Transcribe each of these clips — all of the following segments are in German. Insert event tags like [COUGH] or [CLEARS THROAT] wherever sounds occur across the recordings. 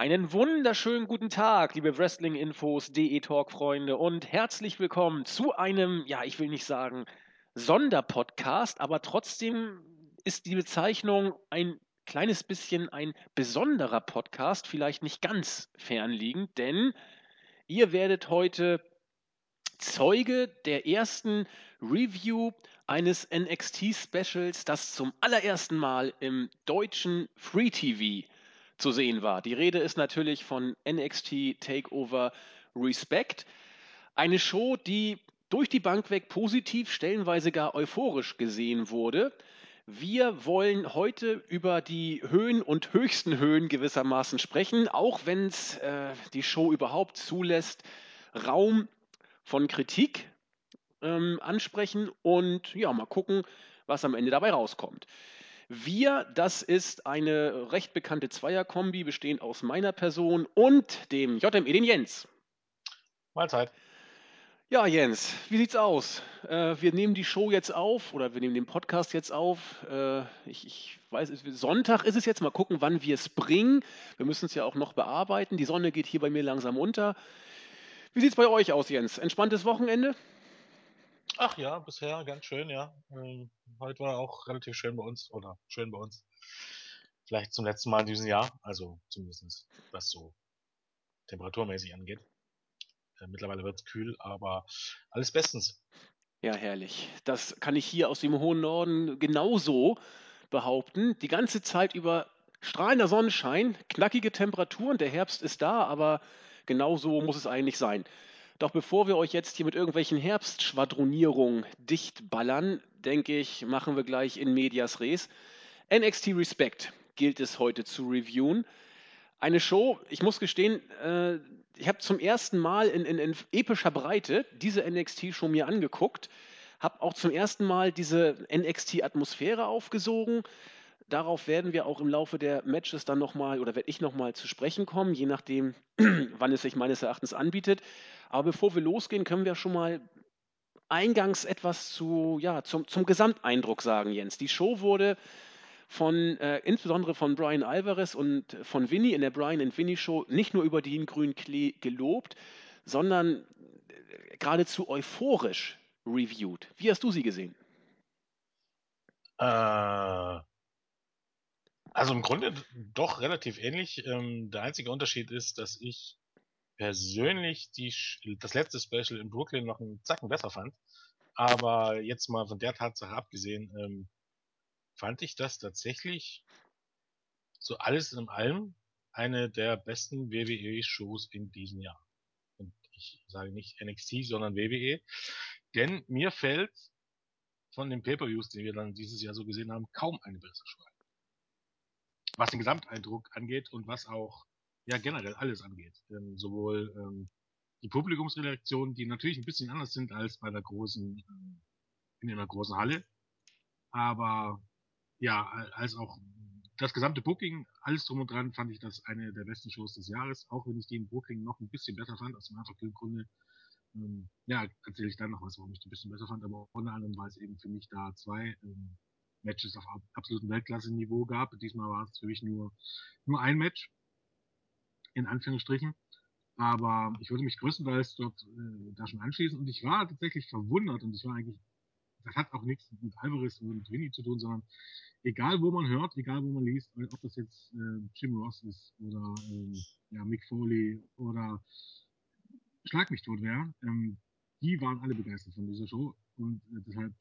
Einen wunderschönen guten Tag, liebe Wrestling-Infos, DE-Talk-Freunde und herzlich willkommen zu einem, ja, ich will nicht sagen Sonderpodcast, aber trotzdem ist die Bezeichnung ein kleines bisschen ein besonderer Podcast, vielleicht nicht ganz fernliegend, denn ihr werdet heute Zeuge der ersten Review eines NXT-Specials, das zum allerersten Mal im deutschen Free TV zu sehen war. Die Rede ist natürlich von NXT Takeover Respect. Eine Show, die durch die Bank weg positiv, stellenweise gar euphorisch gesehen wurde. Wir wollen heute über die Höhen und höchsten Höhen gewissermaßen sprechen, auch wenn es äh, die Show überhaupt zulässt, Raum von Kritik ähm, ansprechen und ja, mal gucken, was am Ende dabei rauskommt. Wir, das ist eine recht bekannte Zweierkombi, bestehend aus meiner Person und dem JME, den Jens. Mahlzeit. Ja, Jens, wie sieht's aus? Äh, wir nehmen die Show jetzt auf oder wir nehmen den Podcast jetzt auf. Äh, ich, ich, weiß, Sonntag ist es jetzt. Mal gucken, wann wir es bringen. Wir müssen es ja auch noch bearbeiten. Die Sonne geht hier bei mir langsam unter. Wie sieht's bei euch aus, Jens? Entspanntes Wochenende? Ach ja, bisher ganz schön, ja. Ähm, heute war auch relativ schön bei uns, oder schön bei uns. Vielleicht zum letzten Mal in diesem Jahr, also zumindest was so temperaturmäßig angeht. Äh, mittlerweile wird es kühl, aber alles bestens. Ja, herrlich. Das kann ich hier aus dem hohen Norden genauso behaupten. Die ganze Zeit über strahlender Sonnenschein, knackige Temperaturen, der Herbst ist da, aber genauso muss es eigentlich sein. Doch bevor wir euch jetzt hier mit irgendwelchen Herbstschwadronierungen dicht ballern, denke ich, machen wir gleich in Medias Res. NXT Respect gilt es heute zu reviewen. Eine Show, ich muss gestehen, äh, ich habe zum ersten Mal in, in, in epischer Breite diese NXT-Show mir angeguckt, habe auch zum ersten Mal diese NXT-Atmosphäre aufgesogen, darauf werden wir auch im Laufe der Matches dann nochmal oder werde ich nochmal zu sprechen kommen, je nachdem, [CLEARS THROAT] wann es sich meines Erachtens anbietet. Aber bevor wir losgehen, können wir schon mal eingangs etwas zu, ja, zum, zum Gesamteindruck sagen, Jens. Die Show wurde von äh, insbesondere von Brian Alvarez und von Vinny in der Brian and Vinny Show nicht nur über den grünen Klee gelobt, sondern äh, geradezu euphorisch reviewed. Wie hast du sie gesehen? Äh, also im Grunde doch relativ ähnlich. Ähm, der einzige Unterschied ist, dass ich persönlich die, das letzte Special in Brooklyn noch einen Zacken besser fand. Aber jetzt mal von der Tatsache abgesehen, ähm, fand ich das tatsächlich so alles in allem eine der besten WWE-Shows in diesem Jahr. Und ich sage nicht NXT, sondern WWE. Denn mir fällt von den Pay-Per-Views, die wir dann dieses Jahr so gesehen haben, kaum eine bessere Show was den Gesamteindruck angeht und was auch ja generell alles angeht. Ähm, sowohl ähm, die Publikumsreaktionen, die natürlich ein bisschen anders sind als bei der großen, ähm, in einer großen Halle. Aber ja, als auch das gesamte Booking, alles drum und dran, fand ich das eine der besten Shows des Jahres, auch wenn ich den Booking noch ein bisschen besser fand, aus dem einfachen Grunde. Ähm, ja, erzähle ich dann noch was, warum ich den ein bisschen besser fand, aber unter anderem, weil es eben für mich da zwei ähm, Matches auf absolutem Weltklasse-Niveau gab. Diesmal war es für mich nur, nur ein Match, in Anführungsstrichen. Aber ich würde mich größtenteils dort äh, da schon anschließen und ich war tatsächlich verwundert und ich war eigentlich, das hat auch nichts mit Alvarez und Winnie zu tun, sondern egal wo man hört, egal wo man liest, ob das jetzt äh, Jim Ross ist oder ähm, ja, Mick Foley oder Schlag mich tot wäre, ähm, die waren alle begeistert von dieser Show und äh, deshalb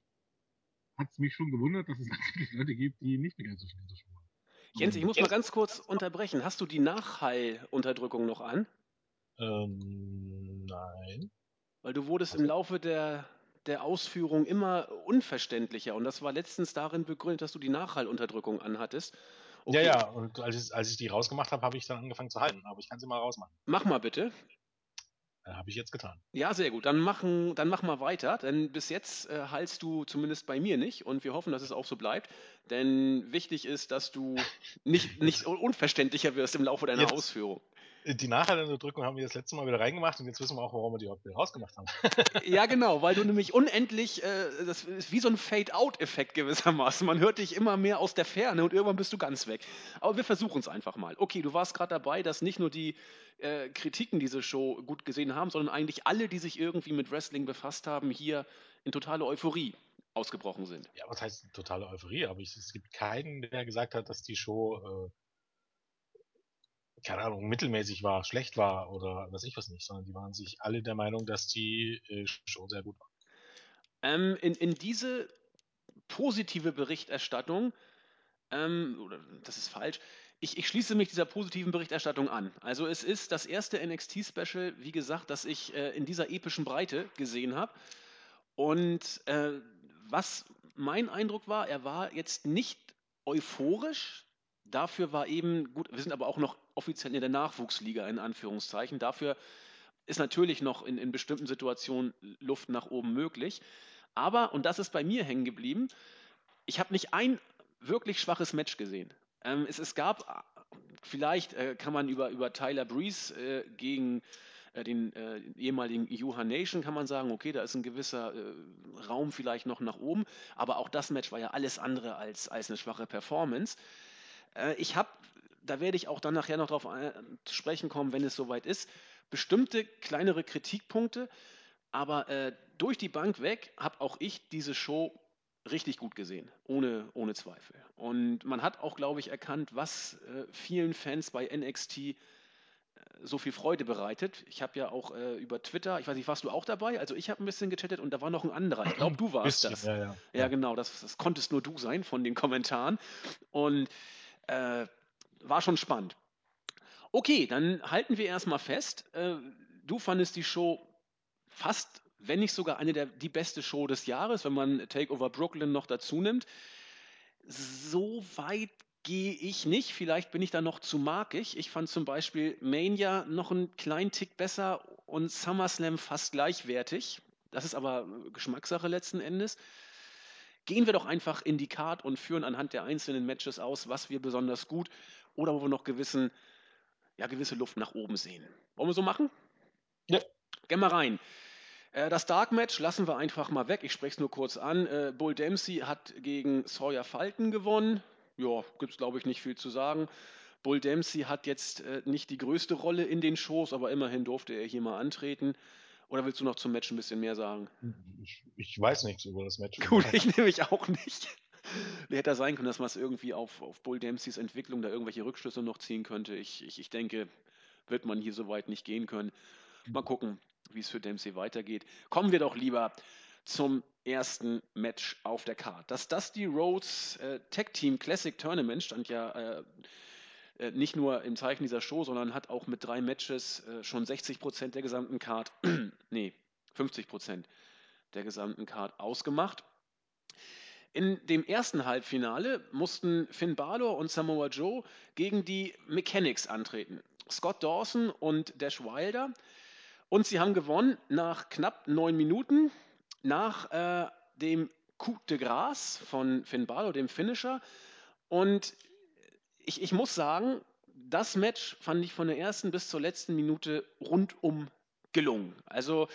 hat es mich schon gewundert, dass es [LAUGHS] natürlich Leute gibt, die nicht begeistert sind. Jens, ich muss mal ganz kurz unterbrechen. Hast du die Nachhallunterdrückung noch an? Ähm, nein. Weil du wurdest im Laufe der, der Ausführung immer unverständlicher und das war letztens darin begründet, dass du die Nachhallunterdrückung anhattest. Okay. Ja, ja, und als ich, als ich die rausgemacht habe, habe ich dann angefangen zu halten, aber ich kann sie mal rausmachen. Mach mal bitte. Äh, Habe ich jetzt getan. Ja, sehr gut. Dann, machen, dann mach mal weiter, denn bis jetzt äh, heilst du zumindest bei mir nicht und wir hoffen, dass es auch so bleibt. Denn wichtig ist, dass du [LAUGHS] nicht, nicht unverständlicher wirst im Laufe deiner jetzt, Ausführung. Die Nachhalteunterdrückung haben wir das letzte Mal wieder reingemacht und jetzt wissen wir auch, warum wir die überhaupt wieder rausgemacht haben. [LAUGHS] ja, genau, weil du nämlich unendlich, äh, das ist wie so ein Fade-out-Effekt gewissermaßen. Man hört dich immer mehr aus der Ferne und irgendwann bist du ganz weg. Aber wir versuchen es einfach mal. Okay, du warst gerade dabei, dass nicht nur die äh, Kritiken diese Show gut gesehen haben, sondern eigentlich alle, die sich irgendwie mit Wrestling befasst haben, hier in totale Euphorie ausgebrochen sind. Ja, was heißt totale Euphorie? Aber ich, es gibt keinen, der gesagt hat, dass die Show äh, keine Ahnung, mittelmäßig war, schlecht war oder was ich was nicht, sondern die waren sich alle der Meinung, dass die äh, Show sehr gut war. Ähm, in, in diese positive Berichterstattung, ähm, oder das ist falsch, ich, ich, schließe mich dieser positiven Berichterstattung an. Also es ist das erste NXT-Special, wie gesagt, das ich äh, in dieser epischen Breite gesehen habe. Und äh, was mein Eindruck war, er war jetzt nicht euphorisch, Dafür war eben, gut, wir sind aber auch noch offiziell in der Nachwuchsliga in Anführungszeichen. Dafür ist natürlich noch in, in bestimmten Situationen Luft nach oben möglich. Aber, und das ist bei mir hängen geblieben, ich habe nicht ein wirklich schwaches Match gesehen. Ähm, es, es gab, vielleicht äh, kann man über, über Tyler Breeze äh, gegen äh, den äh, ehemaligen Juha Nation kann man sagen, okay, da ist ein gewisser äh, Raum vielleicht noch nach oben, aber auch das Match war ja alles andere als, als eine schwache Performance. Äh, ich habe, da werde ich auch dann nachher noch darauf zu sprechen kommen, wenn es soweit ist, bestimmte kleinere Kritikpunkte, aber äh, durch die Bank weg habe auch ich diese Show richtig gut gesehen, ohne, ohne Zweifel. Und man hat auch, glaube ich, erkannt, was äh, vielen Fans bei NXT äh, so viel Freude bereitet. Ich habe ja auch äh, über Twitter, ich weiß nicht, warst du auch dabei? Also ich habe ein bisschen gechattet und da war noch ein anderer. Ich glaube, du warst bisschen, das. Ja, ja. ja, genau, das, das konntest nur du sein von den Kommentaren. Und äh, war schon spannend. Okay, dann halten wir erstmal fest. Äh, du fandest die Show fast, wenn nicht sogar eine der die beste Show des Jahres, wenn man Takeover Brooklyn noch dazu nimmt. So weit gehe ich nicht. Vielleicht bin ich da noch zu markig. Ich fand zum Beispiel Mania noch einen kleinen Tick besser und SummerSlam fast gleichwertig. Das ist aber Geschmackssache letzten Endes. Gehen wir doch einfach in die Card und führen anhand der einzelnen Matches aus, was wir besonders gut oder wo wir noch gewissen, ja, gewisse Luft nach oben sehen. Wollen wir so machen? Ja. Gehen wir rein. Äh, das Dark Match lassen wir einfach mal weg. Ich spreche es nur kurz an. Äh, Bull Dempsey hat gegen Sawyer Falten gewonnen. Ja, gibt es glaube ich nicht viel zu sagen. Bull Dempsey hat jetzt äh, nicht die größte Rolle in den Shows, aber immerhin durfte er hier mal antreten. Oder willst du noch zum Match ein bisschen mehr sagen? Ich, ich weiß nichts über das Match. Gut, ich nehme ich auch nicht. Hätte sein können, dass man es irgendwie auf, auf Bull Dempseys Entwicklung da irgendwelche Rückschlüsse noch ziehen könnte. Ich, ich, ich denke, wird man hier so weit nicht gehen können. Mal gucken, wie es für Dempsey weitergeht. Kommen wir doch lieber zum ersten Match auf der Card. Das Dusty Rhodes äh, Tag Team Classic Tournament stand ja äh, nicht nur im Zeichen dieser Show, sondern hat auch mit drei Matches äh, schon 60 Prozent der gesamten Card, [CLEARS THROAT] nee, 50 Prozent der gesamten Card ausgemacht. In dem ersten Halbfinale mussten Finn Balor und Samoa Joe gegen die Mechanics antreten. Scott Dawson und Dash Wilder. Und sie haben gewonnen nach knapp neun Minuten, nach äh, dem Coup de Gras von Finn Balor, dem Finisher. Und ich, ich muss sagen, das Match fand ich von der ersten bis zur letzten Minute rundum gelungen. Also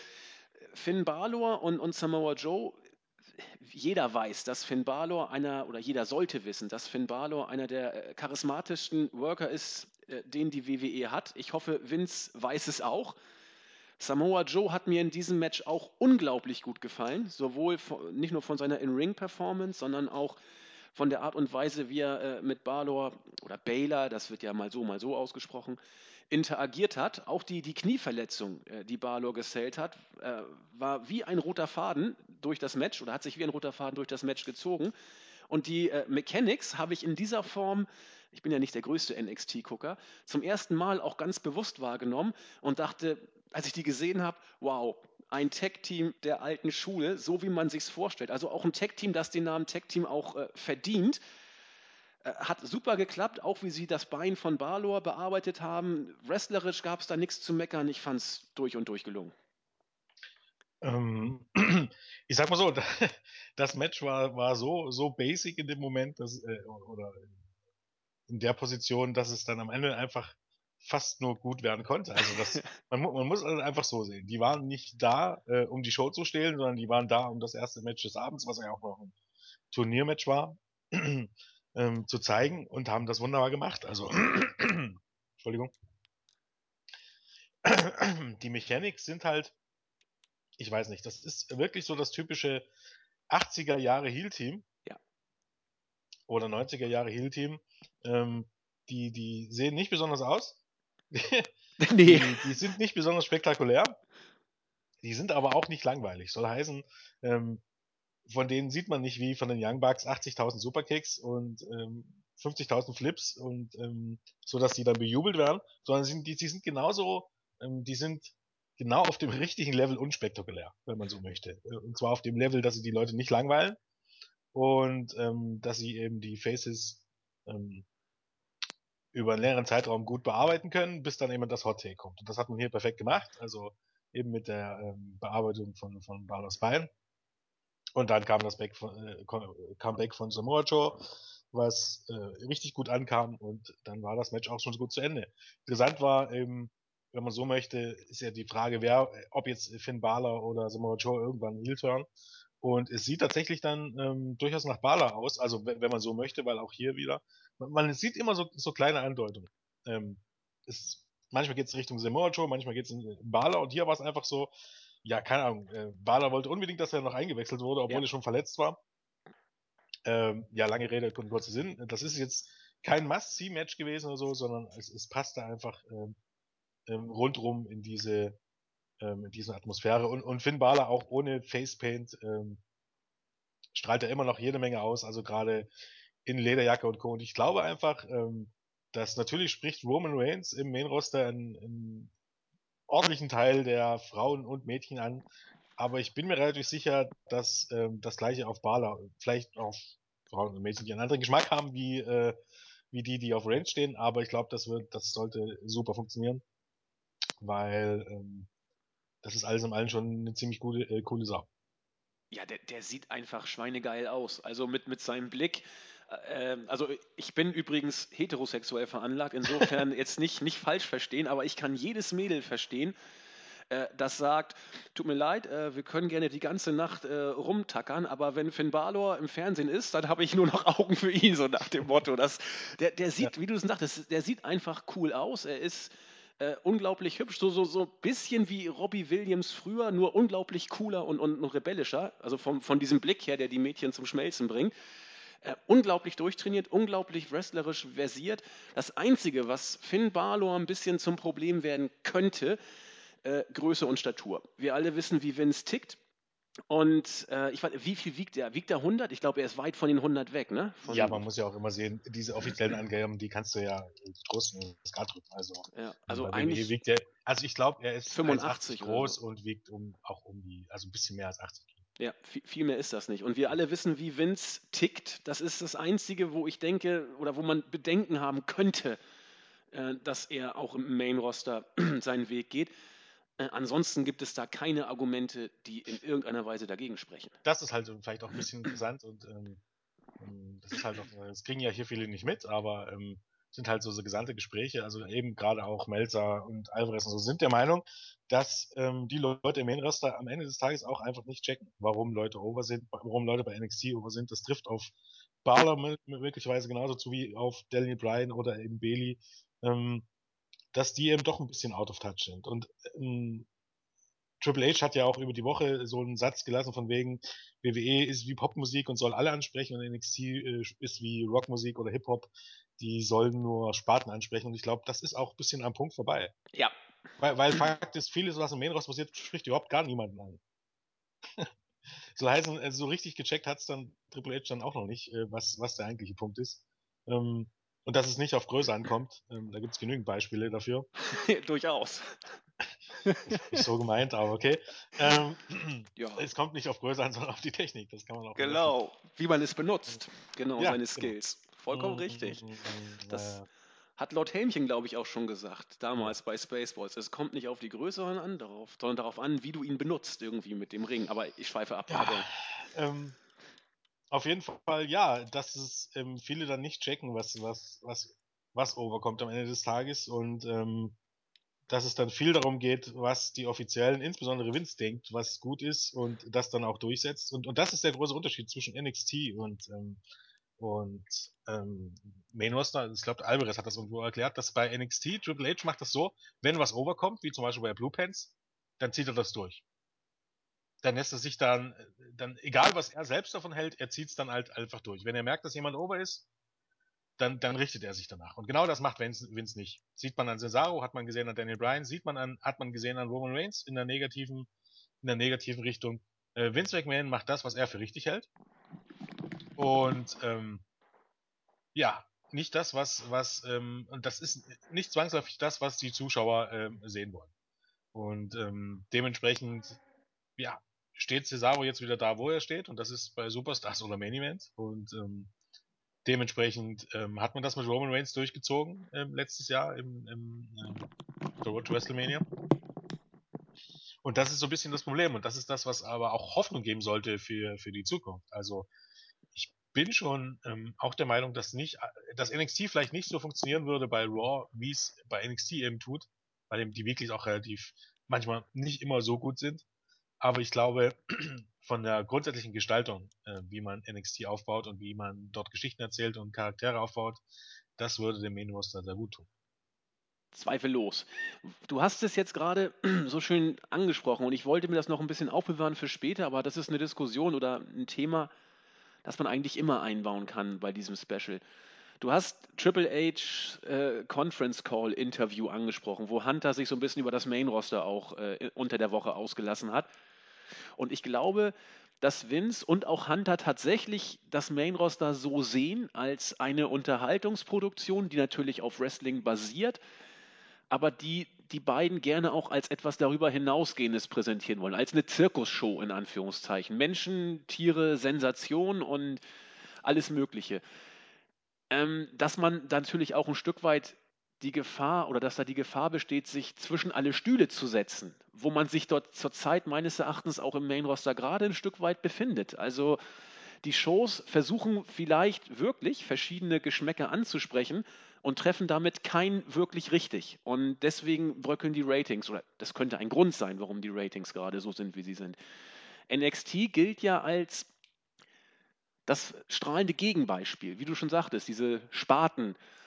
Finn Balor und, und Samoa Joe, jeder weiß, dass Finn Balor einer, oder jeder sollte wissen, dass Finn Balor einer der äh, charismatischsten Worker ist, äh, den die WWE hat. Ich hoffe, Vince weiß es auch. Samoa Joe hat mir in diesem Match auch unglaublich gut gefallen, sowohl von, nicht nur von seiner In-Ring-Performance, sondern auch von der Art und Weise, wie er äh, mit Balor oder Baylor, das wird ja mal so, mal so ausgesprochen, interagiert hat. Auch die, die Knieverletzung, äh, die Balor gesellt hat, äh, war wie ein roter Faden durch das Match oder hat sich wie ein roter Faden durch das Match gezogen. Und die äh, Mechanics habe ich in dieser Form ich bin ja nicht der größte NXT-Gucker, zum ersten Mal auch ganz bewusst wahrgenommen und dachte, als ich die gesehen habe, wow, ein Tech-Team der alten Schule, so wie man sich vorstellt. Also auch ein Tech-Team, das den Namen Tech-Team auch äh, verdient. Äh, hat super geklappt, auch wie sie das Bein von Balor bearbeitet haben. Wrestlerisch gab es da nichts zu meckern. Ich fand es durch und durch gelungen. Ähm, [CLEARS THROAT] ich sag mal so, [LAUGHS] das Match war, war so, so basic in dem Moment, dass, äh, oder in der Position, dass es dann am Ende einfach fast nur gut werden konnte. Also das, [LAUGHS] man, man muss also einfach so sehen. Die waren nicht da, äh, um die Show zu stehlen, sondern die waren da, um das erste Match des Abends, was ja auch noch ein Turniermatch war, [CLEARS THROAT] ähm, zu zeigen und haben das wunderbar gemacht. Also, [CLEARS THROAT] Entschuldigung. [CLEARS THROAT] die Mechanics sind halt, ich weiß nicht, das ist wirklich so das typische 80er Jahre Heel-Team. Ja. Oder 90er Jahre Heel-Team. Ähm, die, die sehen nicht besonders aus. [LAUGHS] nee. Die, die sind nicht besonders spektakulär. Die sind aber auch nicht langweilig. Soll heißen, ähm, von denen sieht man nicht wie von den Young Bucks 80.000 Superkicks und ähm, 50.000 Flips und ähm, so, dass die dann bejubelt werden, sondern sind, die, die sind genauso, ähm, die sind genau auf dem richtigen Level unspektakulär, wenn man so möchte. Und zwar auf dem Level, dass sie die Leute nicht langweilen und ähm, dass sie eben die Faces ähm, über einen längeren Zeitraum gut bearbeiten können, bis dann eben das Hot Take kommt. Und das hat man hier perfekt gemacht, also eben mit der ähm, Bearbeitung von, von Balor Spine. Und dann kam das Back von, äh, Comeback von Samoa Joe, was äh, richtig gut ankam und dann war das Match auch schon so gut zu Ende. Interessant war eben, wenn man so möchte, ist ja die Frage, wer, ob jetzt Finn Balor oder Samoa Joe irgendwann Heel turn. Und es sieht tatsächlich dann ähm, durchaus nach Balor aus, also wenn, wenn man so möchte, weil auch hier wieder, man, man sieht immer so, so kleine Andeutungen. Ähm, es, manchmal geht es Richtung Samoa Joe, manchmal geht es in Balor und hier war es einfach so, ja, keine Ahnung, äh, Balor wollte unbedingt, dass er noch eingewechselt wurde, obwohl ja. er schon verletzt war. Ähm, ja, lange Rede, kurzer Sinn. Das ist jetzt kein Must-See-Match gewesen oder so, sondern es, es passte einfach ähm, ähm, rundrum in diese, ähm, in diese Atmosphäre. Und, und Finn Balor auch ohne Facepaint ähm, strahlt er immer noch jede Menge aus, also gerade in Lederjacke und Co. Und ich glaube einfach, ähm, dass natürlich spricht Roman Reigns im Main-Roster einen, ordentlichen Teil der Frauen und Mädchen an, aber ich bin mir relativ sicher, dass ähm, das gleiche auf Bala, vielleicht auf Frauen und Mädchen, die einen anderen Geschmack haben, wie, äh, wie die, die auf Range stehen, aber ich glaube, das wird, das sollte super funktionieren, weil ähm, das ist alles in allem schon eine ziemlich gute, äh, coole Sache. Ja, der, der sieht einfach schweinegeil aus. Also mit, mit seinem Blick. Äh, also ich bin übrigens heterosexuell veranlagt, insofern [LAUGHS] jetzt nicht, nicht falsch verstehen, aber ich kann jedes Mädel verstehen, äh, das sagt, tut mir leid, äh, wir können gerne die ganze Nacht äh, rumtackern, aber wenn Finn Balor im Fernsehen ist, dann habe ich nur noch [LAUGHS] Augen für ihn, so nach dem Motto. Das, der, der sieht, ja. wie du es sagtest, der sieht einfach cool aus. Er ist äh, unglaublich hübsch, so, so, so ein bisschen wie Robbie Williams früher, nur unglaublich cooler und, und, und rebellischer, also vom, von diesem Blick her, der die Mädchen zum Schmelzen bringt. Äh, unglaublich durchtrainiert, unglaublich wrestlerisch versiert. Das Einzige, was Finn Balor ein bisschen zum Problem werden könnte, äh, Größe und Statur. Wir alle wissen, wie Vince tickt. Und äh, ich weiß, wie viel wiegt er? Wiegt er 100? Ich glaube, er ist weit von den 100 weg, ne? Von ja, man muss ja auch immer sehen, diese offiziellen Angaben, die kannst du ja groß Skat drücken. Also, ja, also eigentlich wiegt er, also ich glaube, er ist 85 groß so. und wiegt um, auch um die, also ein bisschen mehr als 80 Kilo. Ja, viel, viel, mehr ist das nicht. Und wir alle wissen, wie Vince tickt. Das ist das Einzige, wo ich denke, oder wo man Bedenken haben könnte, äh, dass er auch im Main-Roster [CLEARS THROAT] seinen Weg geht. Äh, ansonsten gibt es da keine Argumente, die in irgendeiner Weise dagegen sprechen. Das ist halt vielleicht auch ein bisschen interessant und ähm, ähm, das ist halt auch, das kriegen ja hier viele nicht mit, aber ähm, sind halt so, so gesandte Gespräche, also eben gerade auch Melzer und Alvarez und so sind der Meinung, dass ähm, die Leute im Main-Roster am Ende des Tages auch einfach nicht checken, warum Leute over sind, warum Leute bei NXT over sind. Das trifft auf Barler möglicherweise genauso zu wie auf Daniel Bryan oder eben Bailey. Ähm, dass die eben doch ein bisschen out of touch sind. Und ähm, Triple H hat ja auch über die Woche so einen Satz gelassen von wegen, WWE ist wie Popmusik und soll alle ansprechen und NXT äh, ist wie Rockmusik oder Hip-Hop, die sollen nur Sparten ansprechen und ich glaube, das ist auch ein bisschen am Punkt vorbei. Ja. Weil, weil Fakt ist, vieles, was im Main Ross passiert, spricht überhaupt gar niemanden an. [LAUGHS] so heißen, also so richtig gecheckt hat's dann Triple H dann auch noch nicht, äh, was, was der eigentliche Punkt ist. Ähm, und dass es nicht auf Größe ankommt, ähm, da gibt es genügend Beispiele dafür. [LAUGHS] Durchaus. Nicht so gemeint, aber okay. Ähm, [CLEARS THROAT] ja. Es kommt nicht auf Größe an, [LAUGHS] sondern auf die Technik. Das kann man auch. Genau, benutzen. wie man es benutzt. Genau, ja, seine genau. Skills. Genau. Vollkommen mm, richtig. Mm, das hat Lord Helmchen, glaube ich, auch schon gesagt, damals bei Spaceballs. Es kommt nicht auf die Größe an, darauf, sondern darauf an, wie du ihn benutzt, irgendwie mit dem Ring. Aber ich schweife ab. Ja, ähm, auf jeden Fall, ja, dass es ähm, viele dann nicht checken, was, was, was was overkommt am Ende des Tages und ähm, dass es dann viel darum geht, was die Offiziellen, insbesondere Vince denkt, was gut ist und das dann auch durchsetzt. Und, und das ist der große Unterschied zwischen NXT und, ähm, und ähm, Main Roster. Ich glaube, Alvarez hat das irgendwo erklärt, dass bei NXT Triple H macht das so, wenn was overkommt, wie zum Beispiel bei Blue Pants, dann zieht er das durch. Dann lässt er sich dann, dann egal was er selbst davon hält, er zieht es dann halt einfach durch. Wenn er merkt, dass jemand over ist, dann, dann richtet er sich danach. Und genau das macht Vince, Vince nicht. Sieht man an Cesaro, hat man gesehen an Daniel Bryan, sieht man an, hat man gesehen an Roman Reigns in der negativen, in der negativen Richtung. Äh, Vince McMahon macht das, was er für richtig hält. Und ähm, ja, nicht das, was, was, ähm, und das ist nicht zwangsläufig das, was die Zuschauer ähm, sehen wollen. Und ähm, dementsprechend, ja, steht Cesaro jetzt wieder da, wo er steht, und das ist bei Superstars oder Main Event. Und ähm, dementsprechend ähm, hat man das mit Roman Reigns durchgezogen ähm, letztes Jahr im, im äh, Road to WrestleMania. Und das ist so ein bisschen das Problem. Und das ist das, was aber auch Hoffnung geben sollte für, für die Zukunft. Also ich bin schon ähm, auch der Meinung, dass nicht, dass NXT vielleicht nicht so funktionieren würde bei Raw, wie es bei NXT eben tut, weil eben die wirklich auch relativ manchmal nicht immer so gut sind. Aber ich glaube, [CLEARS THROAT] von der grundsätzlichen Gestaltung, äh, wie man NXT aufbaut und wie man dort Geschichten erzählt und Charaktere aufbaut, das würde dem Main Roster sehr gut tun. Zweifellos. Du hast es jetzt gerade [CLEARS THROAT] so schön angesprochen und ich wollte mir das noch ein bisschen aufbewahren für später, aber das ist eine Diskussion oder ein Thema, das man eigentlich immer einbauen kann bei diesem Special. Du hast Triple H äh, Conference Call Interview angesprochen, wo Hunter sich so ein bisschen über das Main Roster auch äh, unter der Woche ausgelassen hat. Und ich glaube, dass Vince und auch Hunter tatsächlich das Main Roster so sehen als eine Unterhaltungsproduktion, die natürlich auf Wrestling basiert, aber die die beiden gerne auch als etwas darüber hinausgehendes präsentieren wollen, als eine Zirkusshow in Anführungszeichen. Menschen, Tiere, Sensation und alles Mögliche. Ähm, dass man da natürlich auch ein Stück weit die Gefahr oder dass da die Gefahr besteht, sich zwischen alle Stühle zu setzen, wo man sich dort zurzeit meines Erachtens auch im Main Roster gerade ein Stück weit befindet. Also die Shows versuchen vielleicht wirklich verschiedene Geschmäcker anzusprechen und treffen damit kein wirklich richtig. Und deswegen bröckeln die Ratings, oder das könnte ein Grund sein, warum die Ratings gerade so sind, wie sie sind. NXT gilt ja als das strahlende Gegenbeispiel, wie du schon sagtest, diese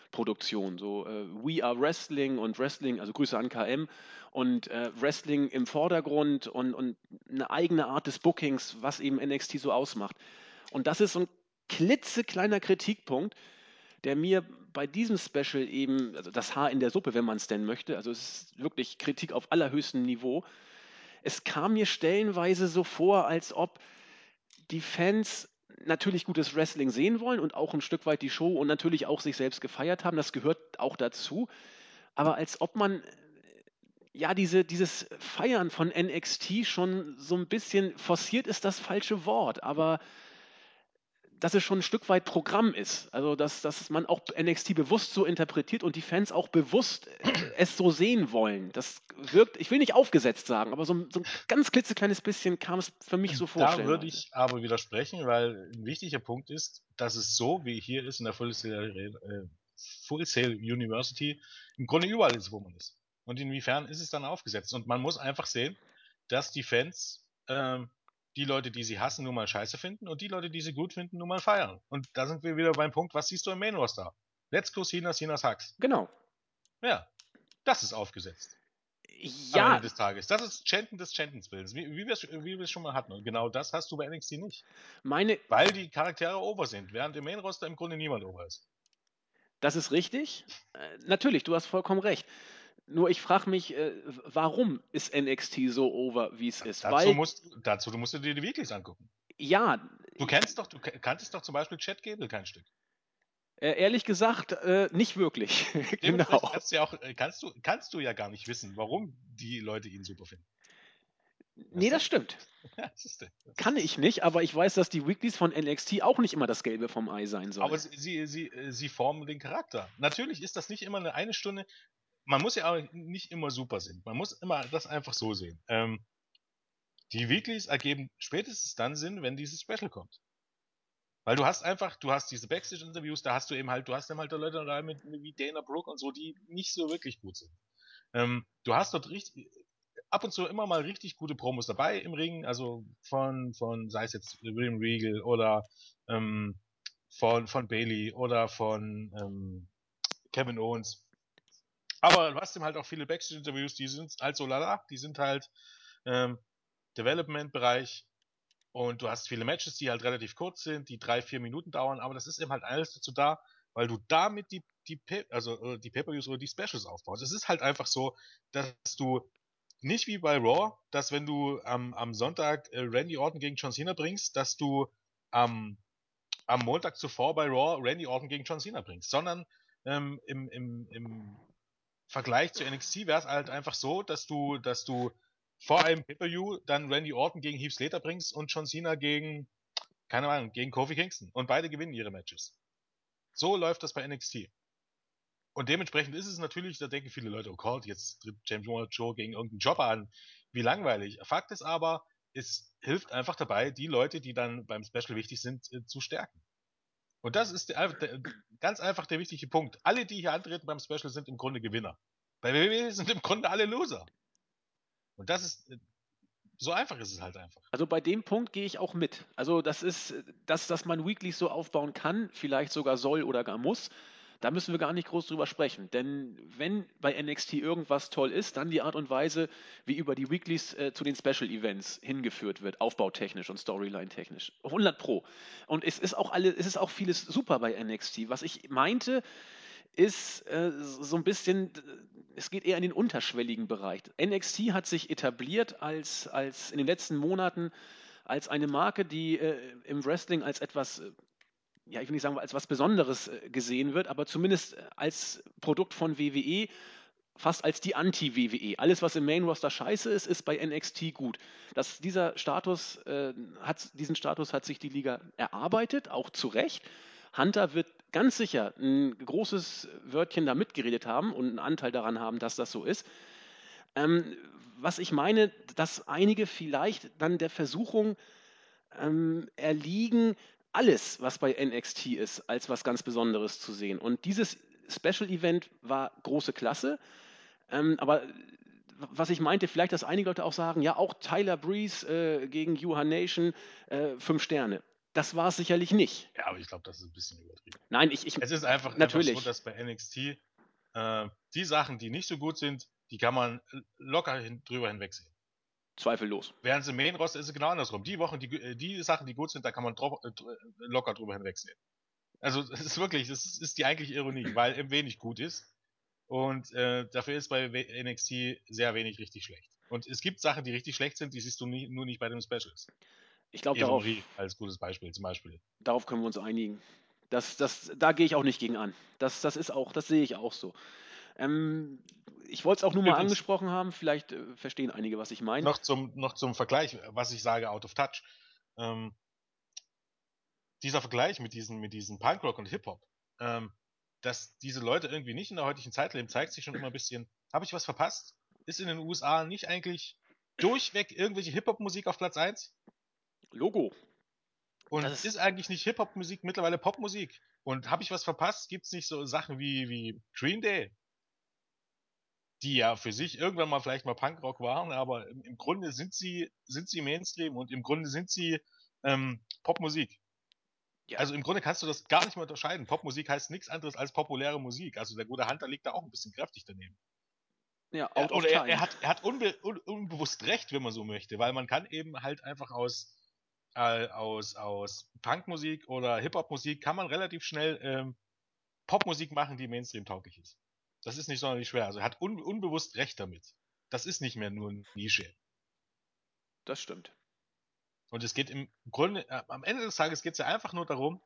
Spartenproduktion, so äh, We Are Wrestling und Wrestling, also Grüße an KM und äh, Wrestling im Vordergrund und, und eine eigene Art des Bookings, was eben NXT so ausmacht. Und das ist so ein klitzekleiner Kritikpunkt, der mir bei diesem Special eben, also das Haar in der Suppe, wenn man es denn möchte, also es ist wirklich Kritik auf allerhöchstem Niveau. Es kam mir stellenweise so vor, als ob die Fans natürlich gutes Wrestling sehen wollen und auch ein Stück weit die Show und natürlich auch sich selbst gefeiert haben. Das gehört auch dazu. Aber als ob man ja diese, dieses Feiern von NXT schon so ein bisschen forciert ist das falsche Wort, aber dass es schon ein Stück weit Programm ist. Also, dass, dass man auch NXT bewusst so interpretiert und die Fans auch bewusst [CLEARS THROAT] es so sehen wollen. Das wirkt, ich will nicht aufgesetzt sagen, aber so, so ein ganz klitzekleines bisschen kam es für mich so vor. Da würde ich aber widersprechen, weil ein wichtiger Punkt ist, dass es so, wie hier ist in der Full Sail, äh, Full Sail University, im Grunde überall ist, wo man ist. Und inwiefern ist es dann aufgesetzt? Und man muss einfach sehen, dass die Fans ähm, die Leute, die sie hassen, nun mal scheiße finden und die Leute, die sie gut finden, nun mal feiern. Und da sind wir wieder beim Punkt, was siehst du im Main Roster? Let's go Sinas, Sinas Hacks. Genau. Ja, das ist aufgesetzt. Ja. Am Ende des Tages. Das ist Chanten des Chantens Willens, wie, wie wir es schon mal hatten. Und genau das hast du bei NXT nicht. Meine, Weil die Charaktere over sind, während im Main Roster im Grunde niemand over ist. das ist richtig. Äh, natürlich, du hast vollkommen recht. Nur ich frage mich, äh, warum ist NXT so over, wie es ist? Dazu Weil, musst, dazu musst du dir die Weeklies angucken. ja, Du kennst doch, du kanntest doch zum Beispiel Chad Gable kein Stück. äh, ehrlich gesagt, äh, nicht wirklich. [LAUGHS] Genau. kannst du, ja auch, äh, kannst, du, kannst du ja gar nicht wissen, warum die Leute ihn super finden. Nee, das stimmt. [LAUGHS] Kann ich nicht, aber ich weiß, dass die Weeklies von NXT auch nicht immer das Gelbe vom Ei sein sollen. Aber sie, sie, sie, äh, sie formen den Charakter. Natürlich ist das nicht immer eine, eine Stunde. Man muss ja auch nicht immer super sind. Man muss immer das einfach so sehen. Ähm, die Weeklies ergeben spätestens dann Sinn, wenn dieses Special kommt. Weil du hast einfach, du hast diese Backstage-Interviews, da hast du eben halt, du hast eben halt Leute da mit, wie Dana Brooke und so, die nicht so wirklich gut sind. Ähm, du hast dort richtig, ab und zu immer mal richtig gute Promos dabei im Ring, also von, von, sei es jetzt William Regal oder ähm, von, von Bailey oder von ähm, Kevin Owens. Aber du hast eben halt auch viele Backstage-Interviews, die sind halt so lala, die sind halt ähm, Development-Bereich und du hast viele Matches, die halt relativ kurz sind, die drei, vier Minuten dauern, aber das ist eben halt alles dazu da, weil du damit die, die, also äh, die Pay-Per-Views oder die Specials aufbaust. Es ist halt einfach so, dass du nicht wie bei Raw, dass wenn du am, am Sonntag äh, Randy Orton gegen John Cena bringst, dass du am, am Montag zuvor bei Raw Randy Orton gegen John Cena bringst, sondern ähm, im, im, im Vergleich zu NXT wäre es halt einfach so, dass du, dass du vor einem Pay-Per-View dann Randy Orton gegen Heath Slater bringst und John Cena gegen, keine Ahnung, gegen Kofi Kingston. Und beide gewinnen ihre Matches. So läuft das bei NXT. Und dementsprechend ist es natürlich, da denken viele Leute, oh Gott, jetzt tritt James Joe gegen irgendeinen Jobber an. Wie langweilig. Fakt ist aber, es hilft einfach dabei, die Leute, die dann beim Special wichtig sind, äh, zu stärken. Und das ist der, der, ganz einfach der wichtige Punkt. Alle, die hier antreten beim Special, sind im Grunde Gewinner. Bei WWE sind im Grunde alle Loser. Und das ist, so einfach ist es halt einfach. Also bei dem Punkt gehe ich auch mit. Also das ist, das, dass man Weeklies so aufbauen kann, vielleicht sogar soll oder gar muss, da müssen wir gar nicht groß drüber sprechen. Denn wenn bei NXT irgendwas toll ist, dann die Art und Weise, wie über die Weeklies äh, zu den Special Events hingeführt wird, aufbautechnisch und Storyline-technisch. 100 Pro. Und es ist auch alle, es ist auch vieles super bei NXT. Was ich meinte, ist äh, so ein bisschen, es geht eher in den unterschwelligen Bereich. NXT hat sich etabliert als, als in den letzten Monaten als eine Marke, die äh, im Wrestling als etwas, äh, ja, ich will nicht sagen, als was Besonderes äh, gesehen wird, aber zumindest äh, als Produkt von WWE, fast als die Anti-WWE. Alles, was im Main Roster scheiße ist, ist bei NXT gut. Das, dieser Status, äh, hat, diesen Status hat sich die Liga erarbeitet, auch zu Recht. Hunter wird ganz sicher ein großes Wörtchen da mitgeredet haben und einen Anteil daran haben, dass das so ist. Ähm, was ich meine, dass einige vielleicht dann der Versuchung ähm, erliegen, alles, was bei NXT ist, als was ganz Besonderes zu sehen. Und dieses Special Event war große Klasse. Ähm, aber was ich meinte, vielleicht, dass einige Leute auch sagen, ja, auch Tyler Breeze äh, gegen Johan Nation, äh, fünf Sterne. Das war es sicherlich nicht. Ja, aber ich glaube, das ist ein bisschen übertrieben. Nein, ich. ich es ist einfach, natürlich. einfach so, dass bei NXT äh, die Sachen, die nicht so gut sind, die kann man locker hin, drüber hinwegsehen. Zweifellos. Während es im Main Roster ist es genau andersrum. Die Wochen, die, äh, die Sachen, die gut sind, da kann man dro äh, locker drüber hinwegsehen. Also es ist wirklich, das ist die eigentliche Ironie, [LAUGHS] weil eben wenig gut ist. Und äh, dafür ist bei NXT sehr wenig richtig schlecht. Und es gibt Sachen, die richtig schlecht sind, die siehst du nie, nur nicht bei den Specials. Ich glaube darauf. als gutes Beispiel zum Beispiel. Darauf können wir uns einigen. Das, das, da gehe ich auch nicht gegen an. Das, das ist auch, das sehe ich auch so. Ähm, ich wollte es auch nur mal Übrigens, angesprochen haben, vielleicht äh, verstehen einige, was ich meine. Noch zum, noch zum Vergleich, was ich sage, out of touch. Ähm, dieser Vergleich mit diesen, mit diesen Punkrock und Hip-Hop, ähm, dass diese Leute irgendwie nicht in der heutigen Zeit leben, zeigt sich schon immer ein bisschen. Habe ich was verpasst? Ist in den USA nicht eigentlich durchweg irgendwelche Hip-Hop-Musik auf Platz 1? Logo. Und das ist eigentlich nicht Hip-Hop-Musik, mittlerweile Popmusik. Und habe ich was verpasst? Gibt es nicht so Sachen wie, wie Green Day? Die ja für sich irgendwann mal vielleicht mal Punkrock waren, aber im, im Grunde sind sie, sind sie Mainstream und im Grunde sind sie ähm, Popmusik. Ja. Also im Grunde kannst du das gar nicht mehr unterscheiden. Popmusik heißt nichts anderes als populäre Musik. Also der gute Hunter liegt da auch ein bisschen kräftig daneben. Ja, out oder er, er, hat, er hat unbe, un, unbewusst recht, wenn man so möchte, weil man kann eben halt einfach aus äh, aus, aus Punkmusik oder Hip-Hop-Musik kann man relativ schnell ähm, Popmusik machen, die Mainstream-tauglich ist. Das ist nicht sonderlich schwer. Also er hat un unbewusst recht damit. Das ist nicht mehr nur Nische. Das stimmt. Und es geht im Grunde, äh, am Ende des Tages geht es ja einfach nur darum,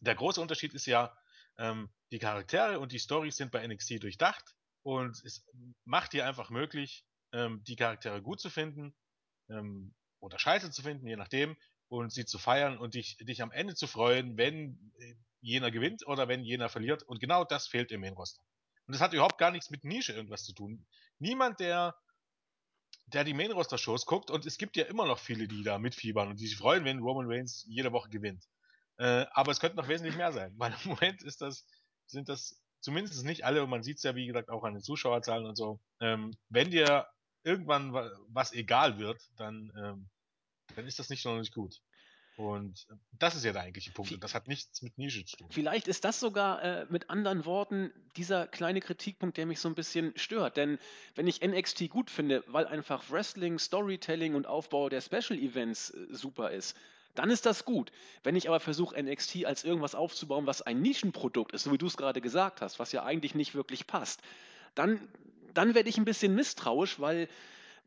der große Unterschied ist ja, ähm, die Charaktere und die Storys sind bei NXT durchdacht und es macht dir einfach möglich, ähm, die Charaktere gut zu finden, ähm, oder scheiße zu finden, je nachdem, und sie zu feiern und dich, dich am Ende zu freuen, wenn äh, jener gewinnt oder wenn jener verliert. Und genau das fehlt im Main Roster. Und das hat überhaupt gar nichts mit Nische irgendwas zu tun. Niemand, der, der die Main Roster Shows guckt, und es gibt ja immer noch viele, die da mitfiebern und die sich freuen, wenn Roman Reigns jede Woche gewinnt. Äh, aber es könnte noch wesentlich mehr sein, [LAUGHS] weil im Moment ist das, sind das zumindest nicht alle, und man sieht es ja, wie gesagt, auch an den Zuschauerzahlen und so. Ähm, wenn dir irgendwann was egal wird, dann, ähm, dann ist das nicht sonderlich gut. Und das ist ja der eigentliche Punkt. Und das hat nichts mit Nische zu tun. Vielleicht ist das sogar äh, mit anderen Worten dieser kleine Kritikpunkt, der mich so ein bisschen stört. Denn wenn ich NXT gut finde, weil einfach Wrestling, Storytelling und Aufbau der Special Events äh, super ist, dann ist das gut. Wenn ich aber versuche, NXT als irgendwas aufzubauen, was ein Nischenprodukt ist, so wie du es gerade gesagt hast, was ja eigentlich nicht wirklich passt, dann, dann werde ich ein bisschen misstrauisch, weil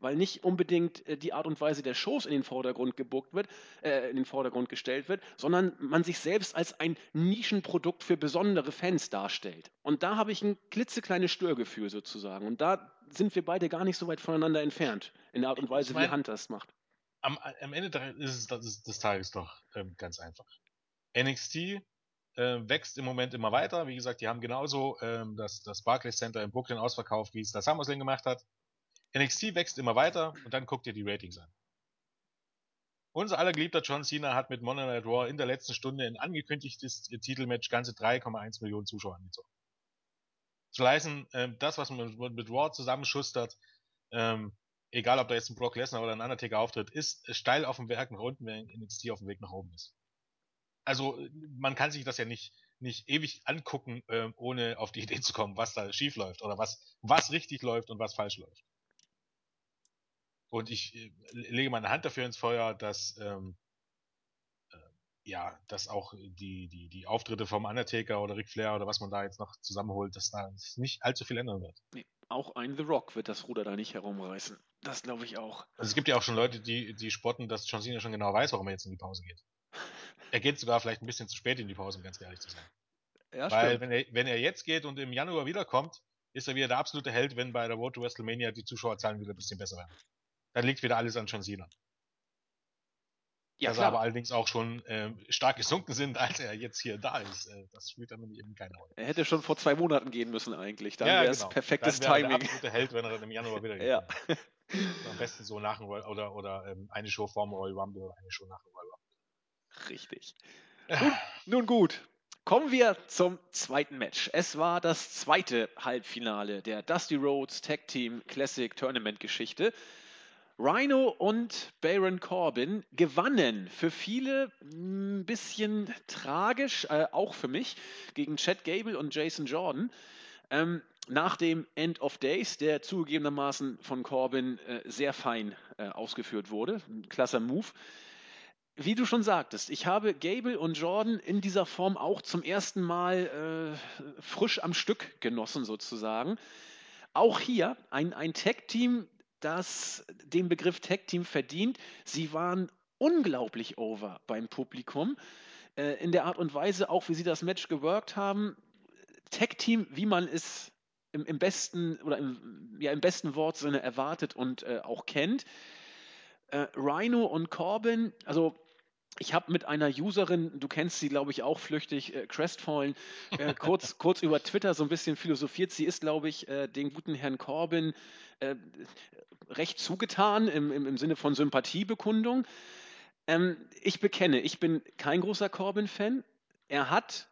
weil nicht unbedingt äh, die Art und Weise der Shows in den Vordergrund gebuckt wird, äh, in den Vordergrund gestellt wird, sondern man sich selbst als ein Nischenprodukt für besondere Fans darstellt. Und da habe ich ein klitzekleines Störgefühl sozusagen. Und da sind wir beide gar nicht so weit voneinander entfernt in der Art und Weise, ich mein, wie Hunter es macht. Am, am Ende ist es des, des Tages doch ähm, ganz einfach. NXT äh, wächst im Moment immer weiter. Wie gesagt, die haben genauso ähm, das, das Barclays Center in Brooklyn ausverkauft, wie es das SummerSlam gemacht hat. NXT wächst immer weiter und dann guckt ihr die Ratings an. Unser aller geliebter John Cena hat mit Monday Night Raw in der letzten Stunde ein angekündigtes Titelmatch ganze 3,1 Millionen Zuschauer angezogen. Zu leisten, äh, das, was man mit Raw zusammenschustert, ähm, egal ob da jetzt ein Brock Lesnar oder ein Undertaker auftritt, ist steil auf dem Werk nach unten, während NXT auf dem Weg nach oben ist. Also man kann sich das ja nicht, nicht ewig angucken, äh, ohne auf die Idee zu kommen, was da schief läuft oder was, was richtig läuft und was falsch läuft. Und ich äh, lege meine Hand dafür ins Feuer, dass ähm, äh, ja, dass auch die, die, die Auftritte vom Undertaker oder Ric Flair oder was man da jetzt noch zusammenholt, dass da nicht allzu viel ändern wird. Nee, auch ein The Rock wird das Ruder da nicht herumreißen. Das glaube ich auch. Also es gibt ja auch schon Leute, die, die spotten, dass John Cena schon genau weiß, warum er jetzt in die Pause geht. [LAUGHS] Er geht sogar vielleicht ein bisschen zu spät in die Pause, um ganz ehrlich zu sein. Ja, Weil wenn er, wenn er jetzt geht und im Januar wiederkommt, ist er wieder der absolute Held, wenn bei der Road to WrestleMania die Zuschauerzahlen wieder ein bisschen besser werden. Dann liegt wieder alles an John Cena. Ja, dass klar. aber allerdings auch schon äh, stark gesunken sind, [LAUGHS] als er jetzt hier da ist. Äh, das spielt dann nämlich eben keine Rolle. Er hätte schon vor zwei Monaten gehen müssen eigentlich. Dann ja, wäre es genau. perfektes dann Timing. Der absolute Held, wenn er dann im Januar wieder [LAUGHS] geht. ja. Am besten so nach dem Royal oder, oder ähm, eine Show vorm Royal Rumble oder eine Show nach dem Royal Rumble. Richtig. nun, nun gut. Kommen wir zum zweiten Match. Es war das zweite Halbfinale der Dusty Rhodes Tag Team Classic Tournament Geschichte. Rhino und Baron Corbin gewannen. Für viele ein bisschen tragisch, äh, auch für mich, gegen Chad Gable und Jason Jordan. Ähm, nach dem End of Days, der zugegebenermaßen von Corbin äh, sehr fein äh, ausgeführt wurde. Ein klasser Move. Wie du schon sagtest, ich habe Gable und Jordan in dieser Form auch zum ersten Mal äh, frisch am Stück genossen, sozusagen. Auch hier ein, ein Tag-Team, das den Begriff Tag Team verdient. Sie waren unglaublich over beim Publikum. Äh, in der Art und Weise, auch wie sie das Match geworkt haben. Tag Team, wie man es im, im besten oder im, ja, im besten Wortsinne erwartet und äh, auch kennt. Äh, Rhino und Corbin, also ich habe mit einer Userin, du kennst sie, glaube ich, auch flüchtig, äh, Crestfallen, äh, kurz, [LAUGHS] kurz über Twitter so ein bisschen philosophiert. Sie ist, glaube ich, äh, den guten Herrn Corbin äh, recht zugetan im, im, im Sinne von Sympathiebekundung. Ähm, ich bekenne, ich bin kein großer Corbin-Fan. Er hat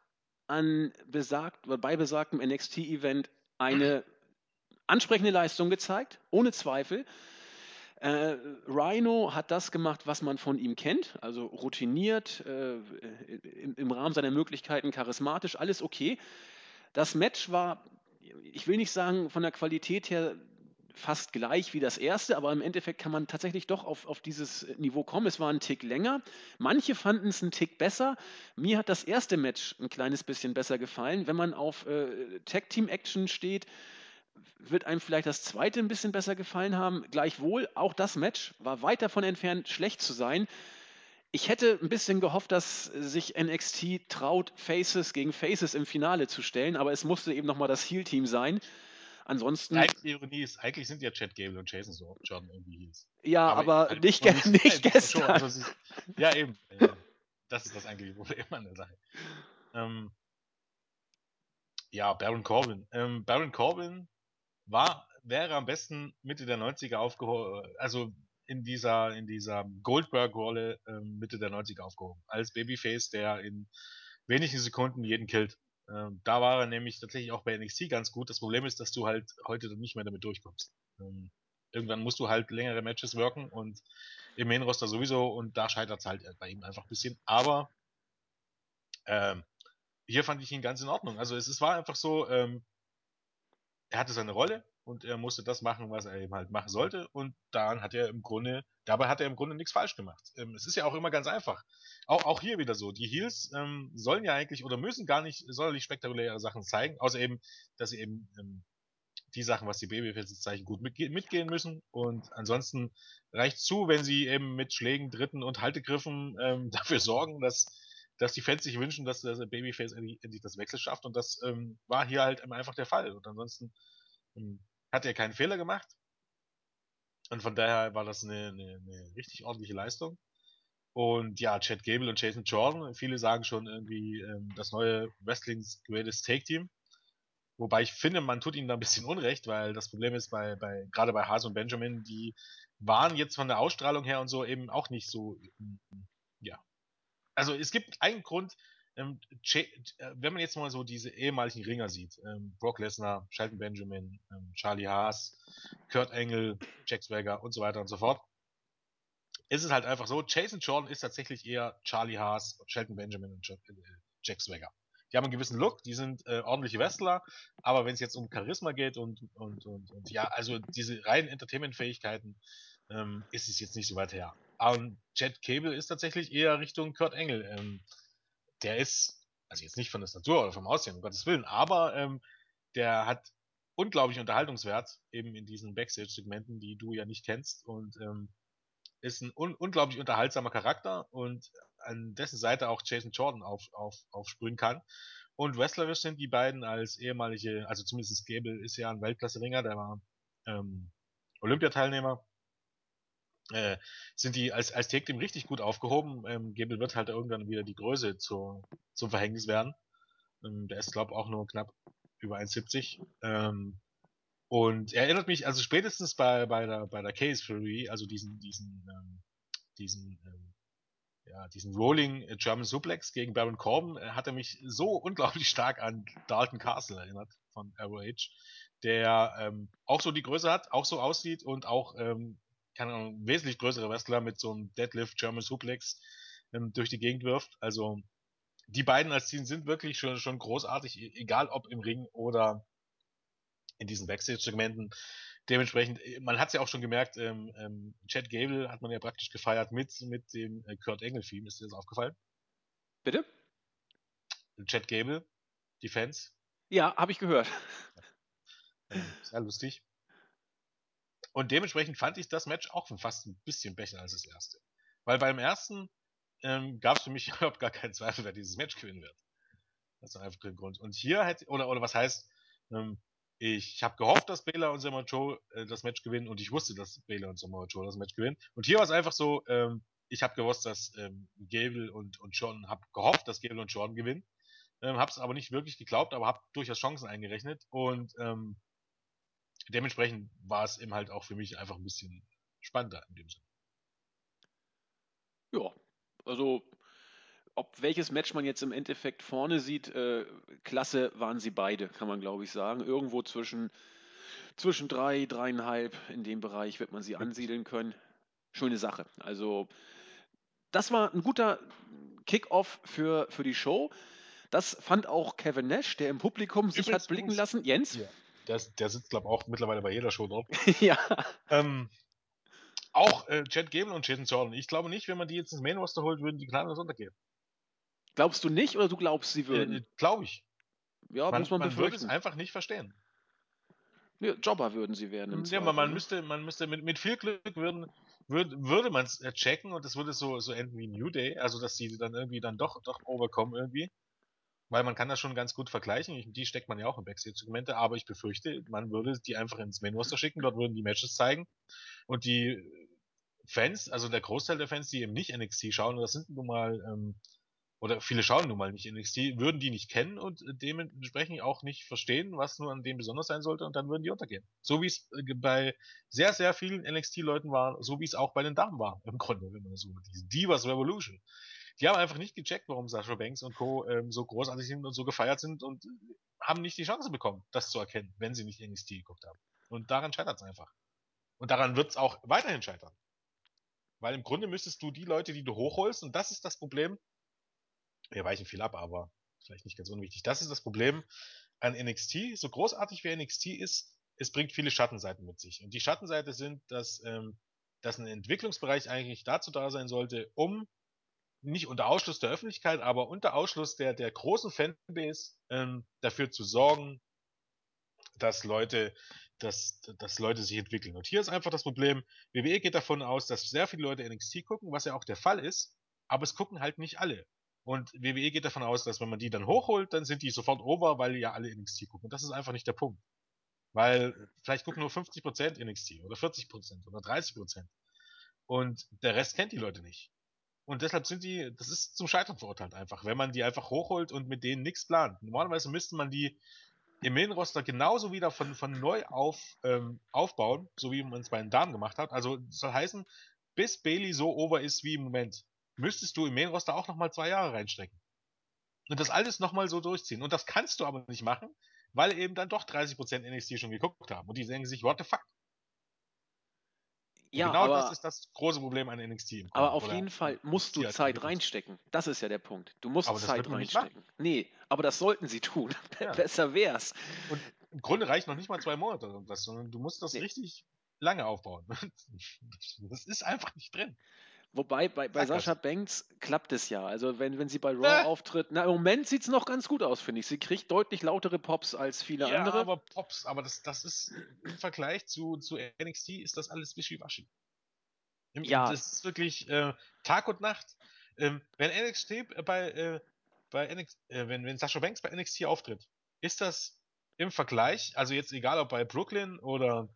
an besagt, bei besagtem NXT-Event eine [CLEARS THROAT] ansprechende Leistung gezeigt, ohne Zweifel. Äh, Rhino hat das gemacht, was man von ihm kennt, also routiniert, äh, im, im, Rahmen seiner Möglichkeiten charismatisch, alles okay. Das Match war, ich will nicht sagen von der Qualität her fast gleich wie das erste, aber im Endeffekt kann man tatsächlich doch auf, auf dieses Niveau kommen. Es war ein Tick länger. Manche fanden es einen Tick besser. Mir hat das erste Match ein kleines bisschen besser gefallen. Wenn man auf äh, Tag-Team-Action steht, wird einem vielleicht das zweite ein bisschen besser gefallen haben. Gleichwohl, auch das Match war weit davon entfernt, schlecht zu sein. Ich hätte ein bisschen gehofft, dass sich NXT traut, Faces gegen Faces im Finale zu stellen, aber es musste eben nochmal das Heal-Team sein. Ansonsten. Die Ironie ist, eigentlich sind ja Chad Gable und Jason so Jordan irgendwie Heels. Ja, aber, aber halt nicht, ge nicht, [LAUGHS] nicht gestern. Also ist, ja, eben. Äh, das ist das eigentliche Problem an der Sache. Ähm, ja, Baron Corbin. Ähm, Baron Corbin war, wäre am besten Mitte der 90er aufgeholt, also in dieser, in dieser Goldberg-Rolle ähm, Mitte der 90er aufgehoben. Als Babyface, der in wenigen Sekunden jeden killt. Ähm, da war er nämlich tatsächlich auch bei NXT ganz gut. Das Problem ist, dass du halt heute nicht mehr damit durchkommst. Ähm, irgendwann musst du halt längere Matches wirken und im Main Roster sowieso und da scheitert es halt bei ihm einfach ein bisschen. Aber ähm, hier fand ich ihn ganz in Ordnung. Also es, es war einfach so, ähm, er hatte seine Rolle und er musste das machen, was er eben halt machen sollte. Und daran hat er im Grunde, dabei hat er im Grunde nichts falsch gemacht. Ähm, es ist ja auch immer ganz einfach. Auch, auch hier wieder so. Die Heels ähm, sollen ja eigentlich oder müssen gar nicht sonderlich spektakuläre Sachen zeigen, außer eben, dass sie eben ähm, die Sachen, was die Babyfaces zeichen, gut mitge mitgehen müssen. Und ansonsten reicht zu, wenn sie eben mit Schlägen, Dritten und Haltegriffen ähm, [LAUGHS] dafür sorgen, dass, dass die Fans sich wünschen, dass das Babyface endlich, endlich das Wechsel schafft. Und das ähm, war hier halt einfach der Fall. Und ansonsten ähm, hat er keinen Fehler gemacht. Und von daher war das eine, eine, eine richtig ordentliche Leistung. Und ja, Chad Gable und Jason Jordan, viele sagen schon irgendwie ähm, das neue Wrestling's Greatest Take Team. Wobei ich finde, man tut ihnen da ein bisschen Unrecht, weil das Problem ist bei, bei gerade bei Haas und Benjamin, die waren jetzt von der Ausstrahlung her und so eben auch nicht so, ja. Also es gibt einen Grund, ähm, äh, wenn man jetzt mal so diese ehemaligen Ringer sieht, ähm, Brock Lesnar, Shelton Benjamin, ähm, Charlie Haas, Kurt Angle, Jack Swagger und so weiter und so fort, ist es halt einfach so, Jason Jordan ist tatsächlich eher Charlie Haas, Shelton Benjamin und Jack, äh, Jack Swagger die haben einen gewissen Look, die sind äh, ordentliche Wrestler, aber wenn es jetzt um Charisma geht und, und, und, und ja, also diese reinen Entertainment-Fähigkeiten, ist es jetzt nicht so weit her. Und Jet Cable ist tatsächlich eher Richtung Kurt Engel. Ähm, der ist, also jetzt nicht von der Statur oder vom Aussehen, um Gottes Willen, aber ähm, der hat unglaublich Unterhaltungswert, eben in diesen Backstage-Segmenten, die du ja nicht kennst. Und ähm, ist ein un unglaublich unterhaltsamer Charakter und an dessen Seite auch Jason Jordan auf, auf, aufsprühen kann. Und wrestlerisch sind die beiden als ehemalige, also zumindest Gable ist ja ein Weltklasse-Ringer, der war ähm, Olympiateilnehmer, äh, sind die als, als Take Team richtig gut aufgehoben. Ähm, Gable wird halt irgendwann wieder die Größe zur, zum Verhängnis werden. Ähm, der ist, glaube auch nur knapp über 1,70. Ähm, und er erinnert mich, also spätestens bei, bei der, bei der Case Fury, also diesen, diesen, ähm, diesen, ähm, ja, diesen Rolling German Suplex gegen Baron Corbin, äh, hat er mich so unglaublich stark an Dalton Castle erinnert von Arrow der ähm, auch so die Größe hat, auch so aussieht und auch, ähm, keine Ahnung, wesentlich größere Wrestler mit so einem Deadlift German Suplex ähm, durch die Gegend wirft. Also die beiden als Team sind wirklich schon, schon großartig, e-, egal ob im Ring oder in diesen Backstage-Segmenten. Dementsprechend, äh, man hat es ja auch schon gemerkt, ähm, ähm, Chad Gable hat man ja praktisch gefeiert mit, mit dem äh, Kurt Engel-Theme. Ist dir das aufgefallen? Bitte? Chad Gable, die Fans. Ja, habe ich gehört. Ähm, sehr lustig. Und dementsprechend fand ich das Match auch fast ein bisschen besser als das erste. Weil beim ersten ähm, gab es für mich [LAUGHS] überhaupt gar keinen Zweifel, wer dieses Match gewinnen wird. Das ist einfach kein Grund. Und hier hätte, oder, oder was heißt, ähm, ich habe gehofft, dass Baylor und Samoa Joe äh, das Match gewinnen und ich wusste, dass Baylor und Samoa Joe das Match gewinnen. Und hier war es einfach so, ähm, ich habe gewusst, dass ähm, Gable und, und Jordan, habe gehofft, dass Gable und Jordan gewinnen. Ähm, habe es aber nicht wirklich geglaubt, aber habe durchaus Chancen eingerechnet und ähm, dementsprechend war es eben halt auch für mich einfach ein bisschen spannender in dem Sinne. Ja, also ob welches Match man jetzt im Endeffekt vorne sieht, äh, klasse waren sie beide, kann man glaube ich sagen. Irgendwo zwischen, zwischen drei, dreieinhalb, in dem Bereich wird man sie ansiedeln können. Schöne Sache. Also, das war ein guter Kick-Off für, für die Show. Das fand auch Kevin Nash, der im Publikum sich Übrigens, hat blicken lassen. Jens? Ja, der, der sitzt, glaube ich, auch mittlerweile bei jeder Show dort. [LAUGHS] ja. Ähm, auch äh, Chad Gable und Jason Jordan. Ich glaube nicht, wenn man die jetzt ins Main Roster holt, würden die gnadenlos untergehen. Glaubst du nicht oder du glaubst, sie würden? Äh, Glaube ich. Ja, Man, muss man, man würde es einfach nicht verstehen. Ja, Jobber würden sie werden Ja, Zweifel. man, man müsste, man müsste mit, mit viel Glück würden, würd, würde man es checken und es würde so, so enden wie New Day, also dass die dann irgendwie dann doch, doch overkommen irgendwie. Weil man kann das schon ganz gut vergleichen. Ich, die steckt man ja auch in Backstage-Segmente, aber ich befürchte, man würde die einfach ins Main Roster schicken, dort würden die Matches zeigen und die Fans, also der Großteil der Fans, die eben nicht NXT schauen, das sind nun mal ähm, oder viele schauen nun mal nicht NXT, würden die nicht kennen und dementsprechend auch nicht verstehen, was nur an dem besonders sein sollte und dann würden die untergehen. So wie es äh, bei sehr, sehr vielen NXT-Leuten war, so wie es auch bei den Damen war, im Grunde, wenn man so diese Divas Revolution. Die haben einfach nicht gecheckt, warum Sasha Banks und Co. Ähm, so großartig sind und so gefeiert sind und haben nicht die Chance bekommen, das zu erkennen, wenn sie nicht NXT geguckt haben. Und daran scheitert es einfach. Und daran wird es auch weiterhin scheitern. Weil im Grunde müsstest du die Leute, die du hochholst, und das ist das Problem, wir weichen viel ab, aber vielleicht nicht ganz unwichtig. Das ist das Problem an NXT. So großartig wie NXT ist, es bringt viele Schattenseiten mit sich. Und die Schattenseiten sind, dass, ähm, dass ein Entwicklungsbereich eigentlich dazu da sein sollte, um nicht unter Ausschluss der Öffentlichkeit, aber unter Ausschluss der, der großen Fanbase ähm, dafür zu sorgen, dass Leute, dass, dass Leute sich entwickeln. Und hier ist einfach das Problem, WWE geht davon aus, dass sehr viele Leute NXT gucken, was ja auch der Fall ist, aber es gucken halt nicht alle. Und WWE geht davon aus, dass wenn man die dann hochholt, dann sind die sofort over, weil ja alle NXT gucken. Und das ist einfach nicht der Punkt. Weil vielleicht gucken nur 50% NXT oder 40% oder 30%. Und der Rest kennt die Leute nicht. Und deshalb sind die, das ist zum Scheitern verurteilt einfach, wenn man die einfach hochholt und mit denen nichts plant. Normalerweise müsste man die im Main-Roster genauso wieder von, von neu auf ähm, aufbauen, so wie man es bei den Damen gemacht hat. Also soll heißen, bis Bailey so over ist wie im Moment, müsstest du im Main-Roster auch nochmal zwei Jahre reinstecken. Und das alles nochmal so durchziehen. Und das kannst du aber nicht machen, weil eben dann doch 30% NXT schon geguckt haben. Und die denken sich, what the fuck? Ja, genau aber, das ist das große Problem an NXT. Aber auf Oder jeden Fall musst du Zeit reinstecken. Das ist ja der Punkt. Du musst das Zeit reinstecken. Nee, aber das sollten sie tun. [LAUGHS] Ja. Besser wär's. Und im Grunde reicht noch nicht mal zwei Monate oder irgendwas, sondern du musst das Nee. richtig lange aufbauen. [LAUGHS] Das ist einfach nicht drin. Wobei bei, bei. Sascha Banks klappt es ja. Also wenn, wenn sie bei Raw Äh. auftritt, na im Moment sieht es noch ganz gut aus, finde ich. Sie kriegt deutlich lautere Pops als viele ja, andere. aber Pops, aber das, das ist im Vergleich zu, zu NXT ist das alles wischiwaschi. Im, Ja. Das ist wirklich äh, Tag und Nacht. Ähm, wenn NXT bei, äh, bei NXT, äh, wenn, wenn Sascha Banks bei NXT auftritt, ist das im Vergleich, also jetzt egal ob bei Brooklyn oder,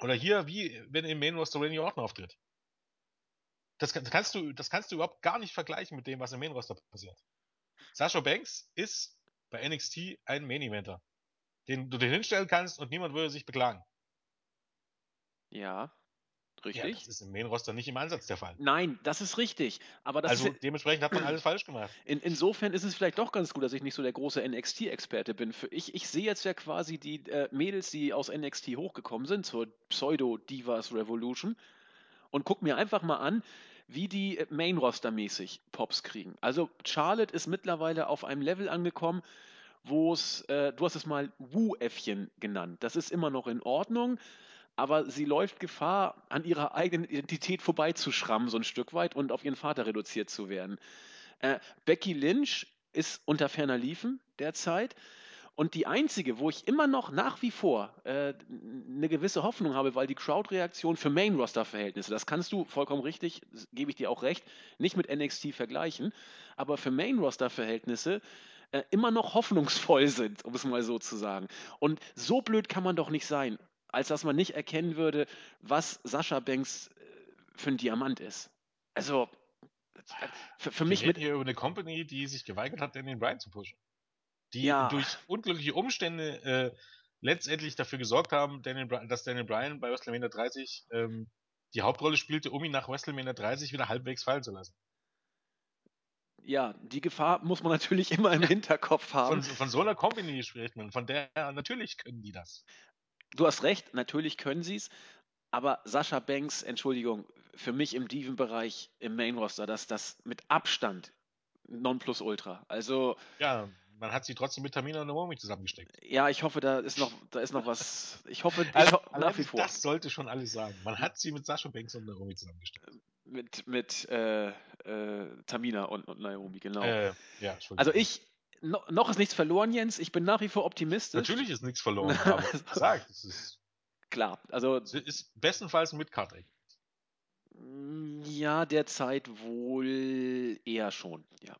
oder hier, wie wenn im Main Roster Randy Orton auftritt. Das, kann- das kannst du, das kannst du überhaupt gar nicht vergleichen mit dem, was im Main Roster passiert. Sascha Banks ist bei NXT ein Main Eventer, den du dir hinstellen kannst und niemand würde sich beklagen. Ja, Ja, richtig. das ist im Main Roster nicht im Ansatz der Fall. Nein, das ist richtig. Aber das also ist, dementsprechend hat man [CLEARS THROAT] alles falsch gemacht. in, insofern ist es vielleicht doch ganz gut, dass ich nicht so der große NXT-Experte bin. Für ich, ich sehe jetzt ja quasi die äh, Mädels, die aus NXT hochgekommen sind, zur Pseudo-Divas Revolution und guck mir einfach mal an, wie die äh, Main-Roster-mäßig Pops kriegen. Also Charlotte ist mittlerweile auf einem Level angekommen, wo es, äh, du hast es mal Wu-Äffchen genannt. Das ist immer noch in Ordnung, aber sie läuft Gefahr, an ihrer eigenen Identität vorbeizuschrammen, so ein Stück weit und auf ihren Vater reduziert zu werden. Äh, Becky Lynch ist unter ferner Liefen derzeit. Und die einzige, wo ich immer noch nach wie vor äh, eine gewisse Hoffnung habe, weil die Crowd-Reaktion für Main-Roster-Verhältnisse, das kannst du vollkommen richtig, gebe ich dir auch recht, nicht mit NXT vergleichen, aber für Main-Roster-Verhältnisse äh, immer noch hoffnungsvoll sind, um es mal so zu sagen. Und so blöd kann man doch nicht sein, als dass man nicht erkennen würde, was Sascha Banks äh, für ein Diamant ist. Also, äh, für, für Wir mich reden mit. hier über eine Company, die sich geweigert hat, Daniel Bryan zu pushen. Die Ja. durch unglückliche Umstände äh, letztendlich dafür gesorgt haben, Daniel Bryan, dass Daniel Bryan bei WrestleMania 30 ähm, die Hauptrolle spielte, um ihn nach WrestleMania 30 wieder halbwegs fallen zu lassen. Ja, die Gefahr muss man natürlich immer im Hinterkopf haben. Von, von so einer Company spricht man, von der natürlich können die das. Du hast recht, natürlich können sie es, aber Sascha Banks, Entschuldigung, für mich im Diven-Bereich im Main-Roster, das das mit Abstand Nonplusultra. Also, Ja, man hat sie trotzdem mit Tamina und Naomi zusammengesteckt. ja, ich hoffe, da ist noch, da ist noch was. Ich hoffe, ich Alle- ho nach wie vor. Das sollte schon alles sagen. Man hat sie mit Sascha Banks und Naomi zusammengesteckt. Mit, mit äh, äh, Tamina und, und Naomi, genau. Äh, ja, also ich, no, noch ist nichts verloren, Jens. Ich bin nach wie vor optimistisch. Natürlich ist nichts verloren, aber [LAUGHS] gesagt, es ist, Klar, also ist bestenfalls ein Mid-Card-Eck. Mm, Ja, derzeit wohl eher schon, ja.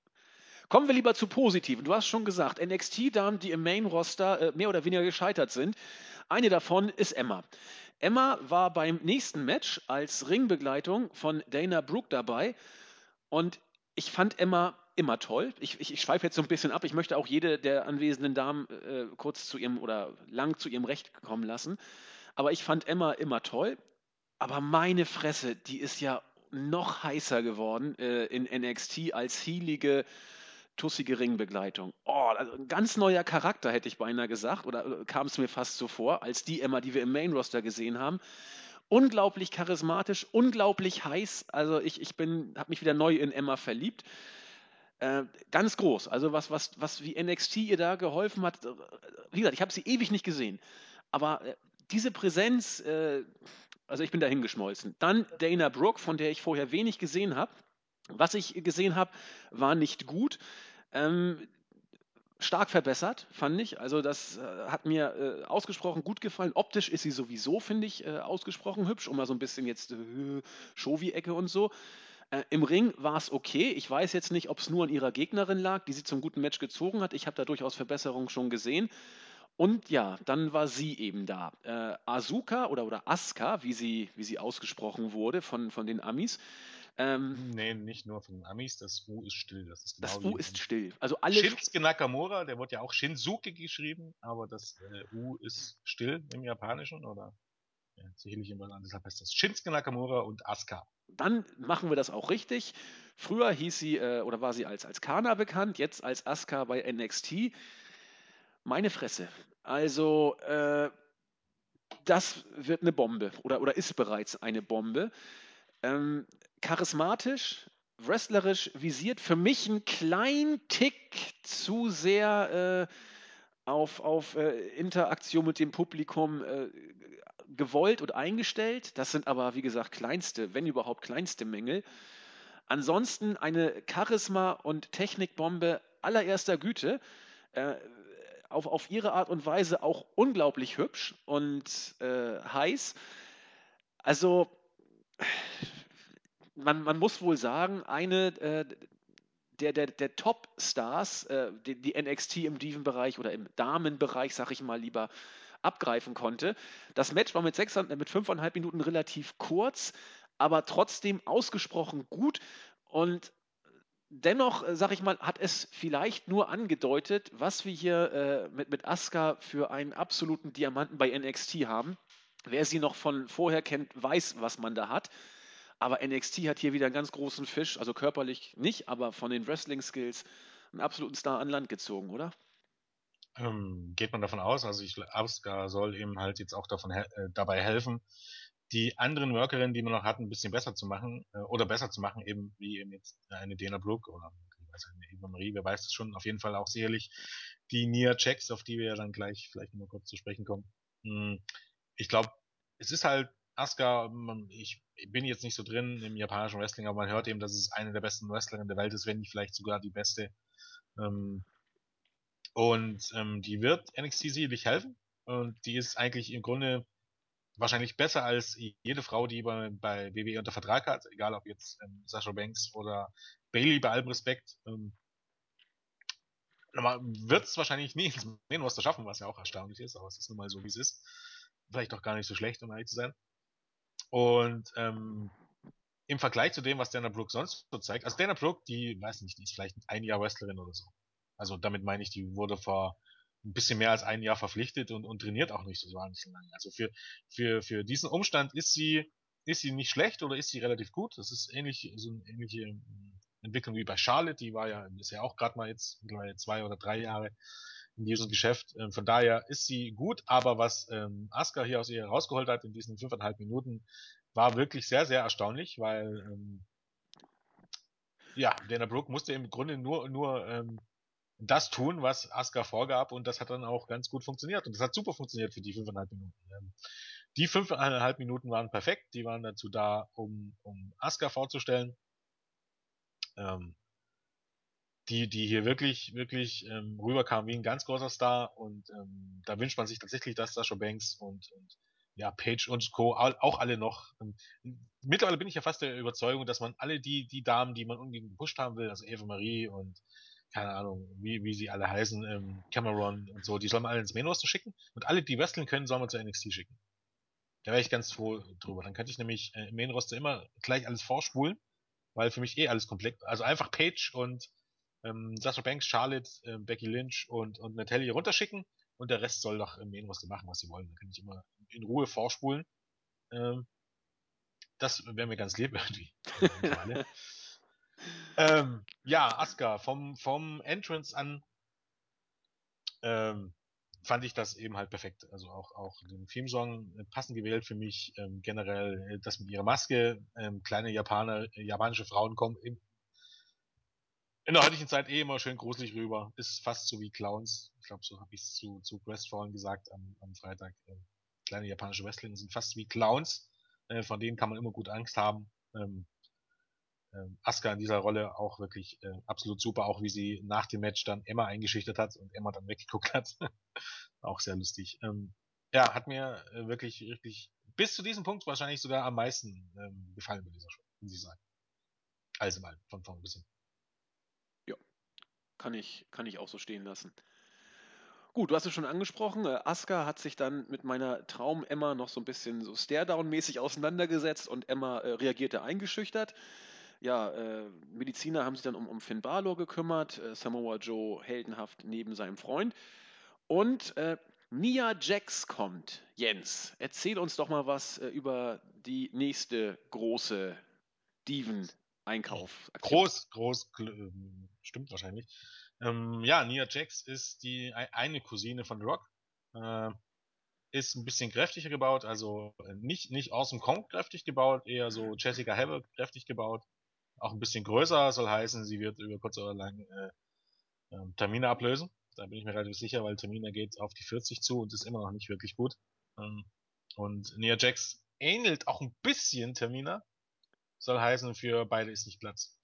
Kommen wir lieber zu positiven. Du hast schon gesagt, NXT-Damen, die im Main-Roster äh, mehr oder weniger gescheitert sind. Eine davon ist Emma. Emma war beim nächsten Match als Ringbegleitung von Dana Brooke dabei und ich fand Emma immer toll. Ich, ich, ich schweife jetzt so ein bisschen ab. Ich möchte auch jede der anwesenden Damen äh, kurz zu ihrem oder lang zu ihrem Recht kommen lassen. Aber ich fand Emma immer toll. Aber meine Fresse, die ist ja noch heißer geworden äh, in NXT als hielige, tussige Ringbegleitung. Oh, also ein ganz neuer Charakter, hätte ich beinahe gesagt, oder äh, kam es mir fast so vor, als die Emma, die wir im Main Roster gesehen haben. Unglaublich charismatisch, unglaublich heiß. Also ich, ich habe mich wieder neu in Emma verliebt. Äh, ganz groß. Also was, was, was wie NXT ihr da geholfen hat. äh, Wie gesagt, ich habe sie ewig nicht gesehen. Aber äh, diese Präsenz, äh, also ich bin dahin geschmolzen. Dann Dana Brooke, von der ich vorher wenig gesehen habe. Was ich gesehen habe, war nicht gut. Ähm, stark verbessert, fand ich. Also das äh, hat mir äh, ausgesprochen gut gefallen. Optisch ist sie sowieso, finde ich, äh, ausgesprochen hübsch, um mal so ein bisschen jetzt äh, Shovi-Ecke und so. Äh, Im Ring war es okay. Ich weiß jetzt nicht, ob es nur an ihrer Gegnerin lag, die sie zum guten Match gezogen hat. Ich habe da durchaus Verbesserungen schon gesehen. Und ja, dann war sie eben da. Äh, Asuka oder, oder Asuka, wie sie, wie sie ausgesprochen wurde von, von den Amis. Ähm, Nee, nicht nur von den Amis, das U ist still. Das ist das genau U wie ist still. Also alle Shinsuke Nakamura, der wird ja auch Shinsuke geschrieben, aber das äh, U ist still im Japanischen oder ja, sicherlich im Land, deshalb heißt das Shinsuke Nakamura und Asuka. dann machen wir das auch richtig. Früher hieß sie äh, oder war sie als, als Kana bekannt, jetzt als Asuka bei NXT. Meine Fresse. Also, äh, das wird eine Bombe oder, oder ist bereits eine Bombe. Ähm, charismatisch, wrestlerisch visiert, für mich ein klein Tick zu sehr äh, auf, auf äh, Interaktion mit dem Publikum äh, gewollt und eingestellt. Das sind aber, wie gesagt, kleinste, wenn überhaupt kleinste Mängel. Ansonsten eine Charisma- und Technikbombe allererster Güte. Äh, auf, auf ihre Art und Weise auch unglaublich hübsch und äh, heiß. Also, man, man muss wohl sagen, eine äh, der, der, der Top-Stars, äh, die, die NXT im Diven-Bereich oder im Damenbereich, sag ich mal lieber, abgreifen konnte. Das Match war mit, sechs, mit fünfeinhalb Minuten relativ kurz, aber trotzdem ausgesprochen gut und dennoch, äh, sag ich mal, hat es vielleicht nur angedeutet, was wir hier äh, mit, mit Asuka für einen absoluten Diamanten bei NXT haben. Wer sie noch von vorher kennt, weiß, was man da hat. Aber NXT hat hier wieder einen ganz großen Fisch, also körperlich nicht, aber von den Wrestling-Skills einen absoluten Star an Land gezogen, oder? Ähm, geht man davon aus, also ich, Asuka soll eben halt jetzt auch davon hel äh, dabei helfen, die anderen Workerinnen, die wir noch hatten, ein bisschen besser zu machen äh, oder besser zu machen, eben wie eben jetzt eine Dana Brooke oder also eine Eva Marie, wer weiß es schon, auf jeden Fall auch sicherlich die Nia Jax, auf die wir ja dann gleich vielleicht nur kurz zu sprechen kommen. Hm, ich glaube, es ist halt Asuka, ich bin jetzt nicht so drin im japanischen Wrestling, aber man hört eben, dass es eine der besten Wrestlerinnen der Welt ist, wenn nicht vielleicht sogar die beste. Ähm, und ähm, die wird NXT sicherlich helfen. Und die ist eigentlich im Grunde wahrscheinlich besser als jede Frau, die bei, bei WWE unter Vertrag hat, egal ob jetzt ähm, Sasha Banks oder Bailey, bei allem Respekt. Ähm, wird es wahrscheinlich nie ins Main Roster schaffen, was ja auch erstaunlich ist, aber es ist nun mal so, wie es ist. Vielleicht doch gar nicht so schlecht, um ehrlich zu sein. Und ähm, im Vergleich zu dem, was Dana Brooke sonst so zeigt, also Dana Brooke, die, weiß nicht, die ist vielleicht ein Jahr Wrestlerin oder so. Also damit meine ich, die wurde vor ein bisschen mehr als ein Jahr verpflichtet und, und trainiert auch nicht so wahnsinnig lange. Also für, für, für diesen Umstand ist sie, ist sie nicht schlecht oder ist sie relativ gut. Das ist ähnlich, so eine ähnliche ähm, Entwicklung wie bei Charlotte, die war ja, ist ja auch gerade mal jetzt mittlerweile zwei oder drei Jahre in diesem Geschäft. Ähm, von daher ist sie gut, aber was ähm, Asuka hier aus ihr rausgeholt hat in diesen fünfeinhalb Minuten, war wirklich sehr, sehr erstaunlich, weil ähm, ja, Dana Brooke musste im Grunde nur, nur ähm, das tun, was Asuka vorgab und das hat dann auch ganz gut funktioniert und das hat super funktioniert für die fünfeinhalb Minuten. Ähm, die fünfeinhalb Minuten waren perfekt, die waren dazu da, um, um Asuka vorzustellen, ähm, die, die hier wirklich, wirklich ähm, rüberkam wie ein ganz großer Star und ähm, da wünscht man sich tatsächlich, dass Sasha Banks und, und ja, Page und Co. auch alle noch. Ähm, mittlerweile bin ich ja fast der Überzeugung, dass man alle die, die Damen, die man unbedingt gepusht haben will, also Eva Marie und keine Ahnung, wie, wie sie alle heißen, ähm, Cameron und so, die soll man alle ins Main Roster schicken und alle, die wresteln können, soll man zu NXT schicken. Da wäre ich ganz froh drüber. Dann könnte ich nämlich äh, im Main Roster immer gleich alles vorspulen, weil für mich eh alles komplett, also einfach Page und ähm, Sasha Banks, Charlotte, äh, Becky Lynch und, und Natalia runterschicken und der Rest soll doch im Main Roster machen, was sie wollen. Da kann ich immer in Ruhe vorspulen. Ähm, das wäre mir ganz lieb irgendwie. [LAUGHS] ähm, ja, Asuka, vom, vom Entrance an ähm, fand ich das eben halt perfekt. Also auch, auch den Theme-Song äh, passend gewählt für mich. Ähm, generell äh, das mit ihrer Maske. Ähm, kleine Japaner, äh, japanische Frauen kommen im, in der heutigen Zeit eh immer schön gruselig rüber. Ist fast so wie Clowns. Ich glaube, so habe ich es zu, zu vorhin gesagt am, am Freitag. Äh, kleine japanische Wrestling sind fast wie Clowns. Äh, von denen kann man immer gut Angst haben. Ähm, ähm, Asuka in dieser Rolle auch wirklich äh, absolut super, auch wie sie nach dem Match dann Emma eingeschüchtert hat und Emma dann weggeguckt hat. [LAUGHS] auch sehr lustig. Ähm, ja, hat mir äh, wirklich, wirklich bis zu diesem Punkt wahrscheinlich sogar am meisten ähm, gefallen bei dieser Show, muss ich sagen. Also mal von vorn bis hin. Kann ich, kann ich auch so stehen lassen. Gut, du hast es schon angesprochen. Äh, Asuka hat sich dann mit meiner Traum-Emma noch so ein bisschen so Stare-Down-mäßig auseinandergesetzt und Emma äh, reagierte eingeschüchtert. Ja, äh, Mediziner haben sich dann um, um Finn Balor gekümmert. Äh, Samoa Joe heldenhaft neben seinem Freund. Und äh, Nia Jax kommt. Jens, erzähl uns doch mal was äh, über die nächste große Diven-Einkauf. Groß, groß, ähm, stimmt wahrscheinlich. Ähm, ja, Nia Jax ist die eine Cousine von Rock. Äh, ist ein bisschen kräftiger gebaut, also äh, nicht, nicht Awesome Kong kräftig gebaut, eher so Jessica Havoc kräftig gebaut. Auch ein bisschen größer, soll heißen, sie wird über kurz oder lang äh, äh, Termine ablösen. Da bin ich mir relativ sicher, weil Termina geht auf die 40 zu und ist immer noch nicht wirklich gut. Ähm, und Nia Jax ähnelt auch ein bisschen Termina. Soll heißen, für beide ist nicht Platz.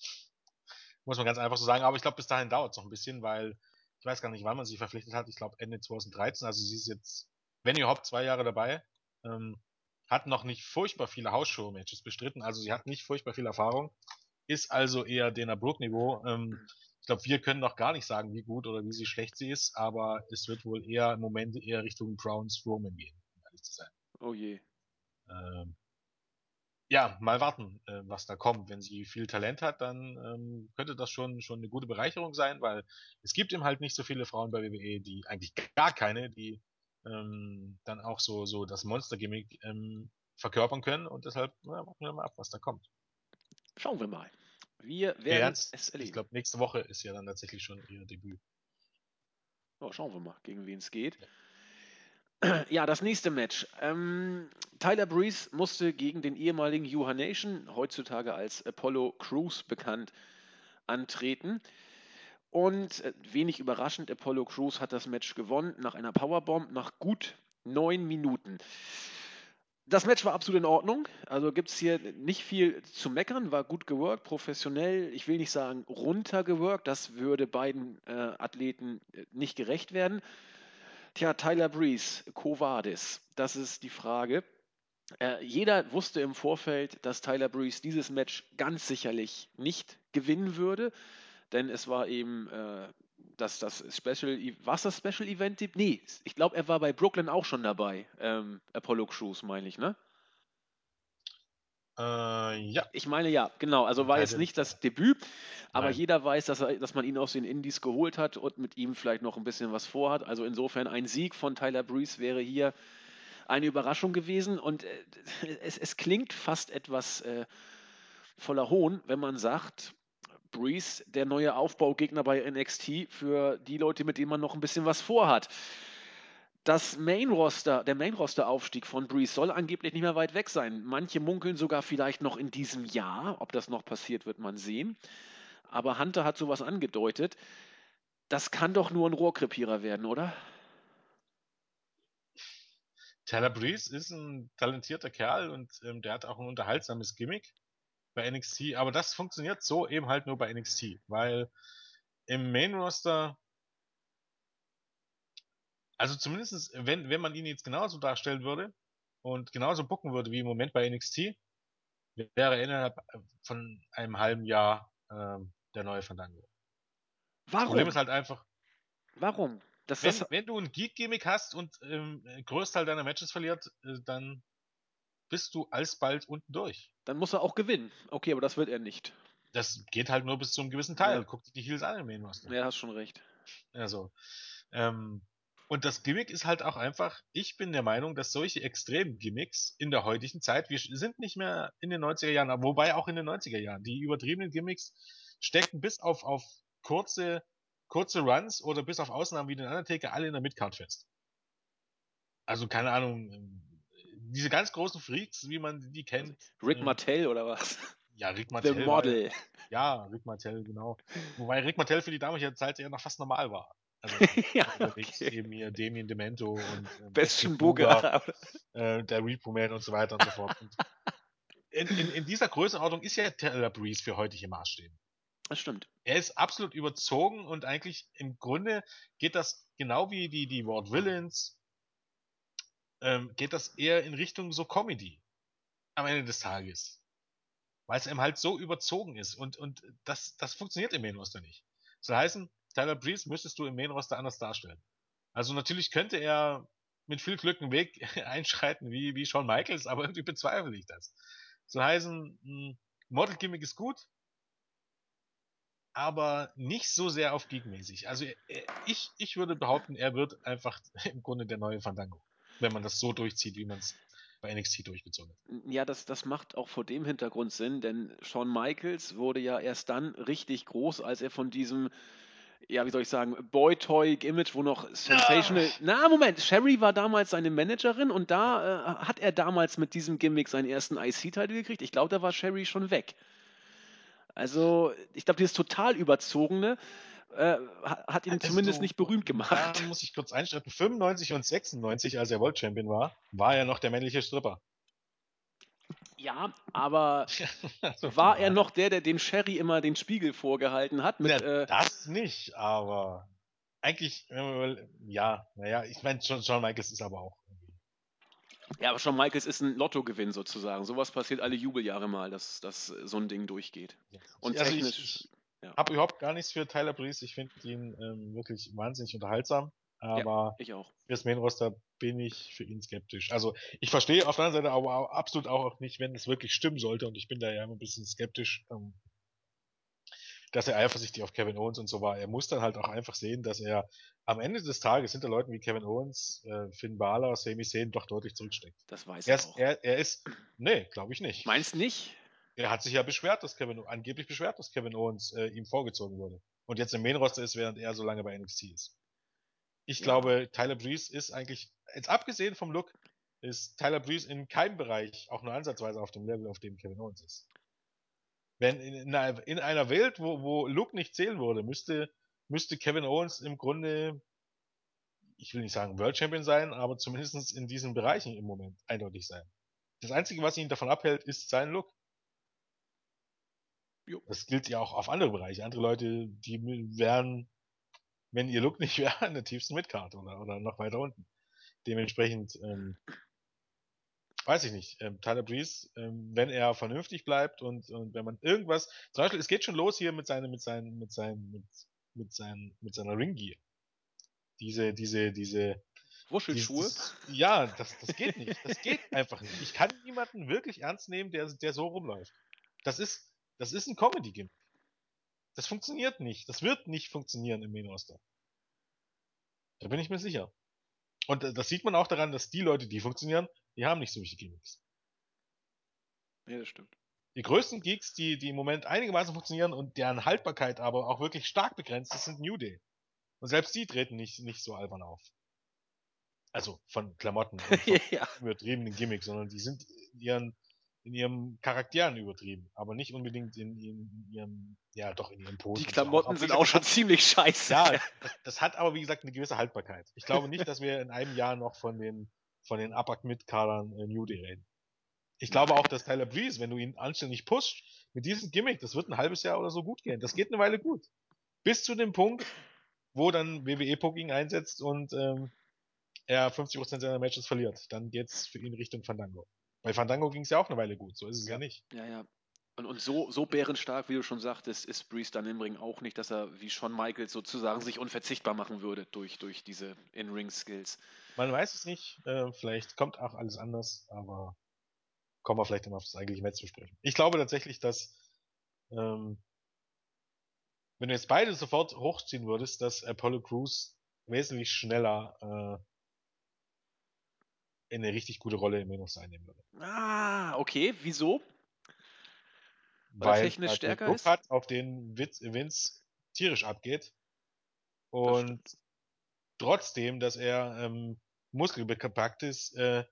Muss man ganz einfach so sagen. Aber ich glaube, bis dahin dauert es noch ein bisschen, weil ich weiß gar nicht, wann man sie verpflichtet hat. Ich glaube Ende 2013. Also sie ist jetzt, wenn überhaupt, zwei Jahre dabei. Ähm, hat noch nicht furchtbar viele Hausshow-Matches bestritten. Also sie hat nicht furchtbar viel Erfahrung. Ist also eher Dana Brooke-Niveau. Ähm, ich glaube, wir können noch gar nicht sagen, wie gut oder wie sie schlecht sie ist, aber es wird wohl eher im Moment eher Richtung Brown Strowman gehen, um ehrlich zu sein. Oh je. Ähm, ja, mal warten, äh, was da kommt. Wenn sie viel Talent hat, dann ähm, könnte das schon schon eine gute Bereicherung sein, weil es gibt eben halt nicht so viele Frauen bei WWE, die eigentlich gar keine, die ähm, dann auch so so das Monster-Gimmick ähm, verkörpern können und deshalb na, warten wir mal ab, was da kommt. Schauen wir mal. Wir werden Ernst, es erleben. Ich glaube, nächste Woche ist ja dann tatsächlich schon ihr Debüt. Oh, schauen wir mal, gegen wen es geht. Ja. [CLEARS THROAT] ja. das nächste Match. Ähm, Tyler Breeze musste gegen den ehemaligen Juha Nation, heutzutage als Apollo Crews bekannt, antreten. Und äh, wenig überraschend, Apollo Crews hat das Match gewonnen nach einer Powerbomb nach gut neun Minuten. Das Match war absolut in Ordnung. Also gibt es hier nicht viel zu meckern, war gut geworkt, professionell. Ich will nicht sagen runtergeworkt, das würde beiden äh, Athleten äh, nicht gerecht werden. Tja, Tyler Breeze, Covadis, das ist die Frage. Äh, jeder wusste im Vorfeld, dass Tyler Breeze dieses Match ganz sicherlich nicht gewinnen würde, denn es war eben äh, das, das Special, was das Special Event? Nee, ich glaube, er war bei Brooklyn auch schon dabei. Ähm, Apollo Crews, meine ich, ne? Äh, ja. Ich meine ja, genau. Also war jetzt nicht das Debüt, aber Nein. jeder weiß, dass, er, dass man ihn aus den Indies geholt hat und mit ihm vielleicht noch ein bisschen was vorhat. Also insofern ein Sieg von Tyler Breeze wäre hier eine Überraschung gewesen und äh, es, es, klingt fast etwas äh, voller Hohn, wenn man sagt, Breeze, der neue Aufbaugegner bei NXT für die Leute, mit denen man noch ein bisschen was vorhat. Das Main Roster, der Main Roster Aufstieg von Breeze soll angeblich nicht mehr weit weg sein. Manche munkeln sogar vielleicht noch in diesem Jahr. Ob das noch passiert, wird man sehen. Aber Hunter hat sowas angedeutet. Das kann doch nur ein Rohrkrepierer werden, oder? Tyler Breeze ist ein talentierter Kerl und ähm, der hat auch ein unterhaltsames Gimmick bei NXT, aber das funktioniert so eben halt nur bei NXT, weil im Main Roster, also zumindest, wenn, wenn man ihn jetzt genauso darstellen würde und genauso bucken würde wie im Moment bei NXT, wäre er innerhalb von einem halben Jahr ähm, der neue Fandango. Warum? Das Problem ist halt einfach. Warum? Das, wenn, das... wenn du ein Geek-Gimmick hast und ähm, Größteil deiner Matches verliert, äh, dann bist du alsbald unten durch. Dann muss er auch gewinnen. Okay, aber das wird er nicht. Das geht halt nur bis zu einem gewissen Teil. Ja. Guck dir die Heels an im Main Roster. Ja, hast schon recht. Also, ähm, und das Gimmick ist halt auch einfach, ich bin der Meinung, dass solche extremen Gimmicks in der heutigen Zeit, wir sind nicht mehr in den 90er Jahren, wobei auch in den 90er Jahren, die übertriebenen Gimmicks stecken bis auf, auf kurze, kurze Runs oder bis auf Ausnahmen wie den Undertaker alle in der Midcard fest. Also keine Ahnung, ähm, diese ganz großen Freaks, wie man die kennt. Rick ähm, Martell oder was? Ja, Rick Martell. The war Model. Ja, ja, Rick Martell, genau. Wobei Rick Martell für die damalige Zeit ja noch fast normal war. Also, [LAUGHS] ja, überlegst okay. eben hier Damien Demento und Steve Luger, Burger. äh, der Repo Man und so weiter und so fort. Und in, in, in dieser Größenordnung ist ja Taylor Breeze für heutige Maßstäbe. Das stimmt. Er ist absolut überzogen und eigentlich im Grunde geht das genau wie die, die Ward Villains, ähm, geht das eher in Richtung so Comedy am Ende des Tages. Weil es ihm halt so überzogen ist und, und das, das funktioniert im Main Roster nicht. So heißen, Tyler Breeze müsstest du im Main Roster anders darstellen. Also natürlich könnte er mit viel Glück einen Weg [LAUGHS] einschreiten wie, wie Shawn Michaels, aber irgendwie bezweifle ich das. So heißen, mh, Model Gimmick ist gut, aber nicht so sehr auf gegenmäßig. Also er- ich, ich würde behaupten, er wird einfach [LAUGHS] im Grunde der neue Fandango, wenn man das so durchzieht, wie man es bei NXT durchgezogen hat. Ja, das, das macht auch vor dem Hintergrund Sinn, denn Shawn Michaels wurde ja erst dann richtig groß, als er von diesem, ja, wie soll ich sagen, Boy-Toy-Image, wo noch Sensational. Na, Moment, Sherry war damals seine Managerin und da äh, hat er damals mit diesem Gimmick seinen ersten IC-Titel gekriegt. Ich glaube, da war Sherry schon weg. Also, ich glaube, dieses total überzogene äh, ha- hat ihn Das zumindest so- nicht berühmt gemacht. Da muss ich kurz einschreiten. 95 und 96, als er World Champion war, war er noch der männliche Stripper. Ja, aber [LAUGHS] Also, war er noch der, der dem Sherry immer den Spiegel vorgehalten hat? Mit, Ja, äh, das nicht, aber eigentlich, ja, naja, ich meine, John, John Michaels ist aber auch. Ja, aber Shawn Michaels ist ein Lottogewinn sozusagen. Sowas passiert alle Jubeljahre mal, dass, dass so ein Ding durchgeht. Und also technisch, ich, ich ja. habe überhaupt gar nichts für Tyler Breeze. Ich finde ihn ähm, wirklich wahnsinnig unterhaltsam, aber ich auch. fürs Main Roster bin ich für ihn skeptisch. Also ich verstehe auf der anderen Seite aber absolut auch nicht, wenn es wirklich stimmen sollte und ich bin da ja immer ein bisschen skeptisch, ähm, dass er eifersüchtig auf Kevin Owens und so war. Er muss dann halt auch einfach sehen, dass er am Ende des Tages hinter Leuten wie Kevin Owens, äh, Finn Balor, Sami Zayn doch deutlich zurücksteckt. Das weiß Er er ist, auch. er, er ist, nee, glaube ich nicht. Meinst nicht? Er hat sich ja beschwert, dass Kevin, angeblich beschwert, dass Kevin Owens äh, ihm vorgezogen wurde. Und jetzt im Main Roster ist, während er so lange bei NXT ist. Ich Ja. glaube, Tyler Breeze ist eigentlich, jetzt abgesehen vom Look, ist Tyler Breeze in keinem Bereich auch nur ansatzweise auf dem Level, auf dem Kevin Owens ist. Wenn in, in, einer, in einer Welt, wo, wo Look nicht zählen würde, müsste, müsste Kevin Owens im Grunde, ich will nicht sagen World Champion sein, aber zumindest in diesen Bereichen im Moment eindeutig sein. Das Einzige, was ihn davon abhält, ist sein Look. Jo. Das gilt ja auch auf andere Bereiche. Andere Leute, die wären, wenn ihr Look nicht wäre, in der tiefsten Midcard oder, oder noch weiter unten. Dementsprechend, ähm, weiß ich nicht, ähm, Tyler Breeze, ähm, wenn er vernünftig bleibt und, und wenn man irgendwas, zum Beispiel, es geht schon los hier mit seinem, mit seinen, mit seinen, mit, mit seinen, mit seiner Ringgear. Diese, diese, diese, Wuschelschuhe? dieses- ja, das, das geht nicht. Das geht [LAUGHS] einfach nicht. Ich kann niemanden wirklich ernst nehmen, der, der so rumläuft. Das ist, das ist ein Comedy-Gimmick. Das funktioniert nicht. Das wird nicht funktionieren im Main Roster. Da bin ich mir sicher. Und äh, das sieht man auch daran, dass die Leute, die funktionieren, die haben nicht solche Gimmicks. Ja, das stimmt. Die größten Geeks, die, die im Moment einigermaßen funktionieren und deren Haltbarkeit aber auch wirklich stark begrenzt ist, sind New Day. Und selbst die treten nicht, nicht so albern auf. Also von Klamotten und [LAUGHS] von ja. übertriebenen Gimmicks, sondern die sind in ihren, in ihren Charakteren übertrieben, aber nicht unbedingt in, in ihrem, ja doch in ihren Posen. Die. Klamotten wie sind auch schon ziemlich scheiße. Ja, das, das hat aber wie gesagt eine gewisse Haltbarkeit. Ich glaube nicht, dass wir in einem Jahr noch von den, von den Upper-Mid-Kadern äh, New Day reden. Ich glaube auch, dass Tyler Breeze, wenn du ihn anständig pusht, mit diesem Gimmick, das wird ein halbes Jahr oder so gut gehen. Das geht eine Weile gut. Bis zu dem Punkt, wo dann WWE Poking einsetzt und ähm, er 50% seiner Matches verliert. Dann geht's für ihn Richtung Fandango. Bei Fandango ging's ja auch eine Weile gut, so ist es ja, Ja. nicht. Ja, ja. Und, und so, so bärenstark, wie du schon sagtest, ist Breeze dann im Ring auch nicht, dass er wie Shawn Michaels sozusagen sich unverzichtbar machen würde durch, durch diese In-Ring-Skills. Man weiß es nicht, äh, vielleicht kommt auch alles anders, aber kommen wir vielleicht dann auf das eigentliche Match zu sprechen. Ich glaube tatsächlich, dass ähm, wenn du jetzt beide sofort hochziehen würdest, dass Apollo Crews wesentlich schneller äh, eine richtig gute Rolle im Main einnehmen würde. Ah, okay. Wieso? Weil, weil technisch stärker Druck ist? hat, auf den Vince tierisch abgeht. Und trotzdem, dass er ähm, muskelbepackt ist, äh,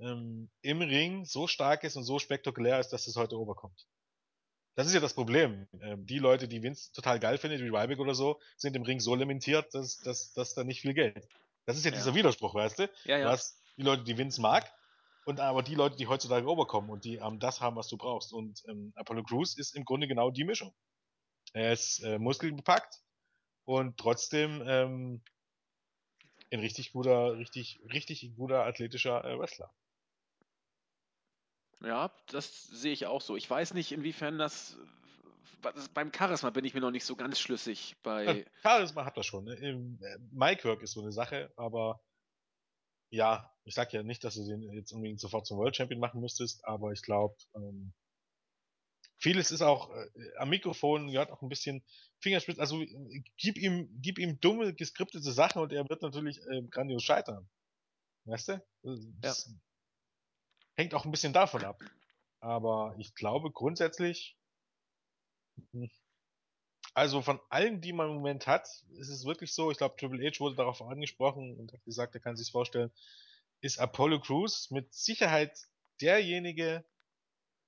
ähm, im Ring so stark ist und so spektakulär ist, dass es heute overkommt. Das ist ja das Problem. Ähm, die Leute, die Vince total geil findet, wie Ryback oder so, sind im Ring so limitiert, dass, dass, dass da nicht viel Geld. Das ist ja, ja. dieser Widerspruch, weißt du? Ja, ja. Du hast die Leute, die Vince mag, und aber die Leute, die heutzutage overkommen und die ähm, das haben, was du brauchst. Und ähm, Apollo Crews ist im Grunde genau die Mischung. Er ist äh, muskelbepackt und trotzdem ähm, ein richtig guter, richtig, richtig guter athletischer äh, Wrestler. Ja, das sehe ich auch so. Ich weiß nicht, inwiefern das, beim Charisma bin ich mir noch nicht so ganz schlüssig. Bei [LAUGHS] Charisma hat er schon. Ne? Äh, Mike ist so eine Sache, aber ja, ich sag ja nicht, dass du den jetzt unbedingt sofort zum World Champion machen müsstest, aber ich glaube, ähm, vieles ist auch äh, am Mikrofon gehört auch ein bisschen Fingerspitz. Also äh, gib ihm, gib ihm dumme, geskriptete Sachen und er wird natürlich äh, grandios scheitern. Weißt du? Das ja. hängt auch ein bisschen davon ab. Aber ich glaube grundsätzlich, hm, also von allen, die man im Moment hat, ist es wirklich so, ich glaube, Triple H wurde darauf angesprochen und hat gesagt, er kann sich vorstellen, ist Apollo Crews mit Sicherheit derjenige,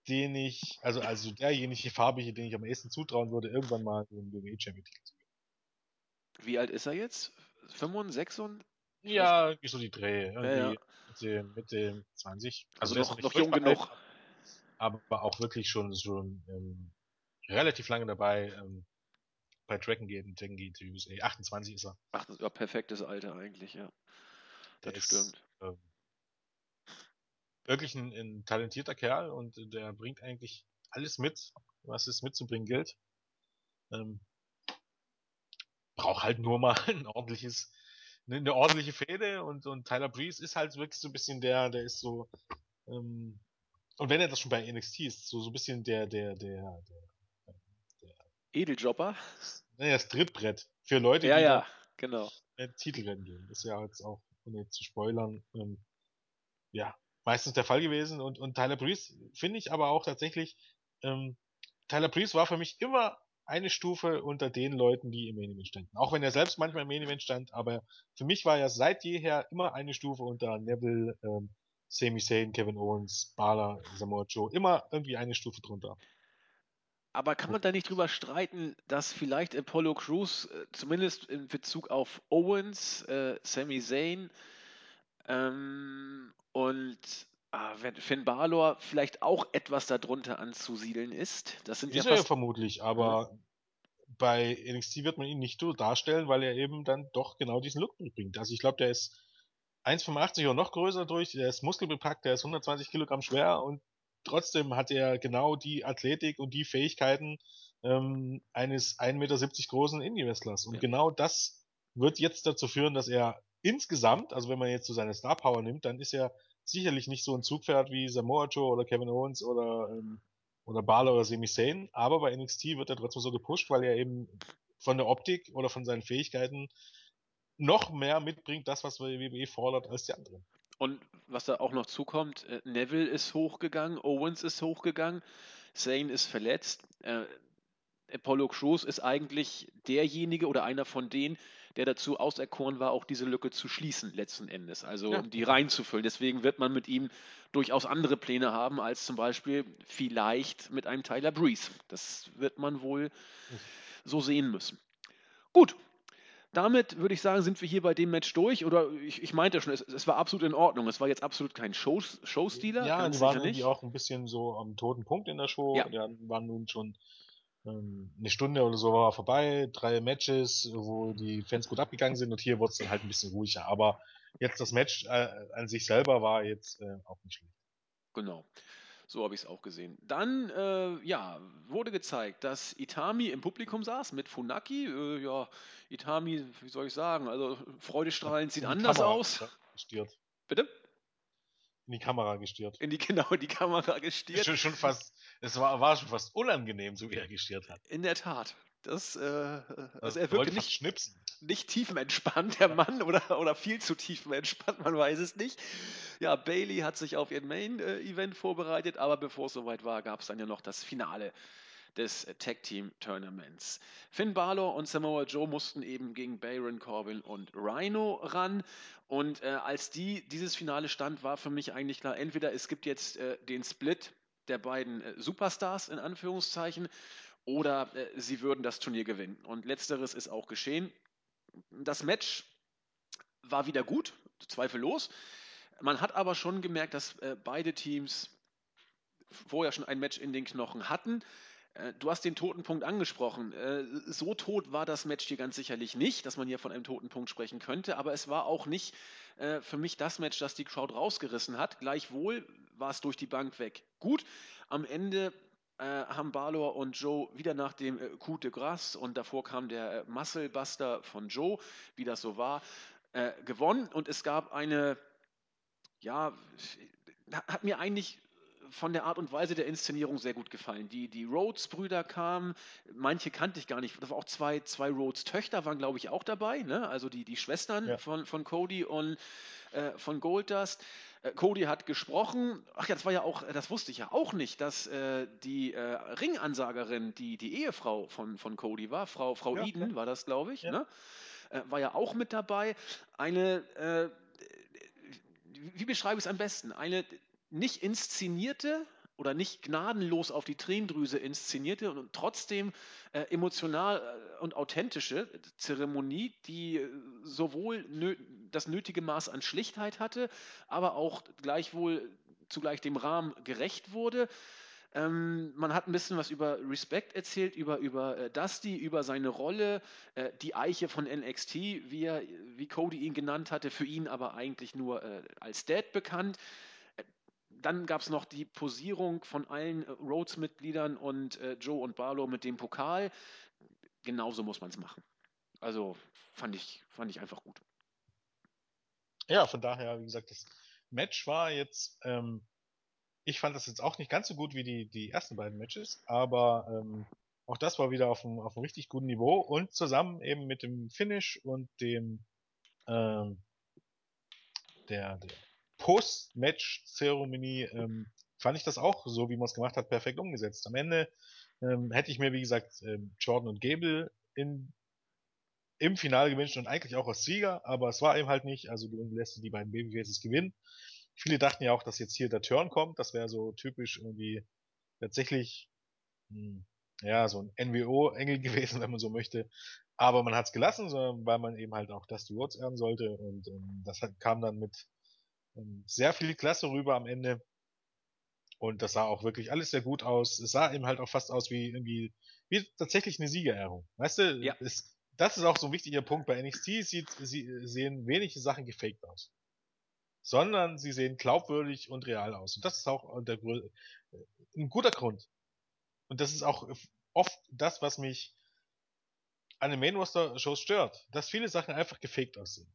den ich, also, also derjenige farbige, den ich am ehesten zutrauen würde, irgendwann mal den WWE Champion Titel zu gewinnen. Wie alt ist er jetzt? 65? Ja, wie so die Dreh. Ja, ja. Mitte, Mitte 20. Also, also noch, noch jung genug. Alt, aber auch wirklich schon, schon ähm, relativ lange dabei. Ähm, bei Dragon Dragon Gate USA. 28 ist er. Ach, das war perfektes Alter eigentlich, ja. Das der stimmt. Ist, ähm, wirklich ein, ein, talentierter Kerl und der bringt eigentlich alles mit, was es mitzubringen gilt. Ähm, braucht halt nur mal [LAUGHS] ein ordentliches, eine, eine ordentliche Fäde und, und Tyler Breeze ist halt wirklich so ein bisschen der, der ist so, ähm, und wenn er das schon bei NXT ist, so, so ein bisschen der, der, der, der Edeljobber? Naja, das Trittbrett. Für Leute, ja, die ja, genau. Titelrennen gehen. Das ist ja jetzt auch, ohne zu spoilern, ähm, ja, meistens der Fall gewesen. Und, und Tyler Breeze finde ich aber auch tatsächlich, ähm, Tyler Breeze war für mich immer eine Stufe unter den Leuten, die im Main Event standen. Auch wenn er selbst manchmal im Main Event stand, aber für mich war er seit jeher immer eine Stufe unter Neville, ähm, Sami Zayn, Kevin Owens, Bala, Samoa Joe, immer irgendwie eine Stufe drunter. Aber kann man da nicht drüber streiten, dass vielleicht Apollo Crews, äh, zumindest in Bezug auf Owens, äh, Sami Zayn ähm, und äh, Finn Balor vielleicht auch etwas darunter anzusiedeln ist? Das sind ist ja, er ja vermutlich, aber mhm. bei NXT wird man ihn nicht so darstellen, weil er eben dann doch genau diesen Look mitbringt. Also ich glaube, der ist 1,85 oder noch größer durch, der ist muskelbepackt, der ist 120 Kilogramm schwer und trotzdem hat er genau die Athletik und die Fähigkeiten ähm, eines 1,70 Meter großen Indie-Wrestlers. Und ja. genau das wird jetzt dazu führen, dass er insgesamt, also wenn man jetzt so seine Star Power nimmt, dann ist er sicherlich nicht so ein Zugpferd wie Samoa Joe oder Kevin Owens oder, ähm, oder Balor oder Sami Zayn, aber bei NXT wird er trotzdem so gepusht, weil er eben von der Optik oder von seinen Fähigkeiten noch mehr mitbringt, das, was WWE fordert, als die anderen. Und was da auch noch zukommt, äh, Neville ist hochgegangen, Owens ist hochgegangen, Zane ist verletzt. Äh, Apollo Crews ist eigentlich derjenige oder einer von denen, der dazu auserkoren war, auch diese Lücke zu schließen, letzten Endes. Also ja. um die reinzufüllen. Deswegen wird man mit ihm durchaus andere Pläne haben, als zum Beispiel vielleicht mit einem Tyler Breeze. Das wird man wohl so sehen müssen. Gut, damit würde ich sagen, sind wir hier bei dem Match durch. Oder ich, ich meinte schon, es, es, war absolut in Ordnung. Es war jetzt absolut kein Show, Showstealer. Ja, ganz die waren irgendwie auch ein bisschen so am toten Punkt in der Show. Ja. Die waren nun schon ähm, eine Stunde oder so war vorbei, drei Matches, wo die Fans gut abgegangen sind und hier wurde es dann halt ein bisschen ruhiger. Aber jetzt das Match äh, an sich selber war jetzt äh, auch nicht schlecht. Genau. So habe ich es auch gesehen. Dann, äh, ja, wurde gezeigt, dass Itami im Publikum saß mit Funaki. Äh, ja, Itami, wie soll ich sagen, also freudestrahlend sieht anders Kamera aus. Gestört. Bitte? in die Kamera gestiert. In die, genau, in die Kamera gestiert. Schon, schon fast, es war, war schon fast unangenehm, so wie er gestiert hat. In der Tat. Das, äh, also Also, er wirkte nicht, schnipsen. nicht tiefenentspannt, der Mann, [LAUGHS] oder, oder viel zu tiefenentspannt, man weiß es nicht. Ja, Bailey hat sich auf ihren Main-Event vorbereitet, aber bevor es soweit war, gab es dann ja noch das Finale des äh, Tag Team Tournaments. Finn Balor und Samoa Joe mussten eben gegen Baron Corbin und Rhino ran. Und äh, als die dieses Finale stand, war für mich eigentlich klar, entweder es gibt jetzt äh, den Split der beiden äh, Superstars in Anführungszeichen oder äh, sie würden das Turnier gewinnen. Und letzteres ist auch geschehen. Das Match war wieder gut, zweifellos. Man hat aber schon gemerkt, dass äh, beide Teams vorher schon ein Match in den Knochen hatten. Äh, Du hast den toten Punkt angesprochen. Äh, So tot war das Match hier ganz sicherlich nicht, dass man hier von einem toten Punkt sprechen könnte, aber es war auch nicht äh, für mich das Match, das die Crowd rausgerissen hat. Gleichwohl war es durch die Bank weg. Gut, am Ende äh, haben Balor und Joe wieder nach dem äh, Coup de Grace und davor kam der äh, Muscle Buster von Joe, wie das so war, äh, gewonnen und es gab eine, ja, hat mir eigentlich von der Art und Weise der Inszenierung sehr gut gefallen. Die, die Rhodes-Brüder kamen, manche kannte ich gar nicht. Das war auch zwei, zwei Rhodes-Töchter waren, glaube ich, auch dabei. Ne? Also die, die Schwestern Ja. von, von Cody und äh, von Goldust. Äh, Cody hat gesprochen. Ach ja, das war ja auch, das wusste ich ja auch nicht, dass äh, die äh, Ringansagerin die, die Ehefrau von, von Cody war. Frau, Frau Ja, Eden ja. war das, glaube ich. Ja. Ne? Äh, war ja auch mit dabei. Eine, äh, wie beschreibe ich es am besten? Eine nicht inszenierte oder nicht gnadenlos auf die Tränendrüse inszenierte und trotzdem äh, emotional äh, und authentische Zeremonie, die äh, sowohl nö das nötige Maß an Schlichtheit hatte, aber auch gleichwohl zugleich dem Rahmen gerecht wurde. Ähm, man hat ein bisschen was über Respect erzählt, über, über äh, Dusty, über seine Rolle, äh, die Eiche von NXT, wie, er, wie Cody ihn genannt hatte, für ihn aber eigentlich nur äh, als Dad bekannt. Äh, Dann gab es noch die Posierung von allen äh, Rhodes-Mitgliedern und äh, Joe und Barlow mit dem Pokal. Genauso muss man es machen. Also fand ich, fand ich einfach gut. Ja, von daher, wie gesagt, das Match war jetzt, ähm, ich fand das jetzt auch nicht ganz so gut wie die, die ersten beiden Matches, aber ähm, auch das war wieder auf einem, auf einem richtig guten Niveau und zusammen eben mit dem Finish und dem ähm, der, der Post-Match-Zeremonie ähm, fand ich das auch, so wie man es gemacht hat, perfekt umgesetzt. Am Ende ähm, hätte ich mir, wie gesagt, ähm, Jordan und Gable in, im Finale gewünscht und eigentlich auch als Sieger, aber es war eben halt nicht. Also du lässt die beiden Babyfaces gewinnen. Viele dachten ja auch, dass jetzt hier der Turn kommt. Das wäre so typisch irgendwie tatsächlich hm, ja so ein NWO-Engel [LAUGHS] gewesen, wenn man so möchte. Aber man hat es gelassen, sondern weil man eben halt auch Dusty Rhodes ehren sollte und ähm, das hat, kam dann mit ähm, sehr viel Klasse rüber am Ende. Und das sah auch wirklich alles sehr gut aus. Es sah eben halt auch fast aus wie irgendwie, wie tatsächlich eine Siegerehrung. Weißt du, Ja. es, das ist auch so ein wichtiger Punkt. Bei NXT sieht, sie, sehen wenige Sachen gefaked aus. Sondern sie sehen glaubwürdig und real aus. Und das ist auch der, Grö- ein guter Grund. Und das ist auch oft das, was mich an den Main Roster Shows stört. Dass viele Sachen einfach gefaked aussehen.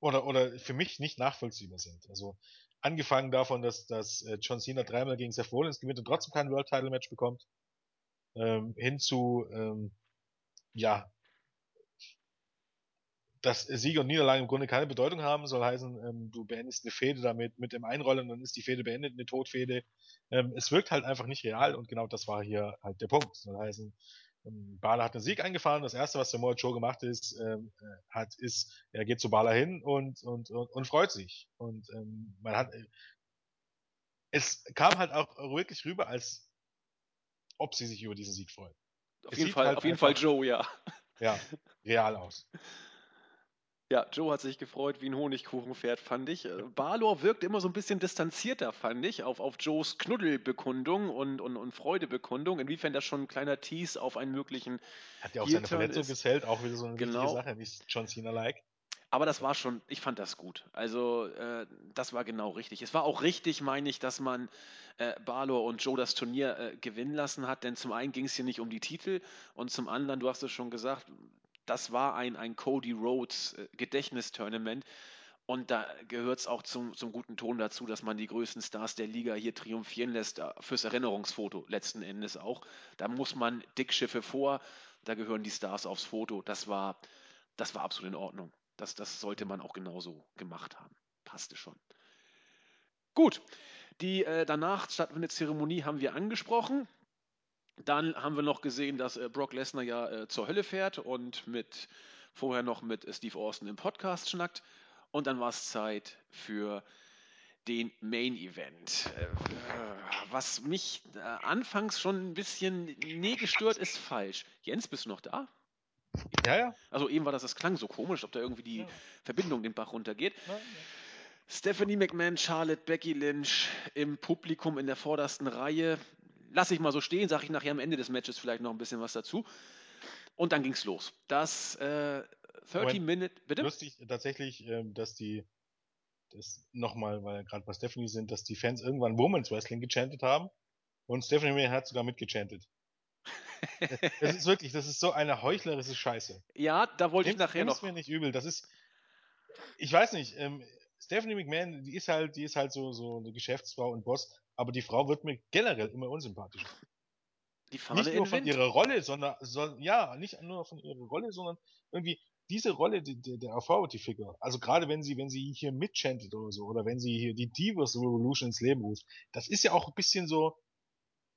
Oder, oder für mich nicht nachvollziehbar sind. Also, angefangen davon, dass, dass äh, John Cena dreimal gegen Seth Rollins gewinnt und trotzdem kein World Title Match bekommt, ähm, hin zu, ähm, ja, dass Siege und Niederlage im Grunde keine Bedeutung haben, soll heißen, ähm, du beendest eine Fehde damit mit dem Einrollen und dann ist die Fehde beendet, eine Todfehde. Ähm, es wirkt halt einfach nicht real und genau das war hier halt der Punkt. Soll heißen, ähm, Bala hat einen Sieg eingefahren. Das erste, was Samoa Joe gemacht ist, ähm, äh, hat, ist, er geht zu Bala hin und, und, und, und freut sich. Und ähm, man hat, äh, es kam halt auch wirklich rüber, als ob sie sich über diesen Sieg freuen. Auf Es jeden Fall, halt auf jeden Fall Joe, ja. Ja, real aus. [LAUGHS] Ja, Joe hat sich gefreut wie ein Honigkuchenpferd, fand ich. Balor wirkt immer so ein bisschen distanzierter, fand ich, auf, auf Joes Knuddelbekundung und, und, und Freudebekundung. Inwiefern das schon ein kleiner Tease auf einen möglichen. Hat ja auch seine Verletzung ist- gesellt, auch wieder so eine wichtige Genau. Sache, nicht John Cena-like. Aber das war schon, ich fand das gut. Also, äh, das war genau richtig. Es war auch richtig, meine ich, dass man äh, Balor und Joe das Turnier äh, gewinnen lassen hat, denn zum einen ging es hier nicht um die Titel und zum anderen, du hast es schon gesagt, das war ein, ein Cody Rhodes äh, Gedächtnistournament. Und da gehört es auch zum, zum guten Ton dazu, dass man die größten Stars der Liga hier triumphieren lässt, äh, fürs Erinnerungsfoto letzten Endes auch. Da muss man Dickschiffe vor, da gehören die Stars aufs Foto. Das war, das war absolut in Ordnung. Das, das sollte man auch genauso gemacht haben. Passte schon. Gut, die äh, danach stattfindende Zeremonie haben wir angesprochen. Dann haben wir noch gesehen, dass äh, Brock Lesnar ja äh, zur Hölle fährt und mit vorher noch mit Steve Austin im Podcast schnackt. Und dann war es Zeit für den Main Event. Äh, was mich äh, anfangs schon ein bisschen, nee, gestört ist falsch. Jens, bist du noch da? Ja, ja. Also eben war das, das klang so komisch, ob da irgendwie die Ja. Verbindung den Bach runtergeht. Ja, ja. Stephanie McMahon, Charlotte, Becky Lynch im Publikum in der vordersten Reihe. Lass ich mal so stehen, sage ich nachher am Ende des Matches vielleicht noch ein bisschen was dazu. Und dann ging's los. Das äh, 30 Moment. Minute, bitte? Lustig tatsächlich, ähm, dass die, das nochmal, weil wir gerade bei Stephanie sind, dass die Fans irgendwann Women's Wrestling gechantet haben und Stephanie May hat sogar mitgechantet. Das ist wirklich, das ist so eine heuchlerische Scheiße. Ja, da wollte ich nachher noch. mir nicht übel. Das ist, ich weiß nicht, ähm, Stephanie McMahon, die ist halt, die ist halt so, so eine Geschäftsfrau und Boss, aber die Frau wird mir generell immer unsympathischer. Die Fahne Nicht nur von Wind. ihrer Rolle, sondern, sondern, ja, nicht nur von ihrer Rolle, sondern irgendwie diese Rolle die, die, der Authority-Figure. Also gerade wenn sie, wenn sie hier mitchantet oder so, oder wenn sie hier die Divas Revolution ins Leben ruft, das ist ja auch ein bisschen so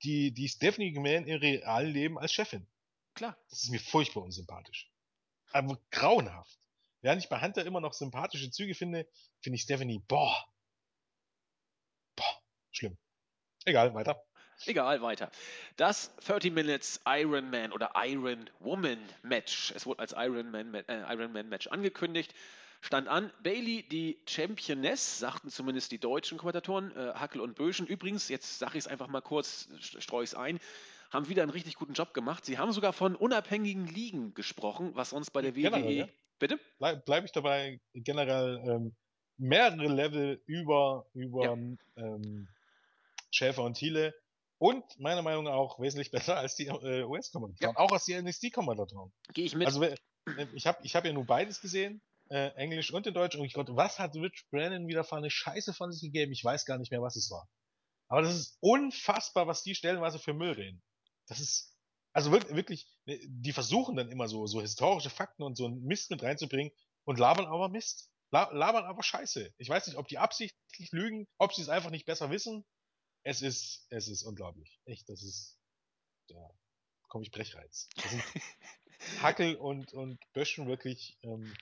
die, die Stephanie McMahon im realen Leben als Chefin. Klar. Das ist mir furchtbar unsympathisch. Aber grauenhaft. Während ich bei Hunter immer noch sympathische Züge finde, finde ich Stephanie, boah. Boah, schlimm. Egal, weiter. Egal, weiter. Das 30 Minutes Iron Man oder Iron Woman Match, es wurde als Iron Man, äh, Iron Man Match angekündigt, stand an. Bailey, die Championess, sagten zumindest die deutschen Kommentatoren, äh, Hackel und Böschen. Übrigens, jetzt sage ich es einfach mal kurz, streue ich es ein, haben wieder einen richtig guten Job gemacht. Sie haben sogar von unabhängigen Ligen gesprochen, was sonst bei der Generell, WWE. ja? Bitte? Bleib, bleib ich dabei generell ähm, mehrere Level über, über ähm, Schäfer und Thiele und meiner Meinung nach auch wesentlich [LAUGHS] besser als die äh, US-Kommentatoren, auch als die NXT-Kommentatoren. Gehe ich mit. Also äh, ich habe ich hab ja nur beides gesehen, äh, Englisch und in Deutsch und ich dachte, was hat Rich Brennan wieder für eine Scheiße von sich gegeben? Ich weiß gar nicht mehr, was es war. Aber das ist unfassbar, was die stellenweise für Müll reden. Das ist, also wirklich, wirklich, die versuchen dann immer so, so historische Fakten und so einen Mist mit reinzubringen und labern aber Mist. La labern aber Scheiße. Ich weiß nicht, ob die absichtlich lügen, ob sie es einfach nicht besser wissen. Es ist, es ist unglaublich. Echt, das ist, da komme ich Brechreiz. [LAUGHS] Hackel und, und Böschen wirklich ähm,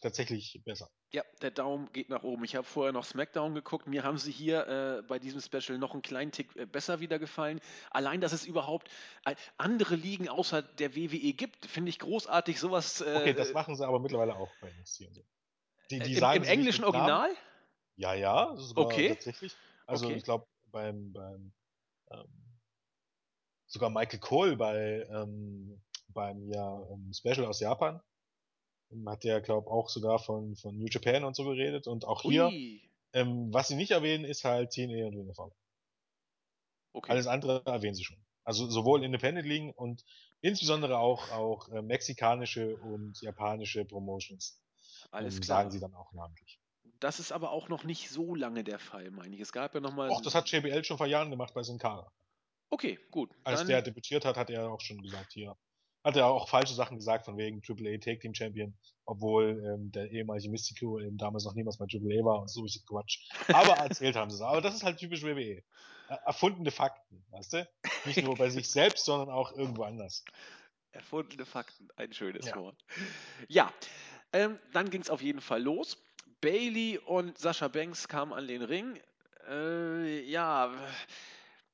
tatsächlich besser. Ja, der Daumen geht nach oben. Ich habe vorher noch SmackDown geguckt. Mir haben sie hier äh, bei diesem Special noch einen kleinen Tick äh, besser wieder gefallen. Allein, dass es überhaupt äh, andere Ligen außer der WWE gibt, finde ich großartig. Sowas. Äh, Okay, das machen sie aber mittlerweile auch bei NXT und so. Die, die im, im englischen. Original? Ja, ja, Okay. tatsächlich. Also Okay. ich glaube beim, beim ähm, sogar Michael Cole bei ähm, beim ja ähm, Special aus Japan hat der glaube auch sogar von von New Japan und so geredet und auch hier ähm, was sie nicht erwähnen ist halt TNA und Honor. Okay. Alles andere erwähnen sie schon. Also sowohl Independent Ligen und insbesondere auch auch äh, mexikanische und japanische Promotions Alles ähm, klar. sagen sie dann auch namentlich. Das ist aber auch noch nicht so lange der Fall, meine ich. Es gab ja nochmal. Och, das hat JBL schon vor Jahren gemacht bei Sin Cara. Okay, gut. Als der debütiert hat, hat er auch schon gesagt, hier. Hat er auch falsche Sachen gesagt, von wegen AAA Take Team Champion, obwohl ähm, der ehemalige Mystico eben damals noch niemals bei AAA war und so ist Quatsch. Aber [LAUGHS] erzählt haben sie es. Aber das ist halt typisch WWE. Er- Erfundene Fakten, weißt du? Nicht nur bei sich [LAUGHS] selbst, sondern auch irgendwo anders. Erfundene Fakten, ein schönes Ja. Wort. Ja, ähm, dann ging es auf jeden Fall los. Bailey und Sascha Banks kamen an den Ring. Äh, ja,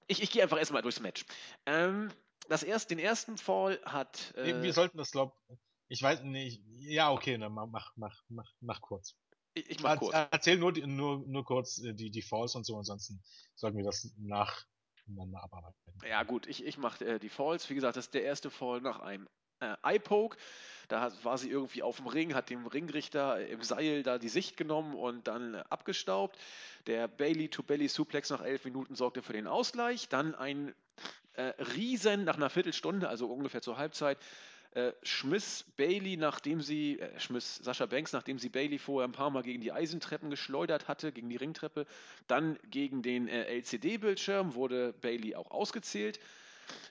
ich, ich gehe einfach erstmal durchs Match. Ähm, das erst, den ersten Fall hat. Wir- Äh, Wir sollten das, glaub, ich weiß nicht, ja, okay, dann mach, mach, mach, mach, mach kurz. ich, ich mach Er- kurz. Erzähl nur, nur, nur kurz äh, die, die Falls und so, ansonsten sollten wir das nacheinander abarbeiten. Ja, gut, ich, ich mache äh, die Falls. Wie gesagt, das ist der erste Fall nach einem äh, Eye-Poke. Da war sie irgendwie auf dem Ring, hat dem Ringrichter äh, im Seil da die Sicht genommen und dann abgestaubt. Der Bailey-to-Belly-Suplex nach elf Minuten sorgte für den Ausgleich. Dann ein äh, Riesen nach einer Viertelstunde, also ungefähr zur Halbzeit, äh, schmiss Bailey, nachdem sie, äh, schmiss Sascha Banks, nachdem sie Bailey vorher ein paar Mal gegen die Eisentreppen geschleudert hatte, gegen die Ringtreppe, dann gegen den äh, LCD-Bildschirm wurde Bailey auch ausgezählt.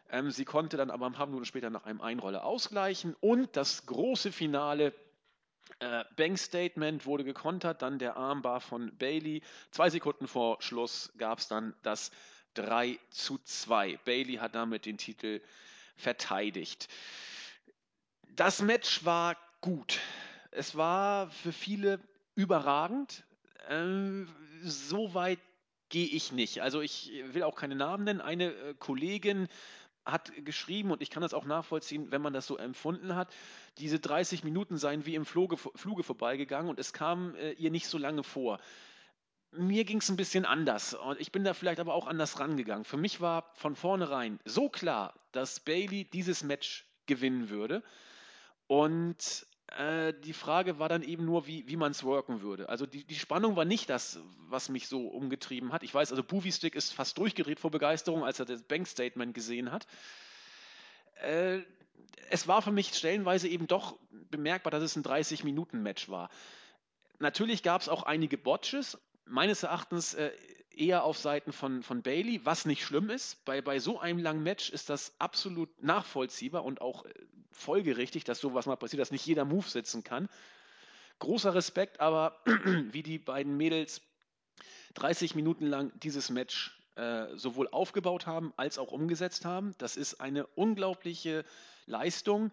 Ähm, sie konnte dann aber ein paar Minuten später nach einem Einroller ausgleichen und das große Finale. Äh, Banks Statement wurde gekontert, dann der Armbar von Bailey. Zwei Sekunden vor Schluss gab es dann das 3 zu 2. Bailey hat damit den Titel verteidigt. Das Match war gut. Es war für viele überragend. Ähm, so weit gehe ich nicht. Also ich will auch keine Namen nennen. Eine äh, Kollegin hat geschrieben, und ich kann das auch nachvollziehen, wenn man das so empfunden hat, diese 30 Minuten seien wie im Fluge, Fluge vorbeigegangen und es kam äh, ihr nicht so lange vor. Mir ging es ein bisschen anders und ich bin da vielleicht aber auch anders rangegangen. Für mich war von vornherein so klar, dass Bailey dieses Match gewinnen würde. Und äh, die Frage war dann eben nur, wie, wie man es worken würde. Also die, die Spannung war nicht das, was mich so umgetrieben hat. Ich weiß, also Boovie Stick ist fast durchgedreht vor Begeisterung, als er das Bank-Statement gesehen hat. Äh, es war für mich stellenweise eben doch bemerkbar, dass es ein 30-Minuten-Match war. Natürlich gab es auch einige Botches, meines Erachtens äh, eher auf Seiten von, von Bailey, was nicht schlimm ist. Bei, bei so einem langen Match ist das absolut nachvollziehbar und auch äh, folgerichtig, dass sowas mal passiert, dass nicht jeder Move sitzen kann. Großer Respekt, aber [CLEARS THROAT] wie die beiden Mädels 30 Minuten lang dieses Match äh, sowohl aufgebaut haben als auch umgesetzt haben, das ist eine unglaubliche Leistung.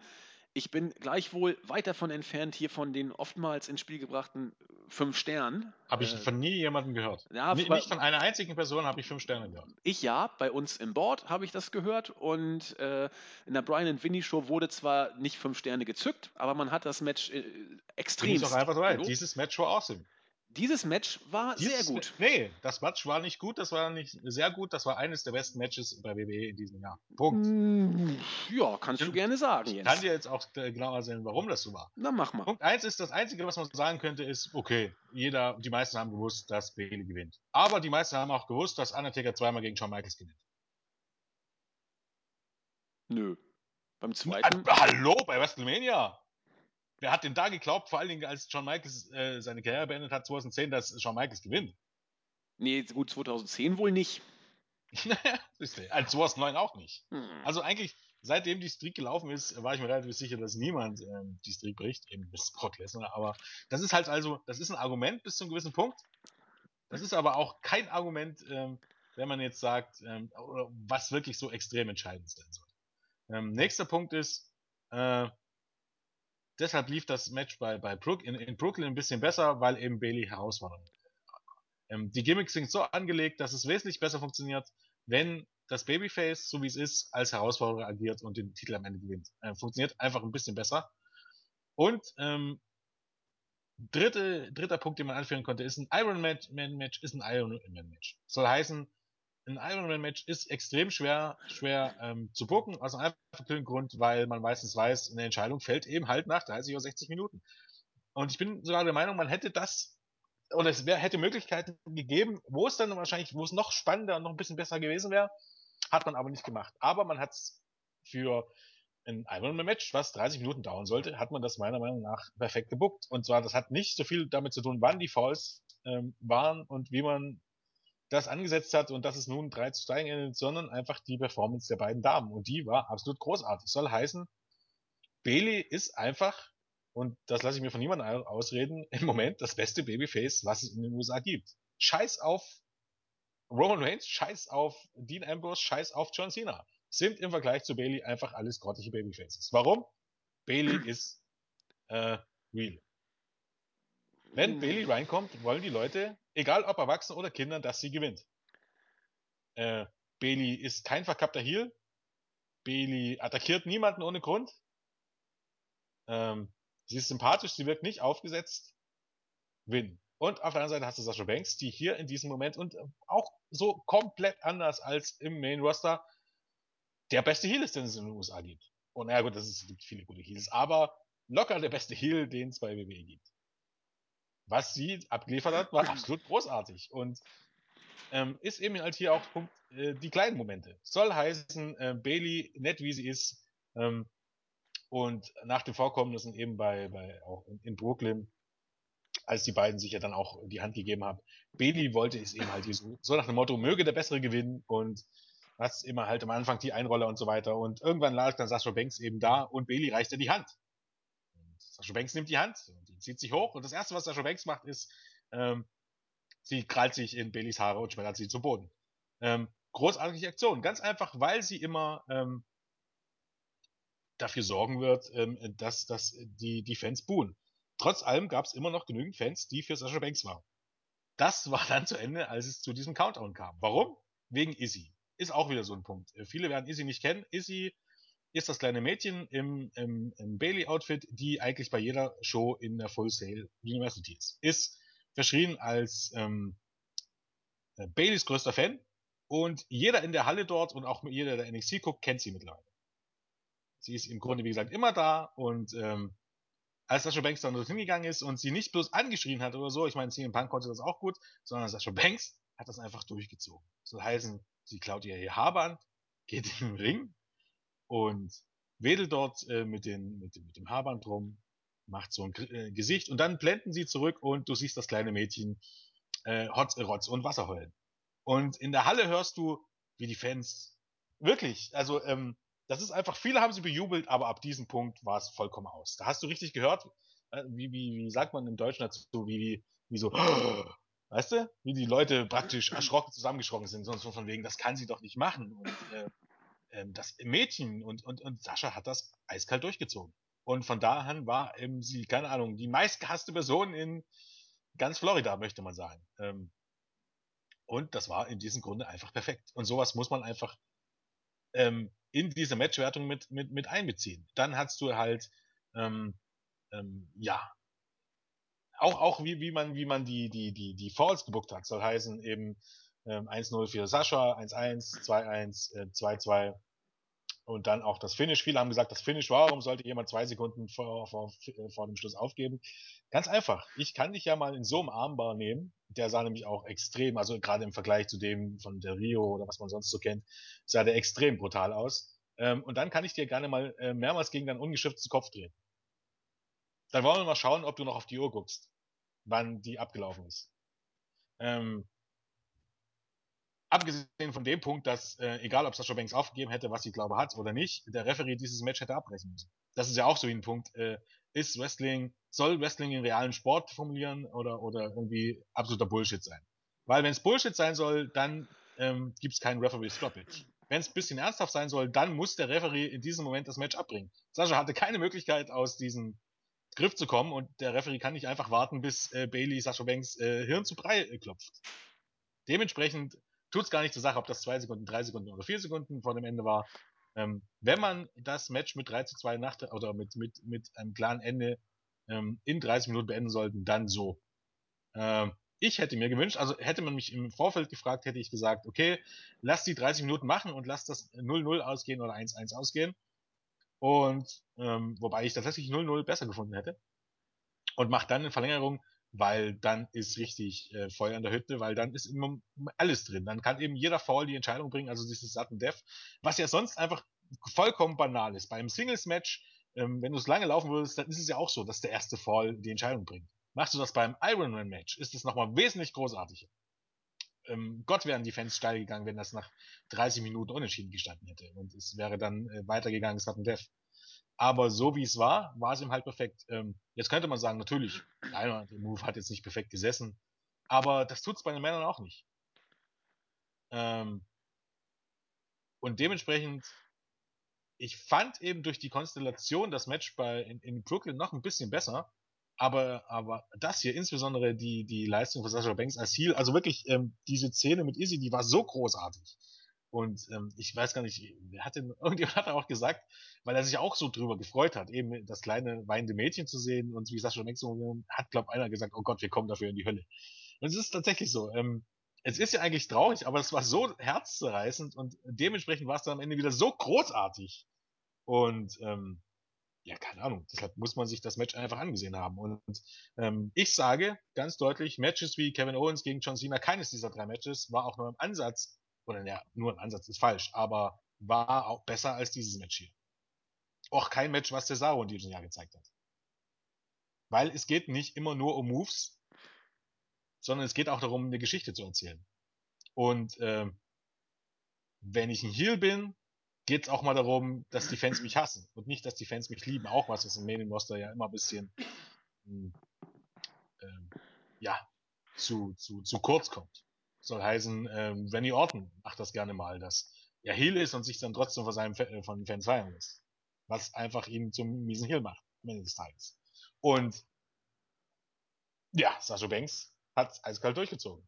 Ich bin gleichwohl weit davon entfernt, hier von den oftmals ins Spiel gebrachten fünf Sternen. Habe ich Äh, von nie jemandem gehört. ja, Ni- bei- nicht von einer einzigen Person habe ich fünf Sterne gehört. Ich ja, bei uns im Board habe ich das gehört und äh, in der Brian and Vinny Show wurde zwar nicht fünf Sterne gezückt, aber man hat das Match äh, extrem. ich auch einfach gelobt. Dieses Match war awesome. Dieses Match war Dieses sehr gut. Nee, das Match war nicht gut, das war nicht sehr gut, das war eines der besten Matches bei WWE in diesem Jahr. Punkt. Mm, Ja, kannst du Ich- gerne sagen, Ich Jens. kann dir jetzt auch äh, genau erzählen, warum das so war. Na, mach mal. Punkt eins ist, das Einzige, was man sagen könnte, ist, okay, jeder, die meisten haben gewusst, dass Bailey gewinnt. Aber die meisten haben auch gewusst, dass Undertaker zweimal gegen Shawn Michaels gewinnt. Nö. Beim zweiten. hallo, bei WrestleMania! Wer hat denn da geglaubt, vor allen Dingen als Shawn Michaels äh, seine Karriere beendet hat, 2010, dass Shawn Michaels gewinnt? Nee, gut, 2010 wohl nicht. [LAUGHS] Als 2009 auch nicht. Hm. Also eigentlich, seitdem die Streak gelaufen ist, war ich mir relativ sicher, dass niemand ähm, die Streak bricht, eben bis Brock Lesnar. Aber das ist halt also, das ist ein Argument bis zu einem gewissen Punkt. Das ist aber auch kein Argument, ähm, wenn man jetzt sagt, ähm, was wirklich so extrem entscheidend sein soll. Ähm, nächster Punkt ist, äh, deshalb lief das Match bei, bei Brook, in, in Brooklyn ein bisschen besser, weil eben Bailey herausfordernd war. Ähm, die Gimmicks sind so angelegt, dass es wesentlich besser funktioniert, wenn das Babyface, so wie es ist, als Herausforderer agiert und den Titel am Ende gewinnt. Äh, funktioniert einfach ein bisschen besser. Und ähm, dritte, dritter Punkt, den man anführen konnte, ist ein Iron Man Match, ist ein Iron Man Match. Soll heißen, ein Iron Man Match ist extrem schwer, schwer ähm, zu bucken, aus einem einfachen Grund, weil man meistens weiß, eine Entscheidung fällt eben halt nach 30 oder 60 Minuten. Und ich bin sogar der Meinung, man hätte das oder es wär, hätte Möglichkeiten gegeben, wo es dann wahrscheinlich, wo es noch spannender und noch ein bisschen besser gewesen wäre, hat man aber nicht gemacht. Aber man hat es für ein Ironman-Match, was 30 Minuten dauern sollte, hat man das meiner Meinung nach perfekt gebuckt. Und zwar, das hat nicht so viel damit zu tun, wann die Falls ähm, waren und wie man das angesetzt hat und dass es nun 3 zu 2 endet, sondern einfach die Performance der beiden Damen. Und die war absolut großartig. Soll heißen, Bailey ist einfach, und das lasse ich mir von niemandem au- ausreden, im Moment das beste Babyface, was es in den USA gibt. Scheiß auf Roman Reigns, scheiß auf Dean Ambrose, scheiß auf John Cena. Sind im Vergleich zu Bailey einfach alles grottige Babyfaces. Warum? Bailey [CLEARS THROAT] ist äh, real. Wenn Bailey reinkommt, wollen die Leute, egal ob erwachsen oder Kinder, dass sie gewinnt. Äh, Bailey ist kein verkappter Heel. Bailey attackiert niemanden ohne Grund. Ähm, sie ist sympathisch, sie wirkt nicht aufgesetzt. Win. Und auf der anderen Seite hast du Sasha Banks, die hier in diesem Moment und auch so komplett anders als im Main Roster der beste Heel ist, den es in den USA gibt. Und naja gut, es gibt viele gute Heels, aber locker der beste Heel, den es bei WWE gibt. Was sie abgeliefert hat, war [CLEARS THROAT] absolut großartig. Und ähm, ist eben halt hier auch Punkt, äh, die kleinen Momente. Soll heißen, äh, Bailey, nett wie sie ist, ähm, Und nach den Vorkommnissen eben bei, bei auch in, in Brooklyn, als die beiden sich ja dann auch die Hand gegeben haben, Bailey wollte es eben halt so, so nach dem Motto, möge der Bessere gewinnen und was immer halt am Anfang die Einroller und so weiter. Und irgendwann lag dann Sascha Banks eben da und Bailey reicht ihr die Hand. Sascha Banks nimmt die Hand und die zieht sich hoch und das erste, was Sascha Banks macht, ist, ähm, sie krallt sich in Baileys Haare und schmettert sie zu Boden. Ähm, großartige Aktion. Ganz einfach, weil sie immer ähm, dafür sorgen wird, ähm, dass, dass die, die Fans buhen. Trotz allem gab es immer noch genügend Fans, die für Sascha Banks waren. Das war dann zu Ende, als es zu diesem Countdown kam. Warum? Wegen Izzy. Ist auch wieder so ein Punkt. Äh, viele werden Izzy nicht kennen. Izzy ist das kleine Mädchen im, im, im Bailey-Outfit, die eigentlich bei jeder Show in der Full Sail University ist. Ist verschrien als ähm, äh, Baileys größter Fan und jeder in der Halle dort und auch jeder, der NXT guckt, kennt sie mittlerweile. Sie ist im Grunde, wie gesagt, immer da und ähm, als Sascha Banks dann dorthin gegangen ist und sie nicht bloß angeschrien hat oder so, ich meine, CM Punk konnte das auch gut, sondern Sascha Banks hat das einfach durchgezogen. Soll heißen, sie klaut ihr ihr Haarband, geht in den Ring und wedelt dort äh, mit, den, mit, dem, mit dem Haarband rum, macht so ein äh, Gesicht und dann blenden sie zurück und du siehst das kleine Mädchen äh, Hotz, Rotz und Wasser heulen. Und in der Halle hörst du, wie die Fans wirklich, also ähm, das ist einfach, viele haben sie bejubelt, aber ab diesem Punkt war es vollkommen aus. Da hast du richtig gehört, äh, wie, wie, wie sagt man im Deutschen dazu, wie, wie, wie so, [GASPS] weißt du, wie die Leute praktisch erschrocken zusammengeschrocken sind, sonst von wegen, das kann sie doch nicht machen. Und äh, äh, das Mädchen und, und, und Sascha hat das eiskalt durchgezogen. Und von da an war eben sie, keine Ahnung, die meistgehasste Person in ganz Florida, möchte man sagen. Ähm, und das war in diesem Grunde einfach perfekt. Und sowas muss man einfach ähm, in diese Matchwertung mit, mit, mit einbeziehen. Dann hast du halt, ähm, ähm, ja, auch, auch wie, wie man, wie man die, die, die, die Falls gebuckt hat. Soll heißen eben ähm, 1-0 für Sascha, 1-1, 2-1, äh, 2-2 und dann auch das Finish. Viele haben gesagt, das Finish, warum sollte jemand zwei Sekunden vor, vor, vor dem Schluss aufgeben? Ganz einfach. Ich kann dich ja mal in so einem Armbar nehmen. Der sah nämlich auch extrem, also gerade im Vergleich zu dem von der Rio oder was man sonst so kennt, sah der extrem brutal aus. Ähm, und dann kann ich dir gerne mal äh, mehrmals gegen deinen ungeschützten Kopf drehen. Dann wollen wir mal schauen, ob du noch auf die Uhr guckst, wann die abgelaufen ist. Ähm, abgesehen von dem Punkt, dass äh, egal ob Sascha Banks aufgegeben hätte, was sie glaube hat oder nicht, der Referee dieses Match hätte abbrechen müssen. Das ist ja auch so ein Punkt. Äh, ist Wrestling, soll Wrestling in realen Sport formulieren oder, oder irgendwie absoluter Bullshit sein? Weil wenn es Bullshit sein soll, dann ähm, gibt es keinen Referee Stoppage. Wenn es ein bisschen ernsthaft sein soll, dann muss der Referee in diesem Moment das Match abbringen. Sascha hatte keine Möglichkeit, aus diesem Griff zu kommen und der Referee kann nicht einfach warten, bis äh, Bailey Sascha Banks äh, Hirn zu Brei äh, klopft. Dementsprechend tut es gar nicht zur Sache, ob das zwei Sekunden, drei Sekunden oder vier Sekunden vor dem Ende war. Ähm, wenn man das Match mit 3 zu 2 nach oder mit, mit, mit einem klaren Ende ähm, in 30 Minuten beenden sollten, dann so. Ähm, ich hätte mir gewünscht, also hätte man mich im Vorfeld gefragt, hätte ich gesagt, okay, lass die 30 Minuten machen und lass das 0-0 ausgehen oder 1-1 ausgehen. Und ähm, wobei ich tatsächlich 0-0 besser gefunden hätte. Und mach dann eine Verlängerung weil dann ist richtig äh, Feuer in der Hütte, weil dann ist immer alles drin. Dann kann eben jeder Fall die Entscheidung bringen, also dieses Sudden Death, was ja sonst einfach vollkommen banal ist. Beim Singles-Match, ähm, wenn du es lange laufen würdest, dann ist es ja auch so, dass der erste Fall die Entscheidung bringt. Machst du das beim Ironman-Match, ist es nochmal wesentlich großartiger. Ähm, Gott wären die Fans steil gegangen, wenn das nach 30 Minuten unentschieden gestanden hätte. Und es wäre dann äh, weitergegangen, Sudden Death. Aber so wie es war, war es ihm halt perfekt. Ähm, jetzt könnte man sagen, natürlich, der Move hat jetzt nicht perfekt gesessen, aber das tut es bei den Männern auch nicht. Ähm, und dementsprechend, ich fand eben durch die Konstellation das Match bei in, in Brooklyn noch ein bisschen besser. Aber, aber das hier, insbesondere die, die Leistung von Sasha Banks als Heel, also wirklich ähm, diese Szene mit Izzy, die war so großartig. Und ähm, ich weiß gar nicht, wer hat denn, [LAUGHS] irgendjemand hat auch gesagt, weil er sich auch so drüber gefreut hat, eben das kleine weinende Mädchen zu sehen und wie Sascha Banks hat, glaub einer gesagt, oh Gott, wir kommen dafür in die Hölle. Und es ist tatsächlich so. Ähm, es ist ja eigentlich traurig, aber es war so herzzerreißend und dementsprechend war es dann am Ende wieder so großartig. Und ähm, ja, keine Ahnung. Deshalb muss man sich das Match einfach angesehen haben. Und ähm, ich sage ganz deutlich, Matches wie Kevin Owens gegen John Cena, keines dieser drei Matches war auch nur im Ansatz oder ja, nur ein Ansatz ist falsch, aber war auch besser als dieses Match hier. auch kein Match, was Cesaro in diesem Jahr gezeigt hat. Weil es geht nicht immer nur um Moves, sondern es geht auch darum, eine Geschichte zu erzählen. Und äh, wenn ich ein Heel bin, geht es auch mal darum, dass die Fans mich hassen und nicht, dass die Fans mich lieben. Auch was, was im Main Roster ja immer ein bisschen ähm, ja, zu, zu, zu kurz kommt. Soll heißen, ähm, Randy Orton macht das gerne mal, dass er Heel ist und sich dann trotzdem von seinen äh, von Fans feiern lässt. Was einfach ihn zum miesen Heel macht, am Ende des Tages. Und ja, Sasha Banks hat eiskalt durchgezogen.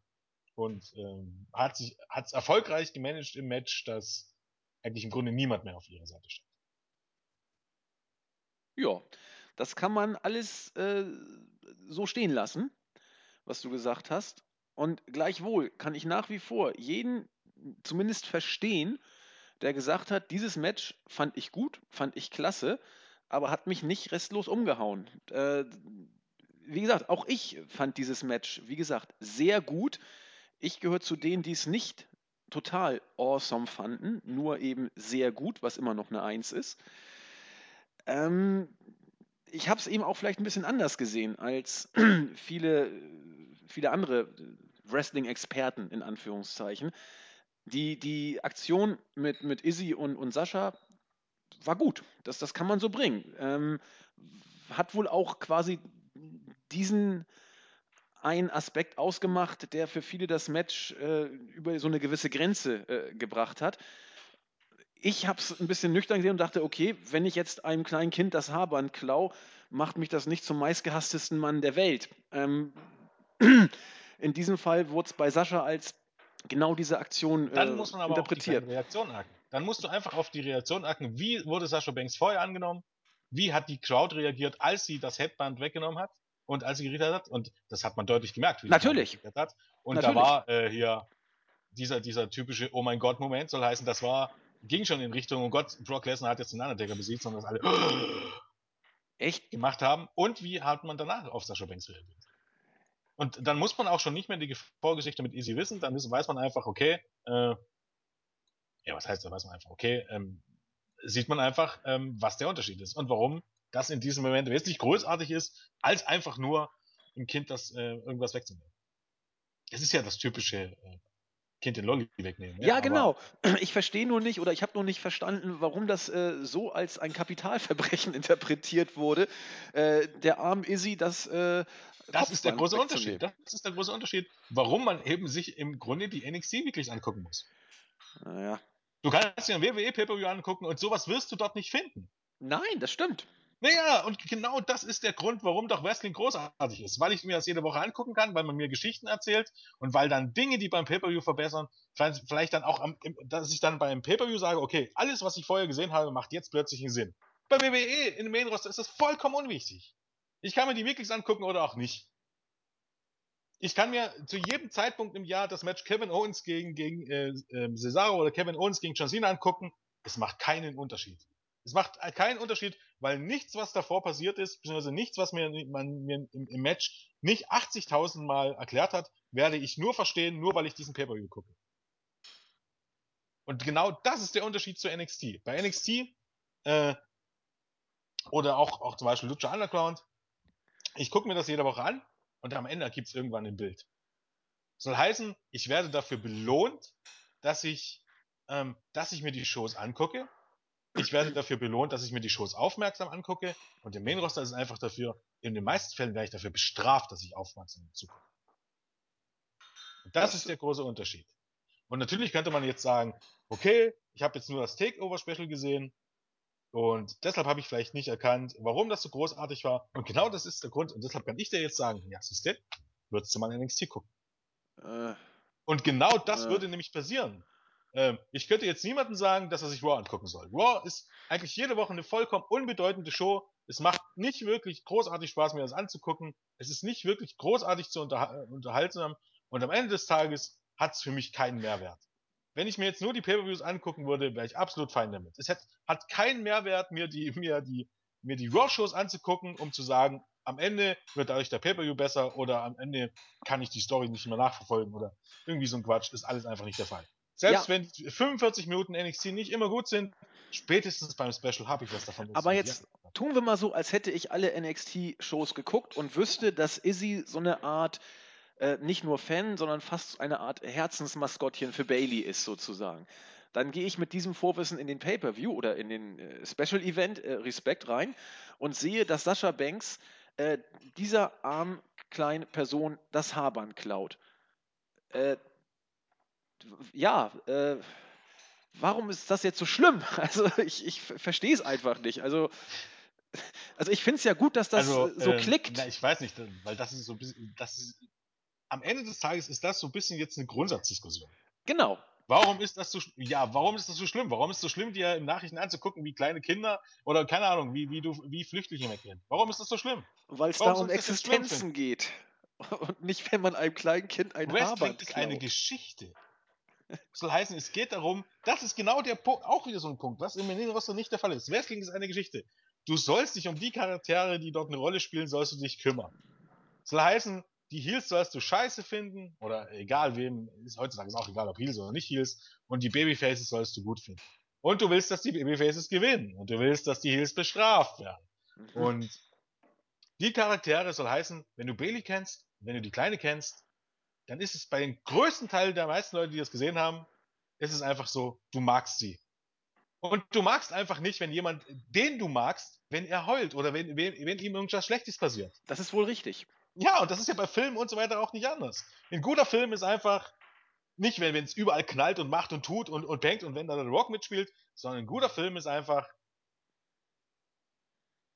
Und ähm, hat sich hat's erfolgreich gemanagt im Match, dass eigentlich im Grunde niemand mehr auf ihrer Seite steht. Ja, das kann man alles äh, so stehen lassen, was du gesagt hast. Und gleichwohl kann ich nach wie vor jeden zumindest verstehen, der gesagt hat, dieses Match fand ich gut, fand ich klasse, aber hat mich nicht restlos umgehauen. Äh, wie gesagt, auch ich fand dieses Match, wie gesagt, sehr gut. Ich gehöre zu denen, die es nicht total awesome fanden, nur eben sehr gut, was immer noch eine Eins ist. Ähm, ich habe es eben auch vielleicht ein bisschen anders gesehen als [CLEARS THROAT] viele, viele andere Wrestling-Experten in Anführungszeichen. Die, die Aktion mit, mit Izzy und, und Sascha war gut. Das, das kann man so bringen. Ähm, hat wohl auch quasi diesen einen Aspekt ausgemacht, der für viele das Match äh, über so eine gewisse Grenze äh, gebracht hat. Ich habe es ein bisschen nüchtern gesehen und dachte, okay, wenn ich jetzt einem kleinen Kind das Haarband klau, macht mich das nicht zum meistgehasstesten Mann der Welt. Ähm, in diesem Fall wurde es bei Sascha als genau diese Aktion äh, Dann muss man aber interpretiert. auf die Reaktion achten. Dann musst du einfach auf die Reaktion achten. Wie wurde Sascha Banks vorher angenommen? Wie hat die Crowd reagiert, als sie das Headband weggenommen hat? Und als sie gerichtet hat, und das hat man deutlich gemerkt, wie Natürlich. Und Natürlich. da war äh, hier dieser, dieser typische Oh mein Gott Moment, soll heißen, das war, ging schon in Richtung, oh Gott, Brock Lesnar hat jetzt den Undertaker besiegt, sondern dass alle Echt? gemacht haben. Und wie hat man danach auf Sascha Banks reagiert? Und dann muss man auch schon nicht mehr die Vorgeschichte mit Easy wissen, dann weiß man einfach, okay, äh, ja, was heißt, da weiß man einfach, okay, ähm, sieht man einfach, ähm, was der Unterschied ist und warum das in diesem Moment wesentlich großartig ist, als einfach nur ein Kind das äh, irgendwas wegzunehmen. Es ist ja das typische äh, Kind den Lolli wegnehmen. Ja, aber genau. [CLEARS THROAT] Ich verstehe nur nicht oder ich habe nur nicht verstanden, warum das äh, so als ein Kapitalverbrechen [LAUGHS] interpretiert wurde. Äh, der arm Izzy das äh, Das ist der große. Unterschied. Das ist der große Unterschied, warum man eben sich im Grunde die NXT wirklich angucken muss. Naja. Du kannst dir ein WWE Pay-Per-View angucken und sowas wirst du dort nicht finden. Nein, das stimmt. Naja, und genau das ist der Grund, warum doch Wrestling großartig ist. Weil ich mir das jede Woche angucken kann, weil man mir Geschichten erzählt und weil dann Dinge, die beim Pay-Per-View verbessern, vielleicht dann auch, am, dass ich dann beim Pay-Per-View sage, okay, alles, was ich vorher gesehen habe, macht jetzt plötzlich einen Sinn. Bei WWE in Main Roster ist das vollkommen unwichtig. Ich kann mir die Weeklies angucken oder auch nicht. Ich kann mir zu jedem Zeitpunkt im Jahr das Match Kevin Owens gegen, gegen äh, äh, Cesaro oder Kevin Owens gegen John Cena angucken. Es macht keinen Unterschied. Es macht keinen Unterschied, weil nichts, was davor passiert ist, beziehungsweise nichts, was mir, man mir im, im Match nicht 80.000 Mal erklärt hat, werde ich nur verstehen, nur weil ich diesen Pay-Per-View gucke. Und genau das ist der Unterschied zu NXT. Bei NXT äh, oder auch, auch zum Beispiel Lucha Underground, ich gucke mir das jede Woche an und am Ende gibt es irgendwann ein Bild. Soll heißen, ich werde dafür belohnt, dass ich, ähm, dass ich mir die Shows angucke. Ich werde dafür belohnt, dass ich mir die Shows aufmerksam angucke. Und im Main Roster ist einfach dafür, in den meisten Fällen werde ich dafür bestraft, dass ich aufmerksam zugucke. Und das Das- ist der große Unterschied. Und natürlich könnte man jetzt sagen, okay, ich habe jetzt nur das Takeover-Special gesehen und deshalb habe ich vielleicht nicht erkannt, warum das so großartig war. Und genau das ist der Grund. Und deshalb kann ich dir jetzt sagen, ja, siehst du, würdest du mal in NXT gucken. Äh, Und genau das Ja. würde nämlich passieren. Ähm, ich könnte jetzt niemandem sagen, dass er sich Raw angucken soll. Raw ist eigentlich jede Woche eine vollkommen unbedeutende Show. Es macht nicht wirklich großartig Spaß, mir das anzugucken. Es ist nicht wirklich großartig zu unterha äh, unterhaltsam. Und am Ende des Tages hat es für mich keinen Mehrwert. Wenn ich mir jetzt nur die Pay-Per-Views angucken würde, wäre ich absolut fein damit. Es hat, hat keinen Mehrwert, mir die, [LAUGHS] mir die, mir die Raw-Shows anzugucken, um zu sagen, am Ende wird dadurch der Pay-Per-View besser oder am Ende kann ich die Story nicht mehr nachverfolgen oder irgendwie so ein Quatsch. Ist alles einfach nicht der Fall. Selbst ja. wenn 45 Minuten NXT nicht immer gut sind, spätestens beim Special habe ich was davon. Aber jetzt ja. tun wir mal so, als hätte ich alle NXT-Shows geguckt und wüsste, dass Izzy so eine Art äh, nicht nur Fan, sondern fast eine Art Herzensmaskottchen für Bailey ist, sozusagen. Dann gehe ich mit diesem Vorwissen in den Pay-Per-View oder in den äh, Special-Event äh, Respekt rein und sehe, dass Sascha Banks äh, dieser armen kleinen Person das Haarband klaut. Äh, ja, äh, warum ist das jetzt so schlimm? [LAUGHS] Also ich, ich verstehe es einfach nicht. Also, also ich finde es ja gut, dass das also, so äh, klickt. Na, ich weiß nicht, weil das ist so ein bisschen, das ist, am Ende des Tages ist das so ein bisschen jetzt eine Grundsatzdiskussion. Genau. Warum ist das so, ja, warum ist das so schlimm? Warum ist es so schlimm, dir im Nachrichten anzugucken, wie kleine Kinder oder keine Ahnung, wie, wie du, wie Flüchtlinge weggehen? Warum ist das so schlimm? Weil es da um Existenzen geht. Und nicht, wenn man einem kleinen Kind ein Wrestling ist eine Geschichte. Das soll heißen, es geht darum, das ist genau der Punkt, auch wieder so ein Punkt, was im Roster nicht der Fall ist. Wrestling ist eine Geschichte. Du sollst dich um die Charaktere, die dort eine Rolle spielen, sollst du dich kümmern. Das soll heißen, die Heels sollst du scheiße finden, oder egal wem, ist heutzutage ist auch egal, ob Heels oder nicht Heels, und die Babyfaces sollst du gut finden. Und du willst, dass die Babyfaces gewinnen, und du willst, dass die Heels bestraft werden. Mhm. Und die Charaktere soll heißen, wenn du Bailey kennst, wenn du die Kleine kennst, dann ist es bei den größten Teil der meisten Leute, die das gesehen haben, ist es einfach so, du magst sie. Und du magst einfach nicht, wenn jemand, den du magst, wenn er heult oder wenn, wenn, wenn ihm irgendwas Schlechtes passiert. Das ist wohl richtig. Ja, und das ist ja bei Filmen und so weiter auch nicht anders. Ein guter Film ist einfach nicht, wenn es überall knallt und macht und tut und, und denkt und wenn da der Rock mitspielt, sondern ein guter Film ist einfach,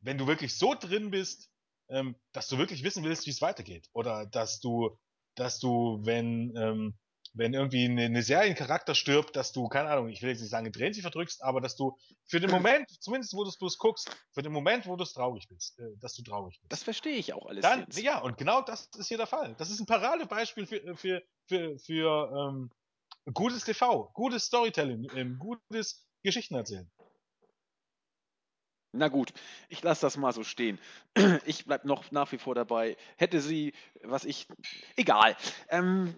wenn du wirklich so drin bist, ähm, dass du wirklich wissen willst, wie es weitergeht. Oder dass du, dass du, wenn, ähm, wenn irgendwie eine, eine Seriencharakter stirbt, dass du, keine Ahnung, ich will jetzt nicht sagen, Tränen sie verdrückst, aber dass du für den Moment, [CLEARS THROAT] zumindest wo du es guckst, für den Moment, wo du es traurig bist, äh, dass du traurig bist. Das verstehe ich auch alles. Dann, jetzt. Ja, und genau das ist hier der Fall. Das ist ein Paradebeispiel für, für, für, für ähm, gutes TV, gutes Storytelling, ähm, gutes Geschichtenerzählen. Na gut, ich lasse das mal so stehen. Ich bleibe noch nach wie vor dabei. Hätte sie, was ich. Egal. Ähm,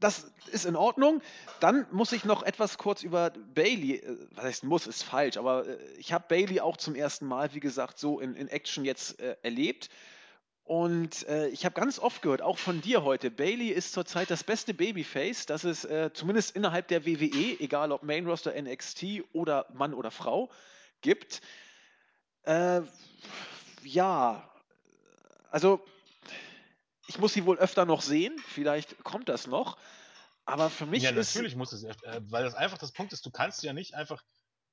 das ist in Ordnung. Dann muss ich noch etwas kurz über Bailey, äh, was heißt muss, ist falsch, aber äh, ich habe Bailey auch zum ersten Mal, wie gesagt, so in, in Action jetzt äh, erlebt. Und äh, ich habe ganz oft gehört, auch von dir heute, Bailey ist zurzeit das beste Babyface, das es äh, zumindest innerhalb der WWE, egal ob Main Roster, NXT oder Mann oder Frau, gibt. Äh, ja, also ich muss sie wohl öfter noch sehen, vielleicht kommt das noch. Aber für mich ja, ist. natürlich muss es, äh, weil das einfach das Punkt ist, du kannst ja nicht einfach.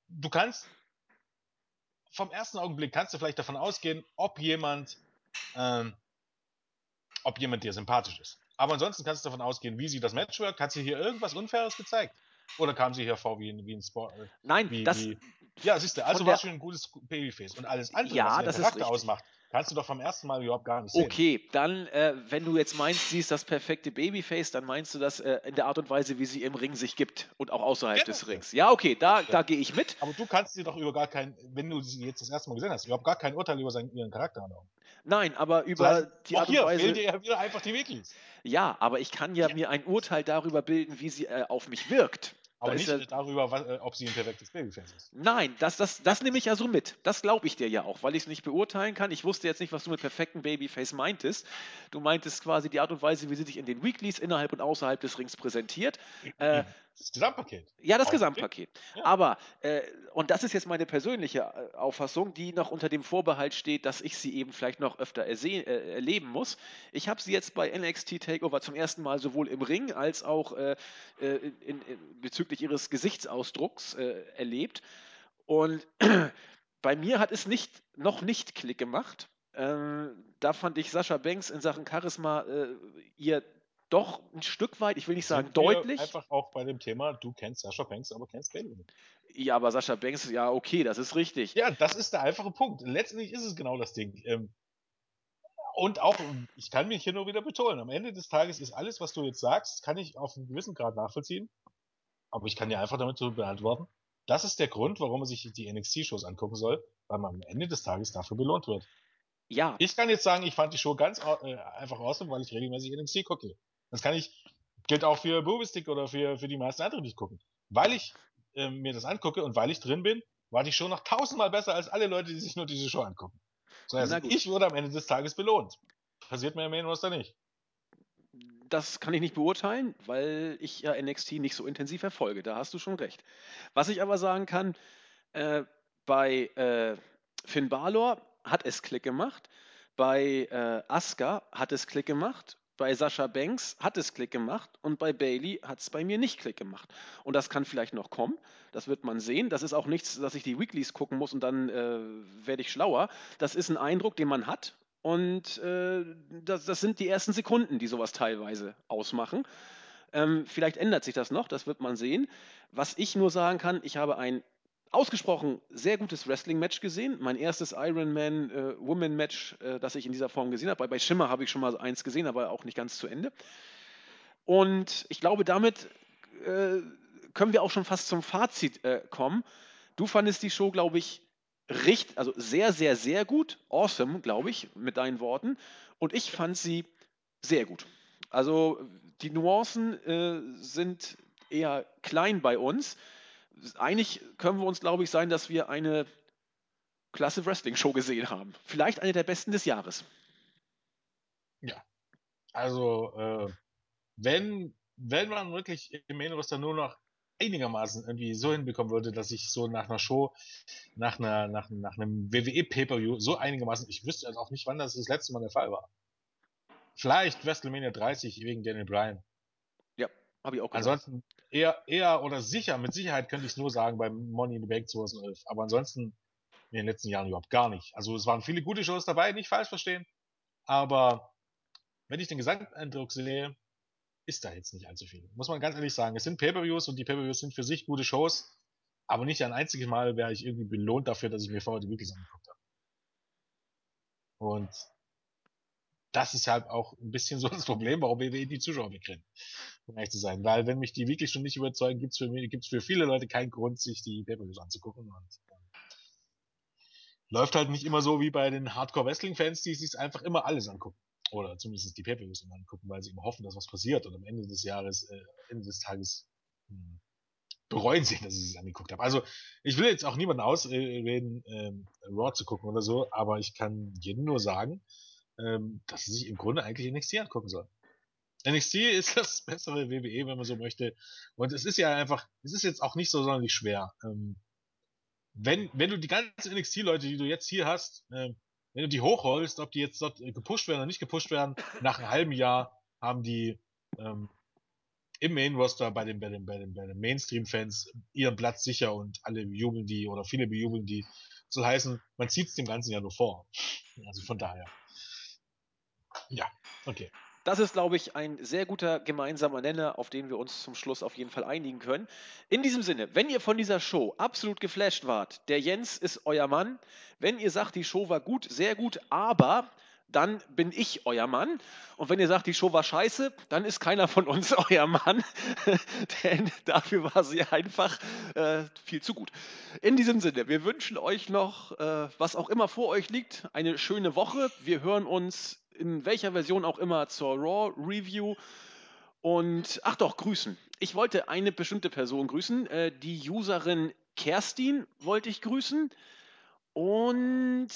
Du kannst vom ersten Augenblick kannst du vielleicht davon ausgehen, ob jemand, ähm, ob jemand dir sympathisch ist. Aber ansonsten kannst du davon ausgehen, wie sie das Match wirkt. Hat sie hier irgendwas Unfaires gezeigt? Oder kam sie hier vor wie ein, wie ein Sport? Äh, Nein, wie, das. Wie, ja, siehst du, also war schon ein gutes Babyface. Und alles andere, ja, was der Charakter ausmacht, Kannst du doch vom ersten Mal überhaupt gar nicht sehen. Okay, dann, äh, wenn du jetzt meinst, sie ist das perfekte Babyface, dann meinst du das äh, in der Art und Weise, wie sie im Ring sich gibt und auch außerhalb ja, des Rings. Ja, okay, da, ja. da gehe ich mit. Aber du kannst dir doch über gar kein, wenn du sie jetzt das erste Mal gesehen hast, überhaupt gar kein Urteil über seinen, ihren Charakter haben. Nein, aber über das heißt, die Art hier und Weise. Fehlt dir ja wieder einfach die Wikis. Ja, aber ich kann ja, ja. mir ein Urteil darüber bilden, wie sie äh, auf mich wirkt. Aber da nicht ja, darüber, was, äh, ob sie ein perfektes Babyface ist. Nein, das, das, das nehme ich ja so mit. Das glaube ich dir ja auch, weil ich es nicht beurteilen kann. Ich wusste jetzt nicht, was du mit perfektem Babyface meintest. Du meintest quasi die Art und Weise, wie sie sich in den Weeklies innerhalb und außerhalb des Rings präsentiert. Äh, [CLEARS THROAT] das Gesamtpaket. Ja, das Gesamtpaket. Ja. Aber, äh, und das ist jetzt meine persönliche äh, Auffassung, die noch unter dem Vorbehalt steht, dass ich sie eben vielleicht noch öfter äh, erleben muss. Ich habe sie jetzt bei NXT Takeover zum ersten Mal sowohl im Ring als auch äh, äh in, in, bezüglich ihres Gesichtsausdrucks äh, erlebt. Und [CLEARS THROAT] bei mir hat es nicht, noch nicht Klick gemacht. Ähm, da fand ich Sascha Banks in Sachen Charisma ihr doch ein Stück weit, ich will nicht sagen deutlich. Einfach auch bei dem Thema, du kennst Sascha Banks, aber kennst Bailey nicht. Ja, aber Sascha Banks, ja, okay, das ist richtig. Ja, das ist der einfache Punkt. Letztendlich ist es genau das Ding. Ähm, und auch, ich kann mich hier nur wieder betonen, am Ende des Tages ist alles, was du jetzt sagst, kann ich auf einen gewissen Grad nachvollziehen. Aber ich kann dir einfach damit so beantworten, das ist der Grund, warum man sich die NXT-Shows angucken soll, weil man am Ende des Tages dafür belohnt wird. Ja. Ich kann jetzt sagen, ich fand die Show ganz äh, einfach awesome, weil ich regelmäßig NXT gucke. Das kann ich Gilt auch für Bovistic oder für, für die meisten anderen, die ich gucken. Weil ich äh, mir das angucke und weil ich drin bin, war die Show noch tausendmal besser als alle Leute, die sich nur diese Show angucken. So, also ich wurde am Ende des Tages belohnt. Passiert mir im Main Roster nicht. Das kann ich nicht beurteilen, weil ich ja NXT nicht so intensiv verfolge. Da hast du schon recht. Was ich aber sagen kann, äh, bei äh, Finn Balor hat es Klick gemacht, bei äh, Asuka hat es Klick gemacht, bei Sascha Banks hat es Klick gemacht und bei Bailey hat es bei mir nicht Klick gemacht. Und das kann vielleicht noch kommen, das wird man sehen. Das ist auch nichts, dass ich die Weeklies gucken muss und dann äh, werde ich schlauer. Das ist ein Eindruck, den man hat und äh, das, das, sind die ersten Sekunden, die sowas teilweise ausmachen. Ähm, vielleicht ändert sich das noch, das wird man sehen. Was ich nur sagen kann, ich habe ein ausgesprochen sehr gutes Wrestling-Match gesehen. Mein erstes Ironman äh, Woman-Match, äh, das ich in dieser Form gesehen habe. Bei, bei Schimmer habe ich schon mal eins gesehen, aber auch nicht ganz zu Ende. Und ich glaube, damit äh, können wir auch schon fast zum Fazit äh, kommen. Du fandest die Show, glaube ich, richtig, also sehr, sehr, sehr gut. Awesome, glaube ich, mit deinen Worten. Und ich fand sie sehr gut. Also die Nuancen äh, sind eher klein bei uns. Eigentlich können wir uns, glaube ich, sein, dass wir eine klasse Wrestling-Show gesehen haben. Vielleicht eine der besten des Jahres. Ja. Also, äh, wenn, wenn man wirklich im Main Roster nur noch einigermaßen irgendwie so hinbekommen würde, dass ich so nach einer Show, nach einer, nach, nach einem WWE Pay-Per-View so einigermaßen, ich wüsste also auch nicht, wann das das letzte Mal der Fall war. Vielleicht WrestleMania 30 wegen Daniel Bryan. Habe ich auch gedacht. Ansonsten eher, eher oder sicher, mit Sicherheit könnte ich es nur sagen beim Money in the Bank 2011. Aber ansonsten in den letzten Jahren überhaupt gar nicht. Also es waren viele gute Shows dabei, nicht falsch verstehen. Aber wenn ich den Gesamteindruck sehe, ist da jetzt nicht allzu viel. Muss man ganz ehrlich sagen. Es sind Pay-Per-Views und die Pay-Per-Views sind für sich gute Shows, aber nicht ein einziges Mal wäre ich irgendwie belohnt dafür, dass ich mir vorher die Weeklies angeguckt habe. Und das ist halt auch ein bisschen [LAUGHS] so das Problem, warum WWE die Zuschauer wegrennen, um ehrlich zu sein. Weil wenn mich die wirklich schon nicht überzeugen, gibt es für, gibt's für viele Leute keinen Grund, sich die Pay-Per-Views anzugucken. Und, äh, läuft halt nicht immer so wie bei den Hardcore-Wrestling-Fans, die sich einfach immer alles angucken oder zumindest die Pay-Per-Views immer angucken, weil sie immer hoffen, dass was passiert und am Ende des Jahres, äh, Ende des Tages mh, hm, bereuen sie, dass sie es angeguckt haben. Also ich will jetzt auch niemanden ausreden, ähm, Raw zu gucken oder so, aber ich kann jedem nur sagen, ähm, dass sie sich im Grunde eigentlich NXT angucken soll. NXT ist das [LAUGHS] bessere WWE, wenn man so möchte. Und es ist ja einfach, es ist jetzt auch nicht so sonderlich schwer. Ähm, wenn, wenn du die ganzen NXT-Leute, die du jetzt hier hast, ähm, wenn du die hochholst, ob die jetzt dort äh, gepusht werden oder nicht gepusht werden, nach einem halben Jahr haben die ähm, im Main Roster bei den, bei den, bei den, bei den Mainstream-Fans ihren Platz sicher und alle bejubeln die oder viele bejubeln die. Soll heißen, man zieht es dem Ganzen ja nur vor. Also von daher. Ja, okay. Das ist, glaube ich, ein sehr guter gemeinsamer Nenner, auf den wir uns zum Schluss auf jeden Fall einigen können. In diesem Sinne, wenn ihr von dieser Show absolut geflasht wart, der Jens ist euer Mann. Wenn ihr sagt, die Show war gut, sehr gut, aber dann bin ich euer Mann. Und wenn ihr sagt, die Show war scheiße, dann ist keiner von uns [LAUGHS] euer Mann, [LAUGHS] denn dafür war sie einfach äh, viel zu gut. In diesem Sinne, wir wünschen euch noch, äh, was auch immer vor euch liegt, eine schöne Woche. Wir hören uns in welcher Version auch immer zur Raw Review. Und ach doch, grüßen. Ich wollte eine bestimmte Person grüßen. Äh, die Userin Kerstin wollte ich grüßen. Und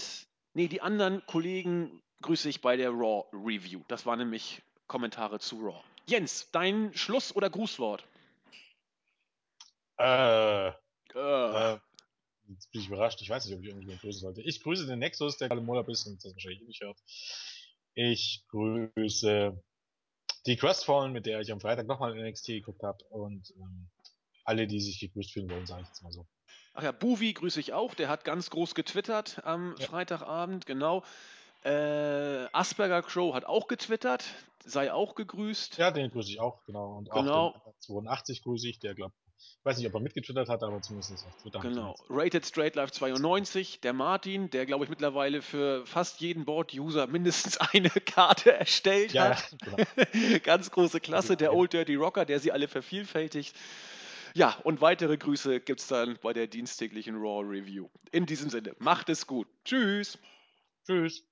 nee, die anderen Kollegen grüße ich bei der Raw Review. Das waren nämlich Kommentare zu Raw. Jens, dein Schluss- oder Grußwort? Äh, äh. äh jetzt bin ich überrascht. Ich weiß nicht, ob ich irgendjemand grüßen sollte. Ich grüße den Nexus, der gerade im Urlaub ist und das wahrscheinlich nicht hört. Ich grüße die Crestfallen, mit der ich am Freitag nochmal in NXT geguckt habe und ähm, alle, die sich gegrüßt fühlen wollen, sage ich jetzt mal so. Ach ja, Buvi grüße ich auch, der hat ganz groß getwittert am ja. Freitagabend, genau. Äh, Asperger Crow hat auch getwittert, sei auch gegrüßt. Ja, den grüße ich auch, genau. Und genau. auch den 82 grüße ich, der glaubt, ich weiß nicht, ob er mitgetwittert hat, aber zumindest auf Twitter. Genau. Rated Straight Life 92, der Martin, der glaube ich mittlerweile für fast jeden Board-User mindestens [LAUGHS] eine Karte erstellt ja, hat. Ja, genau. [LAUGHS] Ganz große Klasse, der Old Dirty Rocker, der sie alle vervielfältigt. Ja, und weitere Grüße gibt es dann bei der diensttäglichen Raw Review. In diesem Sinne, macht es gut. Tschüss. Tschüss.